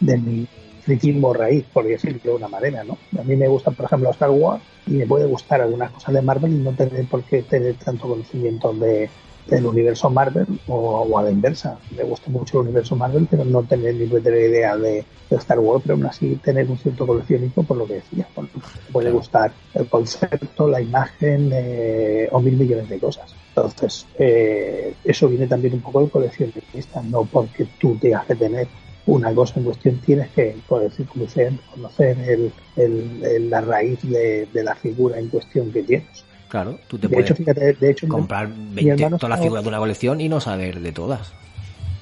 C: de mi friquismo raíz, por decirlo de una manera, ¿no? A mí me gusta, por ejemplo, Star Wars y me puede gustar algunas cosas de Marvel y no tener por qué tener tanto conocimiento de, del universo Marvel o, o a la inversa. Me gusta mucho el universo Marvel, pero no tener ni puta idea de, de Star Wars, pero aún así tener un cierto coleccionismo por lo que decía. Por- puede gustar el concepto, la imagen eh, o mil millones de cosas. Entonces, eh, eso viene también un poco del coleccionista, no porque tú tengas que tener una cosa en cuestión, tienes que conocer, conocer, conocer el, el- el- la raíz de, de la figura en cuestión que tienes.
A: Claro, tú te
C: De
A: puedes
C: hecho, fíjate, de hecho, mi-
A: comprar
C: mi
A: 20,
C: hermano
A: todas las figuras de una colección y no saber de todas.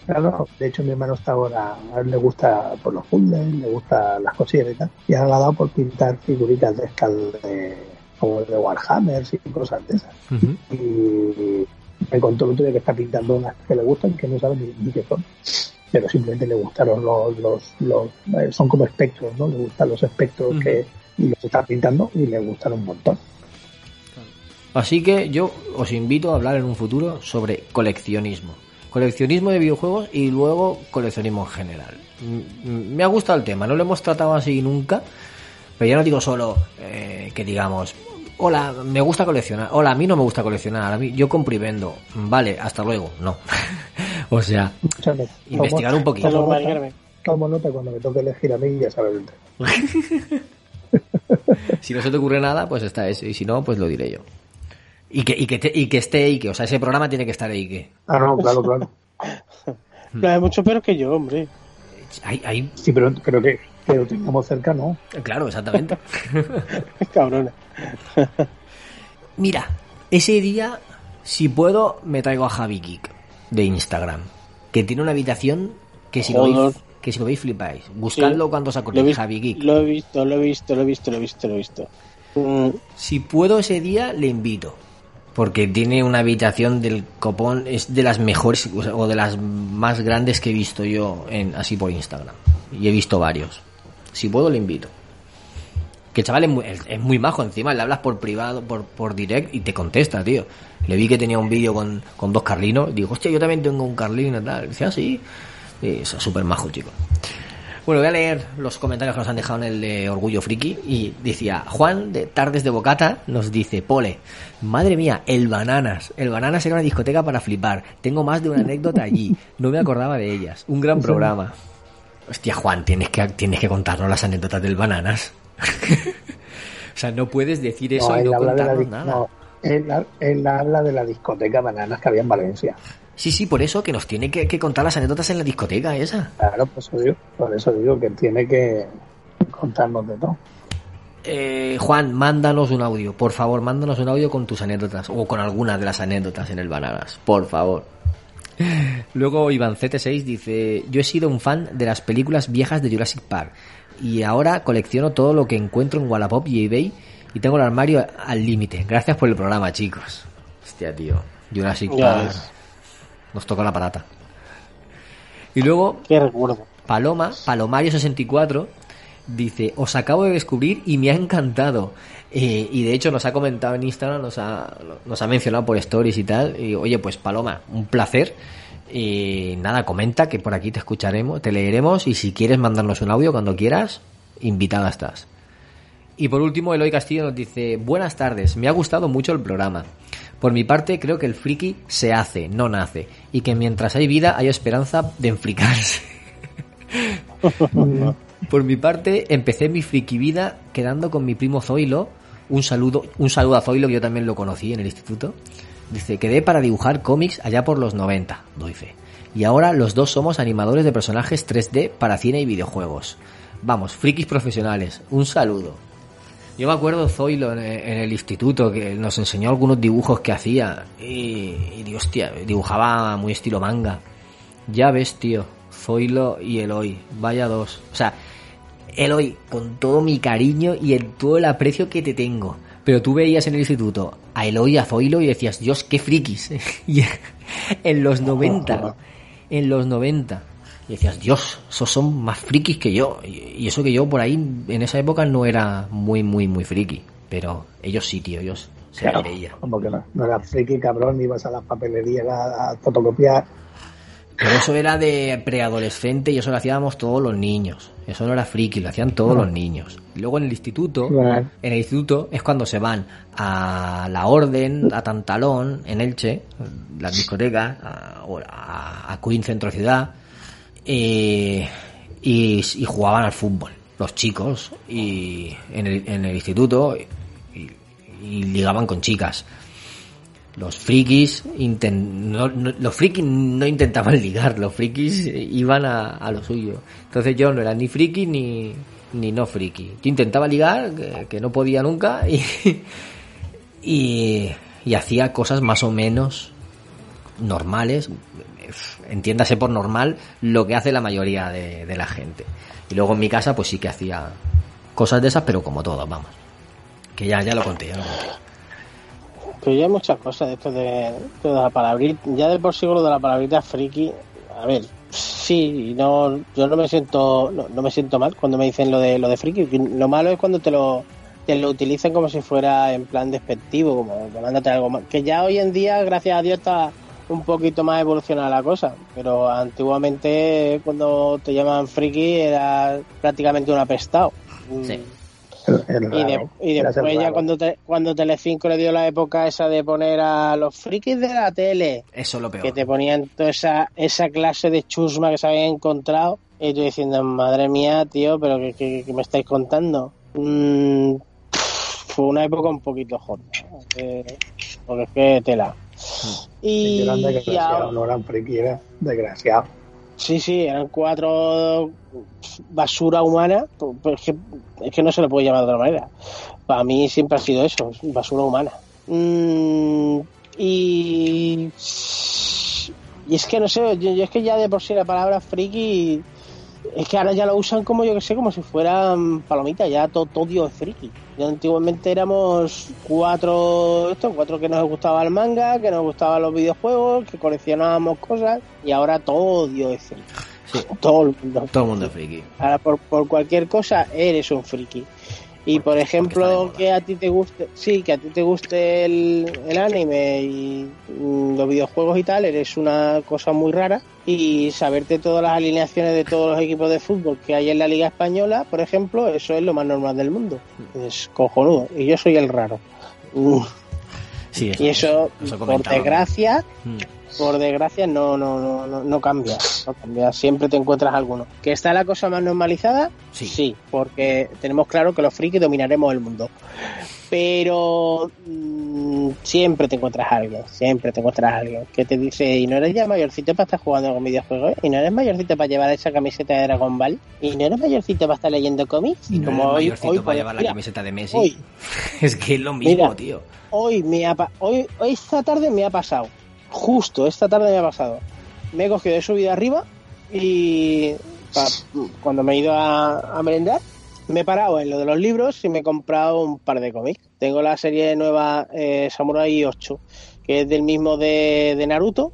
C: Claro, de hecho mi hermano está ahora, a él le gusta por los puzzles, le gusta las cosillas y tal, y ahora le ha dado por pintar figuritas de escal de, como de Warhammer y cosas de esas. Y me contó el otro día que está pintando unas que le gustan que no sabe ni, ni qué son. Pero simplemente le gustaron los, los, los eh, son como espectros, ¿no? Le gustan los espectros
A: Ujú.
C: que y los está pintando y le gustan un montón.
A: Así que yo os invito a hablar en un futuro sobre coleccionismo. Coleccionismo de videojuegos y luego coleccionismo en general. M- m- Me ha gustado el tema, no lo hemos tratado así nunca, pero ya no digo solo eh, que digamos, hola, me gusta coleccionar, hola, a mí no me gusta coleccionar, a mí yo compro y vendo, vale, hasta luego, no. o sea, investigar un poquito.
C: Tomo nota, tomo nota cuando me toque elegir a mí ya sabes el tema.
A: si no se te ocurre nada, pues está ese, y si no, pues lo diré yo. Y que, y que, te- y que esté Ike, o sea, ese programa tiene que estar Ike.
C: Ah, no, claro, claro.
D: No, hay mucho peor que yo, hombre.
A: Hay, hay...
C: Sí, pero creo que, que lo tengamos cerca, ¿no?
A: Claro, exactamente.
D: Cabrona.
A: Mira, ese día, si puedo, me traigo a Javi Geek de Instagram, que tiene una habitación que si, lo
D: Joder.
A: veis, que si lo veis flipáis. Buscadlo
D: Sí.
A: cuando os
D: Lo
A: acordéis, Javi Geek.
D: Lo he visto, lo he visto, lo he visto, lo he visto, lo he visto. Mm,
A: Si puedo ese día, le invito. Porque tiene una habitación del copón, es de las mejores o de las más grandes que he visto yo en, así por Instagram. Y he visto varios. Si puedo, le invito. Que chaval es muy, es- muy majo encima, le hablas por privado, por, por direct y te contesta, tío. Le vi que tenía un vídeo con, con dos carlinos. Digo, hostia, yo también tengo un carlino y tal. Dice, ah, sí. Y es súper majo, chico. Bueno, voy a leer los comentarios que nos han dejado en el de Orgullo Friki. Y decía, Juan de Tardes de Bocata nos dice, Pole, madre mía, el Bananas. El Bananas era una discoteca para flipar. Tengo más de una anécdota allí. No me acordaba de ellas. Un gran programa. Hostia, Juan, tienes que, tienes que contarnos las anécdotas del bananas. o sea, no puedes decir eso y no contarnos nada.
C: no, él, él habla de la discoteca Bananas que había en Valencia.
A: Sí, sí, por eso que nos tiene que, que contar las anécdotas en la discoteca esa.
C: Claro, por eso digo, por eso digo que tiene que contarnos de todo.
A: Eh, Juan, mándanos un audio, por favor, mándanos un audio con tus anécdotas o con algunas de las anécdotas en el Bananas, por favor. Luego Iván CT6 dice, yo he sido un fan de las películas viejas de Jurassic Park y ahora colecciono todo lo que encuentro en Wallapop y eBay y tengo el armario al límite. Gracias por el programa, chicos. Hostia, tío. Jurassic Park. Nos tocó la patata. Y luego
D: Qué recuerdo.
A: Paloma, Palomario64, dice, os acabo de descubrir y me ha encantado. Eh, y de hecho nos ha comentado en Instagram, nos ha, nos ha mencionado por stories y tal. Y oye, pues Paloma, un placer. Y nada, comenta que por aquí te escucharemos, te leeremos y si quieres mandarnos un audio cuando quieras, invitada estás. Y por último, Eloy Castillo nos dice, buenas tardes, me ha gustado mucho el programa. Por mi parte, creo que el friki se hace, no nace, y que mientras hay vida hay esperanza de enfricarse. Por mi parte, empecé mi friki vida quedando con mi primo Zoilo. Un saludo, un saludo a Zoilo, que yo también lo conocí en el instituto. Dice, quedé para dibujar cómics allá por los 90, doy fe. Y ahora los dos somos animadores de personajes 3D para cine y videojuegos. Vamos, frikis profesionales. Un saludo. Yo me acuerdo Zoilo en, el instituto que nos enseñó algunos dibujos que hacía y, y hostia, dibujaba muy estilo manga. Ya ves, tío, Zoilo y Eloy, vaya dos. O sea, Eloy, con todo mi cariño y el, todo el aprecio que te tengo. Pero tú veías en el instituto a Eloy y a Zoilo y decías, Dios, qué frikis. En los 90, en los 90. Y decías, Dios, esos son más frikis que yo. Y eso que yo por ahí, en esa época, no era muy, muy, muy friki. Pero ellos sí, tío, ellos se
C: Claro,
A: creía.
C: como que no, no eras friki, cabrón, ibas a las papelerías a, a fotocopiar.
A: Pero eso era de preadolescente y eso lo hacíamos todos los niños. Eso no era friki, lo hacían todos
C: No.
A: los niños. Y luego en el instituto, en el instituto es cuando se van a la Orden, a Tantalón, en Elche, las discotecas, a, a Queen Centro Ciudad, eh, y, y jugaban al fútbol, los chicos, y en el, en el instituto, y, ligaban con chicas. Los frikis no, los frikis no intentaban ligar, los frikis iban a, lo suyo. Entonces yo no era ni friki ni, ni no friki. Yo intentaba ligar, que, no podía nunca, y, y hacía cosas más o menos normales, entiéndase por normal lo que hace la mayoría de, la gente. Y luego en mi casa pues sí que hacía cosas de esas, pero como todas, vamos. Que ya, ya lo conté, ya.
D: Pero ya hay muchas cosas de esto de, de la palabrita. Ya de por sí lo de la palabrita friki. A ver, sí, no, yo no me siento, no, no me siento mal cuando me dicen lo de lo de friki. Lo malo es cuando te lo, te lo utilizan como si fuera en plan despectivo, como llamándote algo más. Que ya hoy en día, gracias a Dios, está un poquito más evolucionada la cosa. Pero antiguamente, cuando te llamaban friki, era prácticamente un apestado.
A: Sí.
D: Y, de- después ya cuando, te, cuando Telecinco le dio la época esa de poner a los frikis de la tele,
A: Eso es lo peor.
D: que te ponían toda esa, esa clase de chusma que se habían encontrado, y tú diciendo, madre mía, tío, pero ¿qué, qué- qué me estáis contando? Mm, fue una época un poquito hot, ¿no? Eh, porque es que tela.
C: Y
D: Y,
C: eran desgraciados, no eran friki, eran desgraciados.
D: Sí, sí, eran cuatro basura humana, pero es que, es que no se le puede llamar de otra manera. Para mí siempre ha sido eso, basura humana. Mm, y, y es que no sé, yo, yo es que ya de por sí la palabra friki, es que ahora ya lo usan como yo que sé, como si fueran palomitas, ya todo, todo Dios es friki. Ya antiguamente éramos cuatro, esto, cuatro que nos gustaba el manga, que nos gustaban los videojuegos, que coleccionábamos cosas, y ahora todo Dios es friki. Todo el mundo.
A: Todo el mundo es friki.
D: Ahora por, por cualquier cosa eres un friki. Y por ejemplo, que a ti te guste, sí, que a ti te guste el, el anime y mm, los videojuegos y tal, eres una cosa muy rara. Y saberte todas las alineaciones de todos los equipos de fútbol que hay en la Liga Española, por ejemplo, eso es lo más normal del mundo. Es cojonudo. Y yo soy el raro. Mm.
A: Sí,
D: y eso,
A: eso
D: por desgracia,
A: Mm.
D: Por desgracia, no, no, no, no, no cambia. No cambia. Siempre te encuentras alguno. ¿Que está la cosa más normalizada?
A: Sí.
D: porque tenemos claro que los frikis dominaremos el mundo. Pero mm, siempre te encuentras a alguien, siempre te encuentras a alguien que te dice, y no eres ya mayorcito para estar jugando con videojuegos, y no eres mayorcito para llevar esa camiseta de Dragon Ball, y no eres mayorcito para estar leyendo cómics,
A: Y no
D: como
A: eres
D: hoy,
A: mayorcito
D: hoy,
A: para
D: pues,
A: llevar la camiseta de Messi.
D: hoy,
A: es que es lo mismo,
D: Mira.
A: tío.
D: hoy me ha hoy, hoy esta tarde me ha pasado. Justo esta tarde me ha pasado. Me he cogido de subida arriba y pa- cuando me he ido a, a merendar, me he parado en lo de los libros y me he comprado un par de cómics. Tengo la serie nueva eh, Samurai 8, que es del mismo de, de Naruto,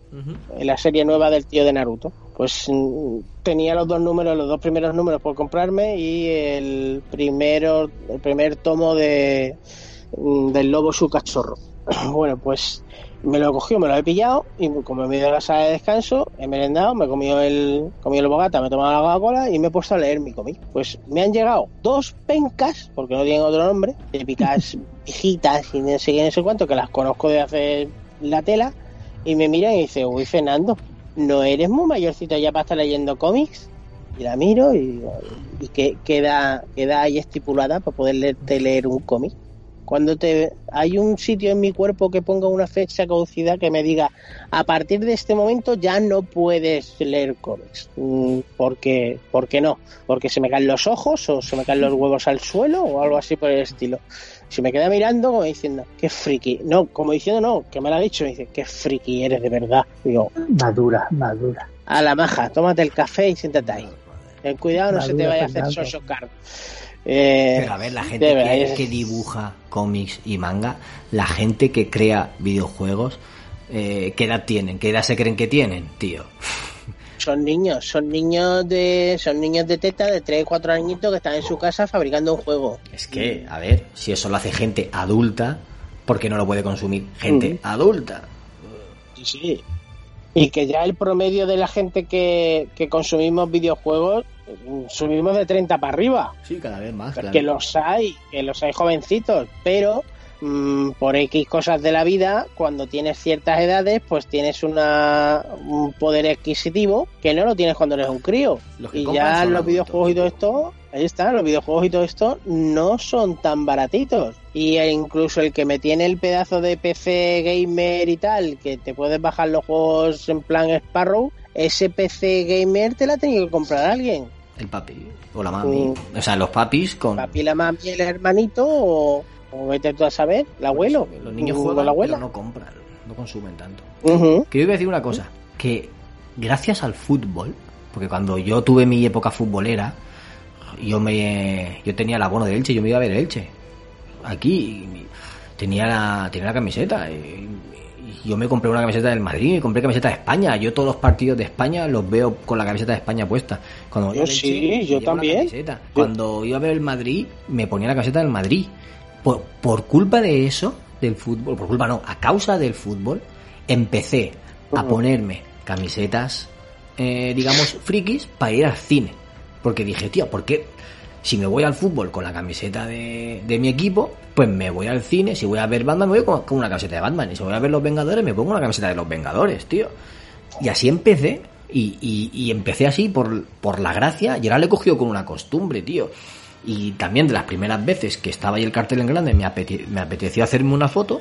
D: eh, la serie nueva del tío de Naruto. Pues mm, tenía los dos números, los dos primeros números por comprarme y el primero, el primer tomo de mm, del lobo su cachorro. Bueno, pues me lo he cogido, me lo he pillado y como me he ido a la sala de descanso, he merendado, me he comido el, comido el bogata, me he tomado la Coca-Cola y me he puesto a leer mi cómic. Pues me han llegado dos pencas, porque no tienen otro nombre, típicas viejitas y no sé qué, no sé cuánto, que las conozco de hace la tela, y me miran y dicen, uy, Fernando, ¿no eres muy mayorcito ya para estar leyendo cómics? Y la miro y, y que queda, queda ahí estipulada para poder leerte leer un cómic. Cuando te hay un sitio en mi cuerpo que ponga una fecha caducidad que me diga a partir de este momento ya no puedes leer cómics. Mm, Porque, ¿Por qué no? Porque se me caen los ojos o se me caen los huevos al suelo o algo así por el estilo. Si me queda mirando como diciendo, qué friki. No, como diciendo no, que me lo ha dicho, me dice, qué friki eres de verdad. Digo,
C: Madura, madura.
D: a la maja, tómate el café y siéntate ahí. Ten cuidado, no se te vaya a hacer sosocar. Eh,
A: Pero a ver, la gente que, dibuja cómics y manga, la gente que crea videojuegos, eh, ¿qué edad tienen? ¿Qué edad se creen que tienen, tío?
D: son niños, son niños de son niños de teta de 3, 4 añitos que están en su casa fabricando un juego.
A: Es que, a ver, si eso lo hace gente adulta, ¿por qué no lo puede consumir gente
D: Mm.
A: adulta?
D: Sí, sí. Y que ya el promedio de la gente que, que consumimos videojuegos subimos de 30 para arriba.
A: Sí, cada vez más.
D: Que los hay, que los hay jovencitos, pero mm, por X cosas de la vida, cuando tienes ciertas edades, pues tienes una, un poder adquisitivo que no lo tienes cuando eres un crío. Y ya los videojuegos y todo esto, ahí está, los videojuegos y todo esto no son tan baratitos. Y e incluso el que me tiene el pedazo de PC gamer y tal, que te puedes bajar los juegos en plan Sparrow, ese PC gamer te la ha tenido que comprar alguien.
A: El papi o la mami.
D: Mm.
A: O sea, los papis con...
D: papi, la mami, el hermanito o, o vete tú a saber, el abuelo.
A: Los niños
D: o
A: juegan,
D: la abuela.
A: pero no compran, no consumen tanto.
D: Ujú.
A: Que yo iba a decir una cosa, que gracias al fútbol, porque cuando yo tuve mi época futbolera, yo me yo tenía el abono de Elche, yo me iba a ver Elche. Aquí tenía la tenía la camiseta y yo me compré una camiseta del Madrid, me compré camiseta de España, yo todos los partidos de España los veo con la camiseta de España puesta. Cuando
D: Yo sí, yo también.
A: camiseta. Cuando iba a ver el Madrid, me ponía la camiseta del Madrid. Por, por culpa de eso, del fútbol, por culpa no, a causa del fútbol, empecé a ponerme camisetas, eh, digamos, frikis para ir al cine. Porque dije, tío, ¿por qué? Si me voy al fútbol con la camiseta de, de mi equipo, pues me voy al cine. Si voy a ver Batman, me voy con, una camiseta de Batman. Y si voy a ver Los Vengadores, me pongo una camiseta de Los Vengadores, tío. Y así empecé. Y, y- y empecé así por, por la gracia. Y ahora le he cogido con una costumbre, tío. Y también de las primeras veces que estaba ahí el cartel en grande, me, me apeteció hacerme una foto.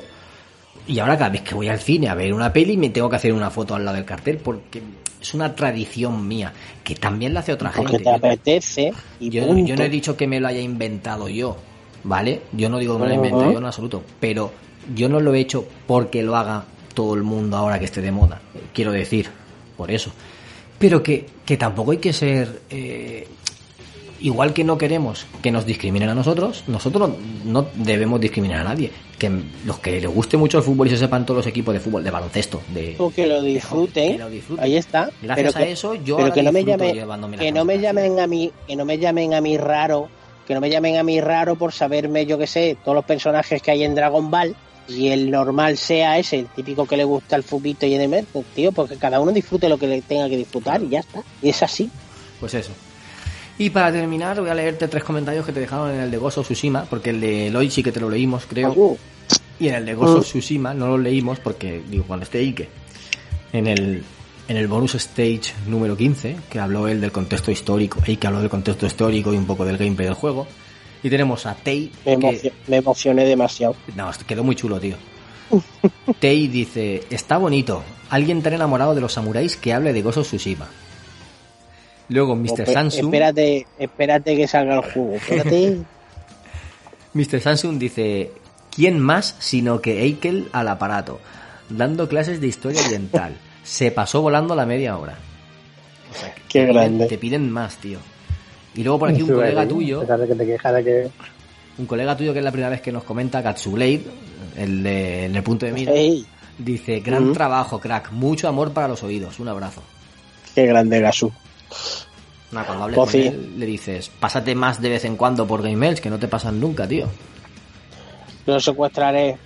A: Y ahora cada vez que voy al cine a ver una peli me tengo que hacer una foto al lado del cartel porque es una tradición mía que también la hace otra
D: Porque
A: gente.
D: te apetece y
A: Yo,
D: punto.
A: yo no he dicho que me lo haya inventado yo, ¿vale? Yo no digo que me lo haya inventado yo en absoluto, pero yo no lo he hecho porque lo haga todo el mundo ahora que esté de moda, quiero decir, por eso. Pero que, que tampoco hay que ser... eh, igual que no queremos que nos discriminen a nosotros, nosotros no debemos discriminar a nadie. Que los que les guste mucho el fútbol y se sepan todos los equipos de fútbol, de baloncesto, de...
D: O que lo disfruten,
A: Que lo disfruten.
D: ahí está.
A: Gracias
D: pero
A: a eso, yo
D: pero que no me
A: disfruto
D: llame,
A: llevándome la
D: que no me llamen a mí, que no me llamen a mí raro, que no me llamen a mí raro por saberme, yo que sé, todos los personajes que hay en Dragon Ball y el normal sea ese, el típico que le gusta el fubito y el tío, porque cada uno disfrute lo que le tenga que disfrutar y ya está. Y es así.
A: Pues eso. Y para terminar, voy a leerte tres comentarios que te dejaron en el de Gozo Tsushima, porque el de Eloy sí que te lo leímos, creo. Y en el de Gozo
D: Mm.
A: Tsushima no lo leímos porque, digo, cuando esté Ike. en el, en el bonus stage número 15, que habló él del contexto histórico, y que habló del contexto histórico y un poco del gameplay del juego. Y tenemos a Tei.
D: Me,
A: que-
D: me emocioné demasiado.
A: No, quedó muy chulo, tío. Tei dice, está bonito. Alguien tan enamorado de los samuráis que hable de of Tsushima. Luego Mr.
D: Espe-
A: Samsung,
D: Espérate, espérate que salga el juego. Espérate.
A: Mr. Samsung dice, ¿quién más sino que Eikel al aparato? Dando clases de historia oriental. Se pasó volando la media hora. O sea,
D: Qué
A: te piden-
D: grande.
A: te piden más, tío. Y luego por aquí un colega tuyo,
C: que te quejas que
A: un colega tuyo que es la primera vez que nos comenta, Katsublade, el de, el de punto de mira, dice, gran trabajo, crack, mucho amor para los oídos, un abrazo.
D: qué grande Gasú.
A: Nah, cuando hables
D: Pues
A: con
D: sí.
A: él, le dices, pásate más de vez en cuando por Game Elch, que no te pasan nunca, tío.
D: Lo secuestraré.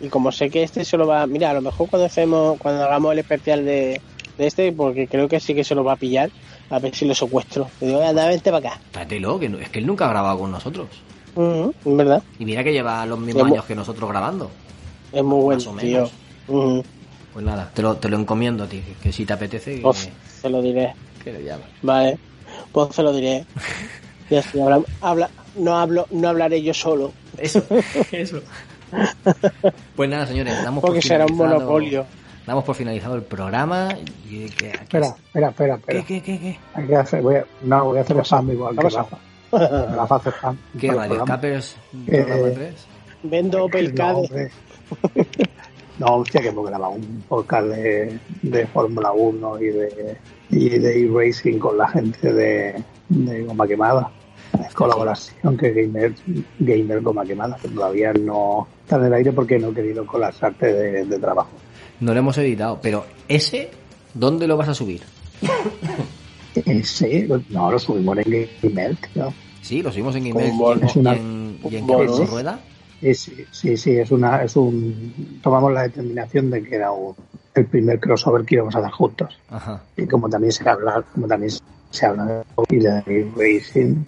D: Y como sé que este se lo va... Mira, a lo mejor cuando hacemos, cuando hagamos el especial de, de este, porque creo que sí que se lo va a pillar, a ver si lo secuestro. Le digo, anda, vente para acá.
A: Tráetelo, que no- es que él nunca ha grabado con nosotros.
D: Ujú, es verdad.
A: Y mira que lleva los mismos
D: Es
A: años que nosotros grabando.
D: Es muy buen
A: Más o
D: tío.
A: Pues nada, te lo, te lo encomiendo a ti, que, que si te apetece, que,
D: se lo diré.
A: Que le llames.
D: Vale, pues se lo diré. Y así habla, habla- no hablo, no hablaré yo solo.
A: Eso, eso. Pues nada, señores, damos por
D: Porque será un
A: finalizado-
D: monopolio.
A: Damos por finalizado el programa. Y que, aquí-
C: Espera, espera, espera, espera.
A: ¿Qué, qué, qué, qué?
C: Hay que hacer, voy a, no, voy a hacer spam igual
D: ¿Qué
C: que Rafa. Rafa hace spam.
A: ¿Qué,
C: programa.
A: Escapers
C: Eh,
A: programa 3?
D: Vendo Opel
C: No. No, hostia, que hemos grabado un podcast de, de Fórmula 1 y de, y de e-racing con la gente de, de Goma Quemada. Es colaboración que Gamer, Gamer Goma Quemada, que todavía no está en el aire porque no he querido colapsarte de, de trabajo.
A: No lo hemos editado, pero ese, ¿dónde lo vas a subir?
C: Ese, no, lo subimos en Gamer, tío.
A: Sí, lo subimos en
D: bono.
A: y en, y en
D: bono.
A: Cabeza Rueda.
C: Sí, sí, sí, es una, es un, tomamos la determinación de que era un- el primer crossover que íbamos a hacer juntos.
A: Ajá.
C: Y como también se habla, como también se habla de de racing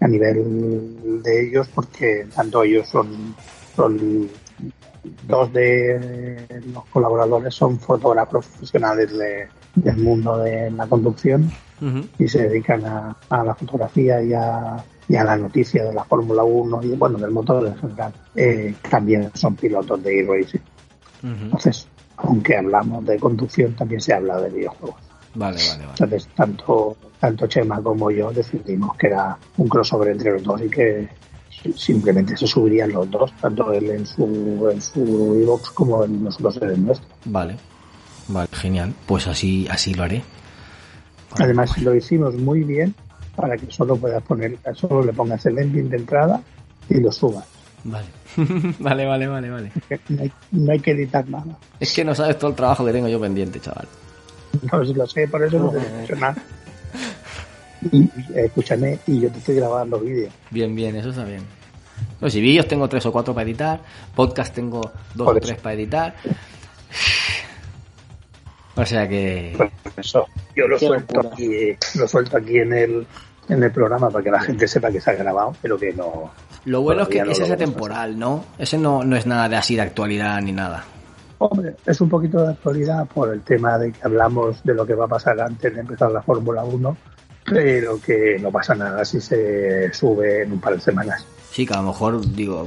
C: a nivel de ellos, porque tanto ellos son, son dos de los colaboradores son fotógrafos profesionales de- del mundo de la conducción y se dedican a, a la fotografía y a, y a la noticia de la Fórmula 1 y bueno del motor en general. Eh, también son pilotos de e-racing. Entonces, aunque hablamos de conducción, también se habla de videojuegos.
A: Vale, vale, vale.
C: Entonces, tanto, tanto Chema como yo decidimos que era un crossover entre los dos y que simplemente se subirían los dos, tanto él en su en su como en nosotros en el nuestro.
A: Vale. Vale, genial. Pues así, así lo haré.
C: Además, lo hicimos muy bien para que solo puedas poner, solo le pongas el ending de entrada y lo subas.
A: Vale. vale, vale, vale, vale.
C: No hay, no hay que editar nada.
A: Es que no sabes todo el trabajo que tengo yo pendiente, chaval.
C: No si lo sé, por eso no te he nada. Y, y, escúchame, y yo te estoy grabando vídeo.
A: Bien, bien, eso está bien. No, si vídeos tengo tres o cuatro para editar, podcast tengo dos
C: Por
A: o
C: eso.
A: tres para editar. O sea que...
C: Por eso, yo lo
D: Qué
C: suelto
D: locura.
C: aquí, lo suelto aquí en el en el programa para que la gente sepa que se ha grabado, pero que no.
A: Lo bueno es que
C: no
A: es ese
C: vamos a
A: temporal, ¿no? Ese no, no es nada de así de actualidad ni nada.
C: Hombre, es un poquito de actualidad por el tema de que hablamos de lo que va a pasar antes de empezar la Fórmula 1, pero que no pasa nada si se sube en un par de semanas.
A: Sí, que a lo mejor, digo,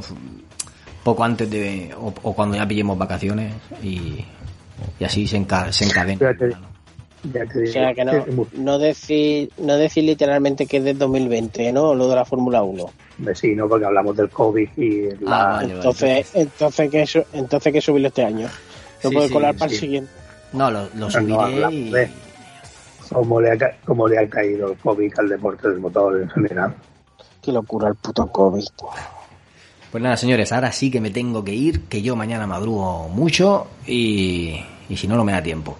A: poco antes de... O, o cuando ya pillemos vacaciones y, y así se, enca- se encadena.
C: Ya
D: O
C: digo,
D: sea que no, no decir, no decir literalmente que es del 2020, ¿no? Lo de la Fórmula 1.
C: vecino, porque hablamos del COVID y la,
A: Ah, vale, vale.
D: Entonces, entonces que entonces que subirlo este año. No
A: Sí,
D: puede
A: sí,
D: colar para el
C: sí.
D: siguiente.
A: No, lo, lo
C: No,
A: subiré
C: hablamos
A: y...
C: de- cómo le, ha, ca- cómo le ha caído el COVID al deporte del motor en general.
D: Qué locura el puto COVID.
A: Pues nada, señores, ahora sí que me tengo que ir, que yo mañana madrugo mucho y, y si no, no me da tiempo.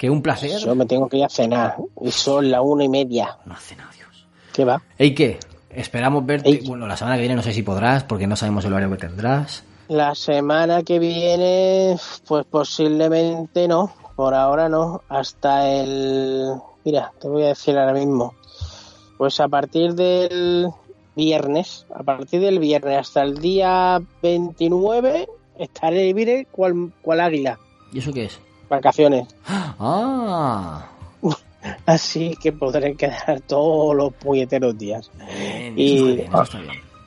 A: Que un placer.
D: Yo me tengo que ir a cenar. Y son las una y media.
A: No hace nada, Dios.
D: ¿Qué va?
A: Ey, ¿qué? Esperamos verte.
D: Ey.
A: Bueno, la semana que viene no sé si podrás, porque no sabemos el horario que tendrás.
D: La semana que viene, pues posiblemente no. Por ahora no. Hasta el... Mira, te voy a decir ahora mismo. Pues a partir del viernes, a partir del viernes hasta el día 29, estaré libre cual, cual águila.
A: ¿Y eso qué es?
K: Vacaciones.
A: Ah,
K: Así que podré quedar todos los puñeteros días.
A: bien,
K: Y-
A: bien.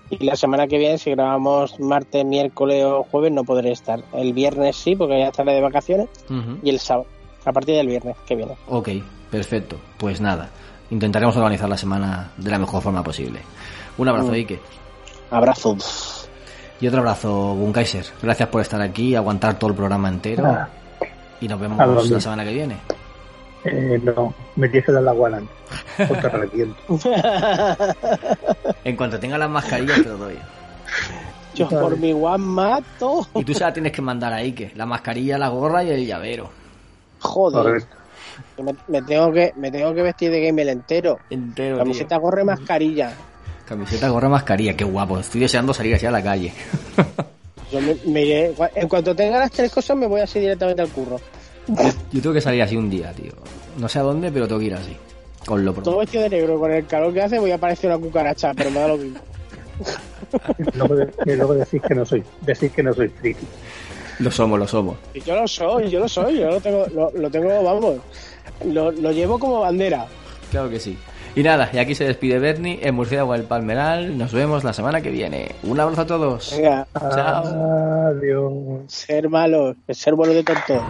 K: Y la semana que viene, si grabamos martes, miércoles o jueves, no podré estar. El viernes sí, porque ya estaré de vacaciones. Y el sábado, a partir del viernes que viene.
A: Ok, perfecto. Pues nada, intentaremos organizar la semana de la mejor forma posible. Un abrazo,
K: Mm.
A: Ike.
K: Abrazo.
A: Y otro abrazo, Gunkaiser. Gracias por estar aquí y aguantar todo el programa entero.
C: Ah.
A: Y nos vemos la semana que viene.
C: Eh, no, me tienes que dar la guana antes, o te reviento.
A: En cuanto tenga las mascarillas te lo doy.
K: Yo por mi guan mato.
A: Y tú se la tienes que mandar a Ike. La mascarilla, la gorra y el llavero.
K: Joder. Me tengo que, me tengo que vestir de gamer entero.
A: Entero,
K: Camiseta, gorra y mascarilla.
A: Camiseta, gorra, mascarilla. Qué guapo. Estoy deseando salir así a la calle.
K: Yo me, me iré- en cuanto tenga las tres cosas me voy así directamente al curro.
A: Yo tengo que salir así un día, tío. No sé a dónde, pero tengo que ir así. Con lo
K: Todo vestido de negro, con el calor que hace voy a parecer una cucaracha, pero me da lo mismo.
C: Luego, de- y luego decís que no soy, decís que no soy friki.
A: Lo somos, lo somos.
K: Yo lo soy, yo lo soy, yo lo tengo, lo, lo tengo, vamos, lo, lo llevo como bandera.
A: Claro que sí. Y nada, y aquí se despide Bernie, en Murciélago el Palmeral. Nos vemos la semana que viene. Un abrazo a todos.
K: Venga,
A: Chao.
C: Adiós.
K: ser malo, ser bueno de tonto.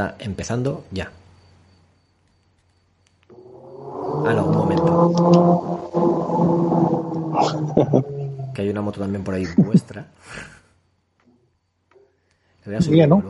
A: Está empezando ya. Ah, no, un momento. Que hay una moto también por ahí vuestra.
C: Le voy a subir
A: ¿no?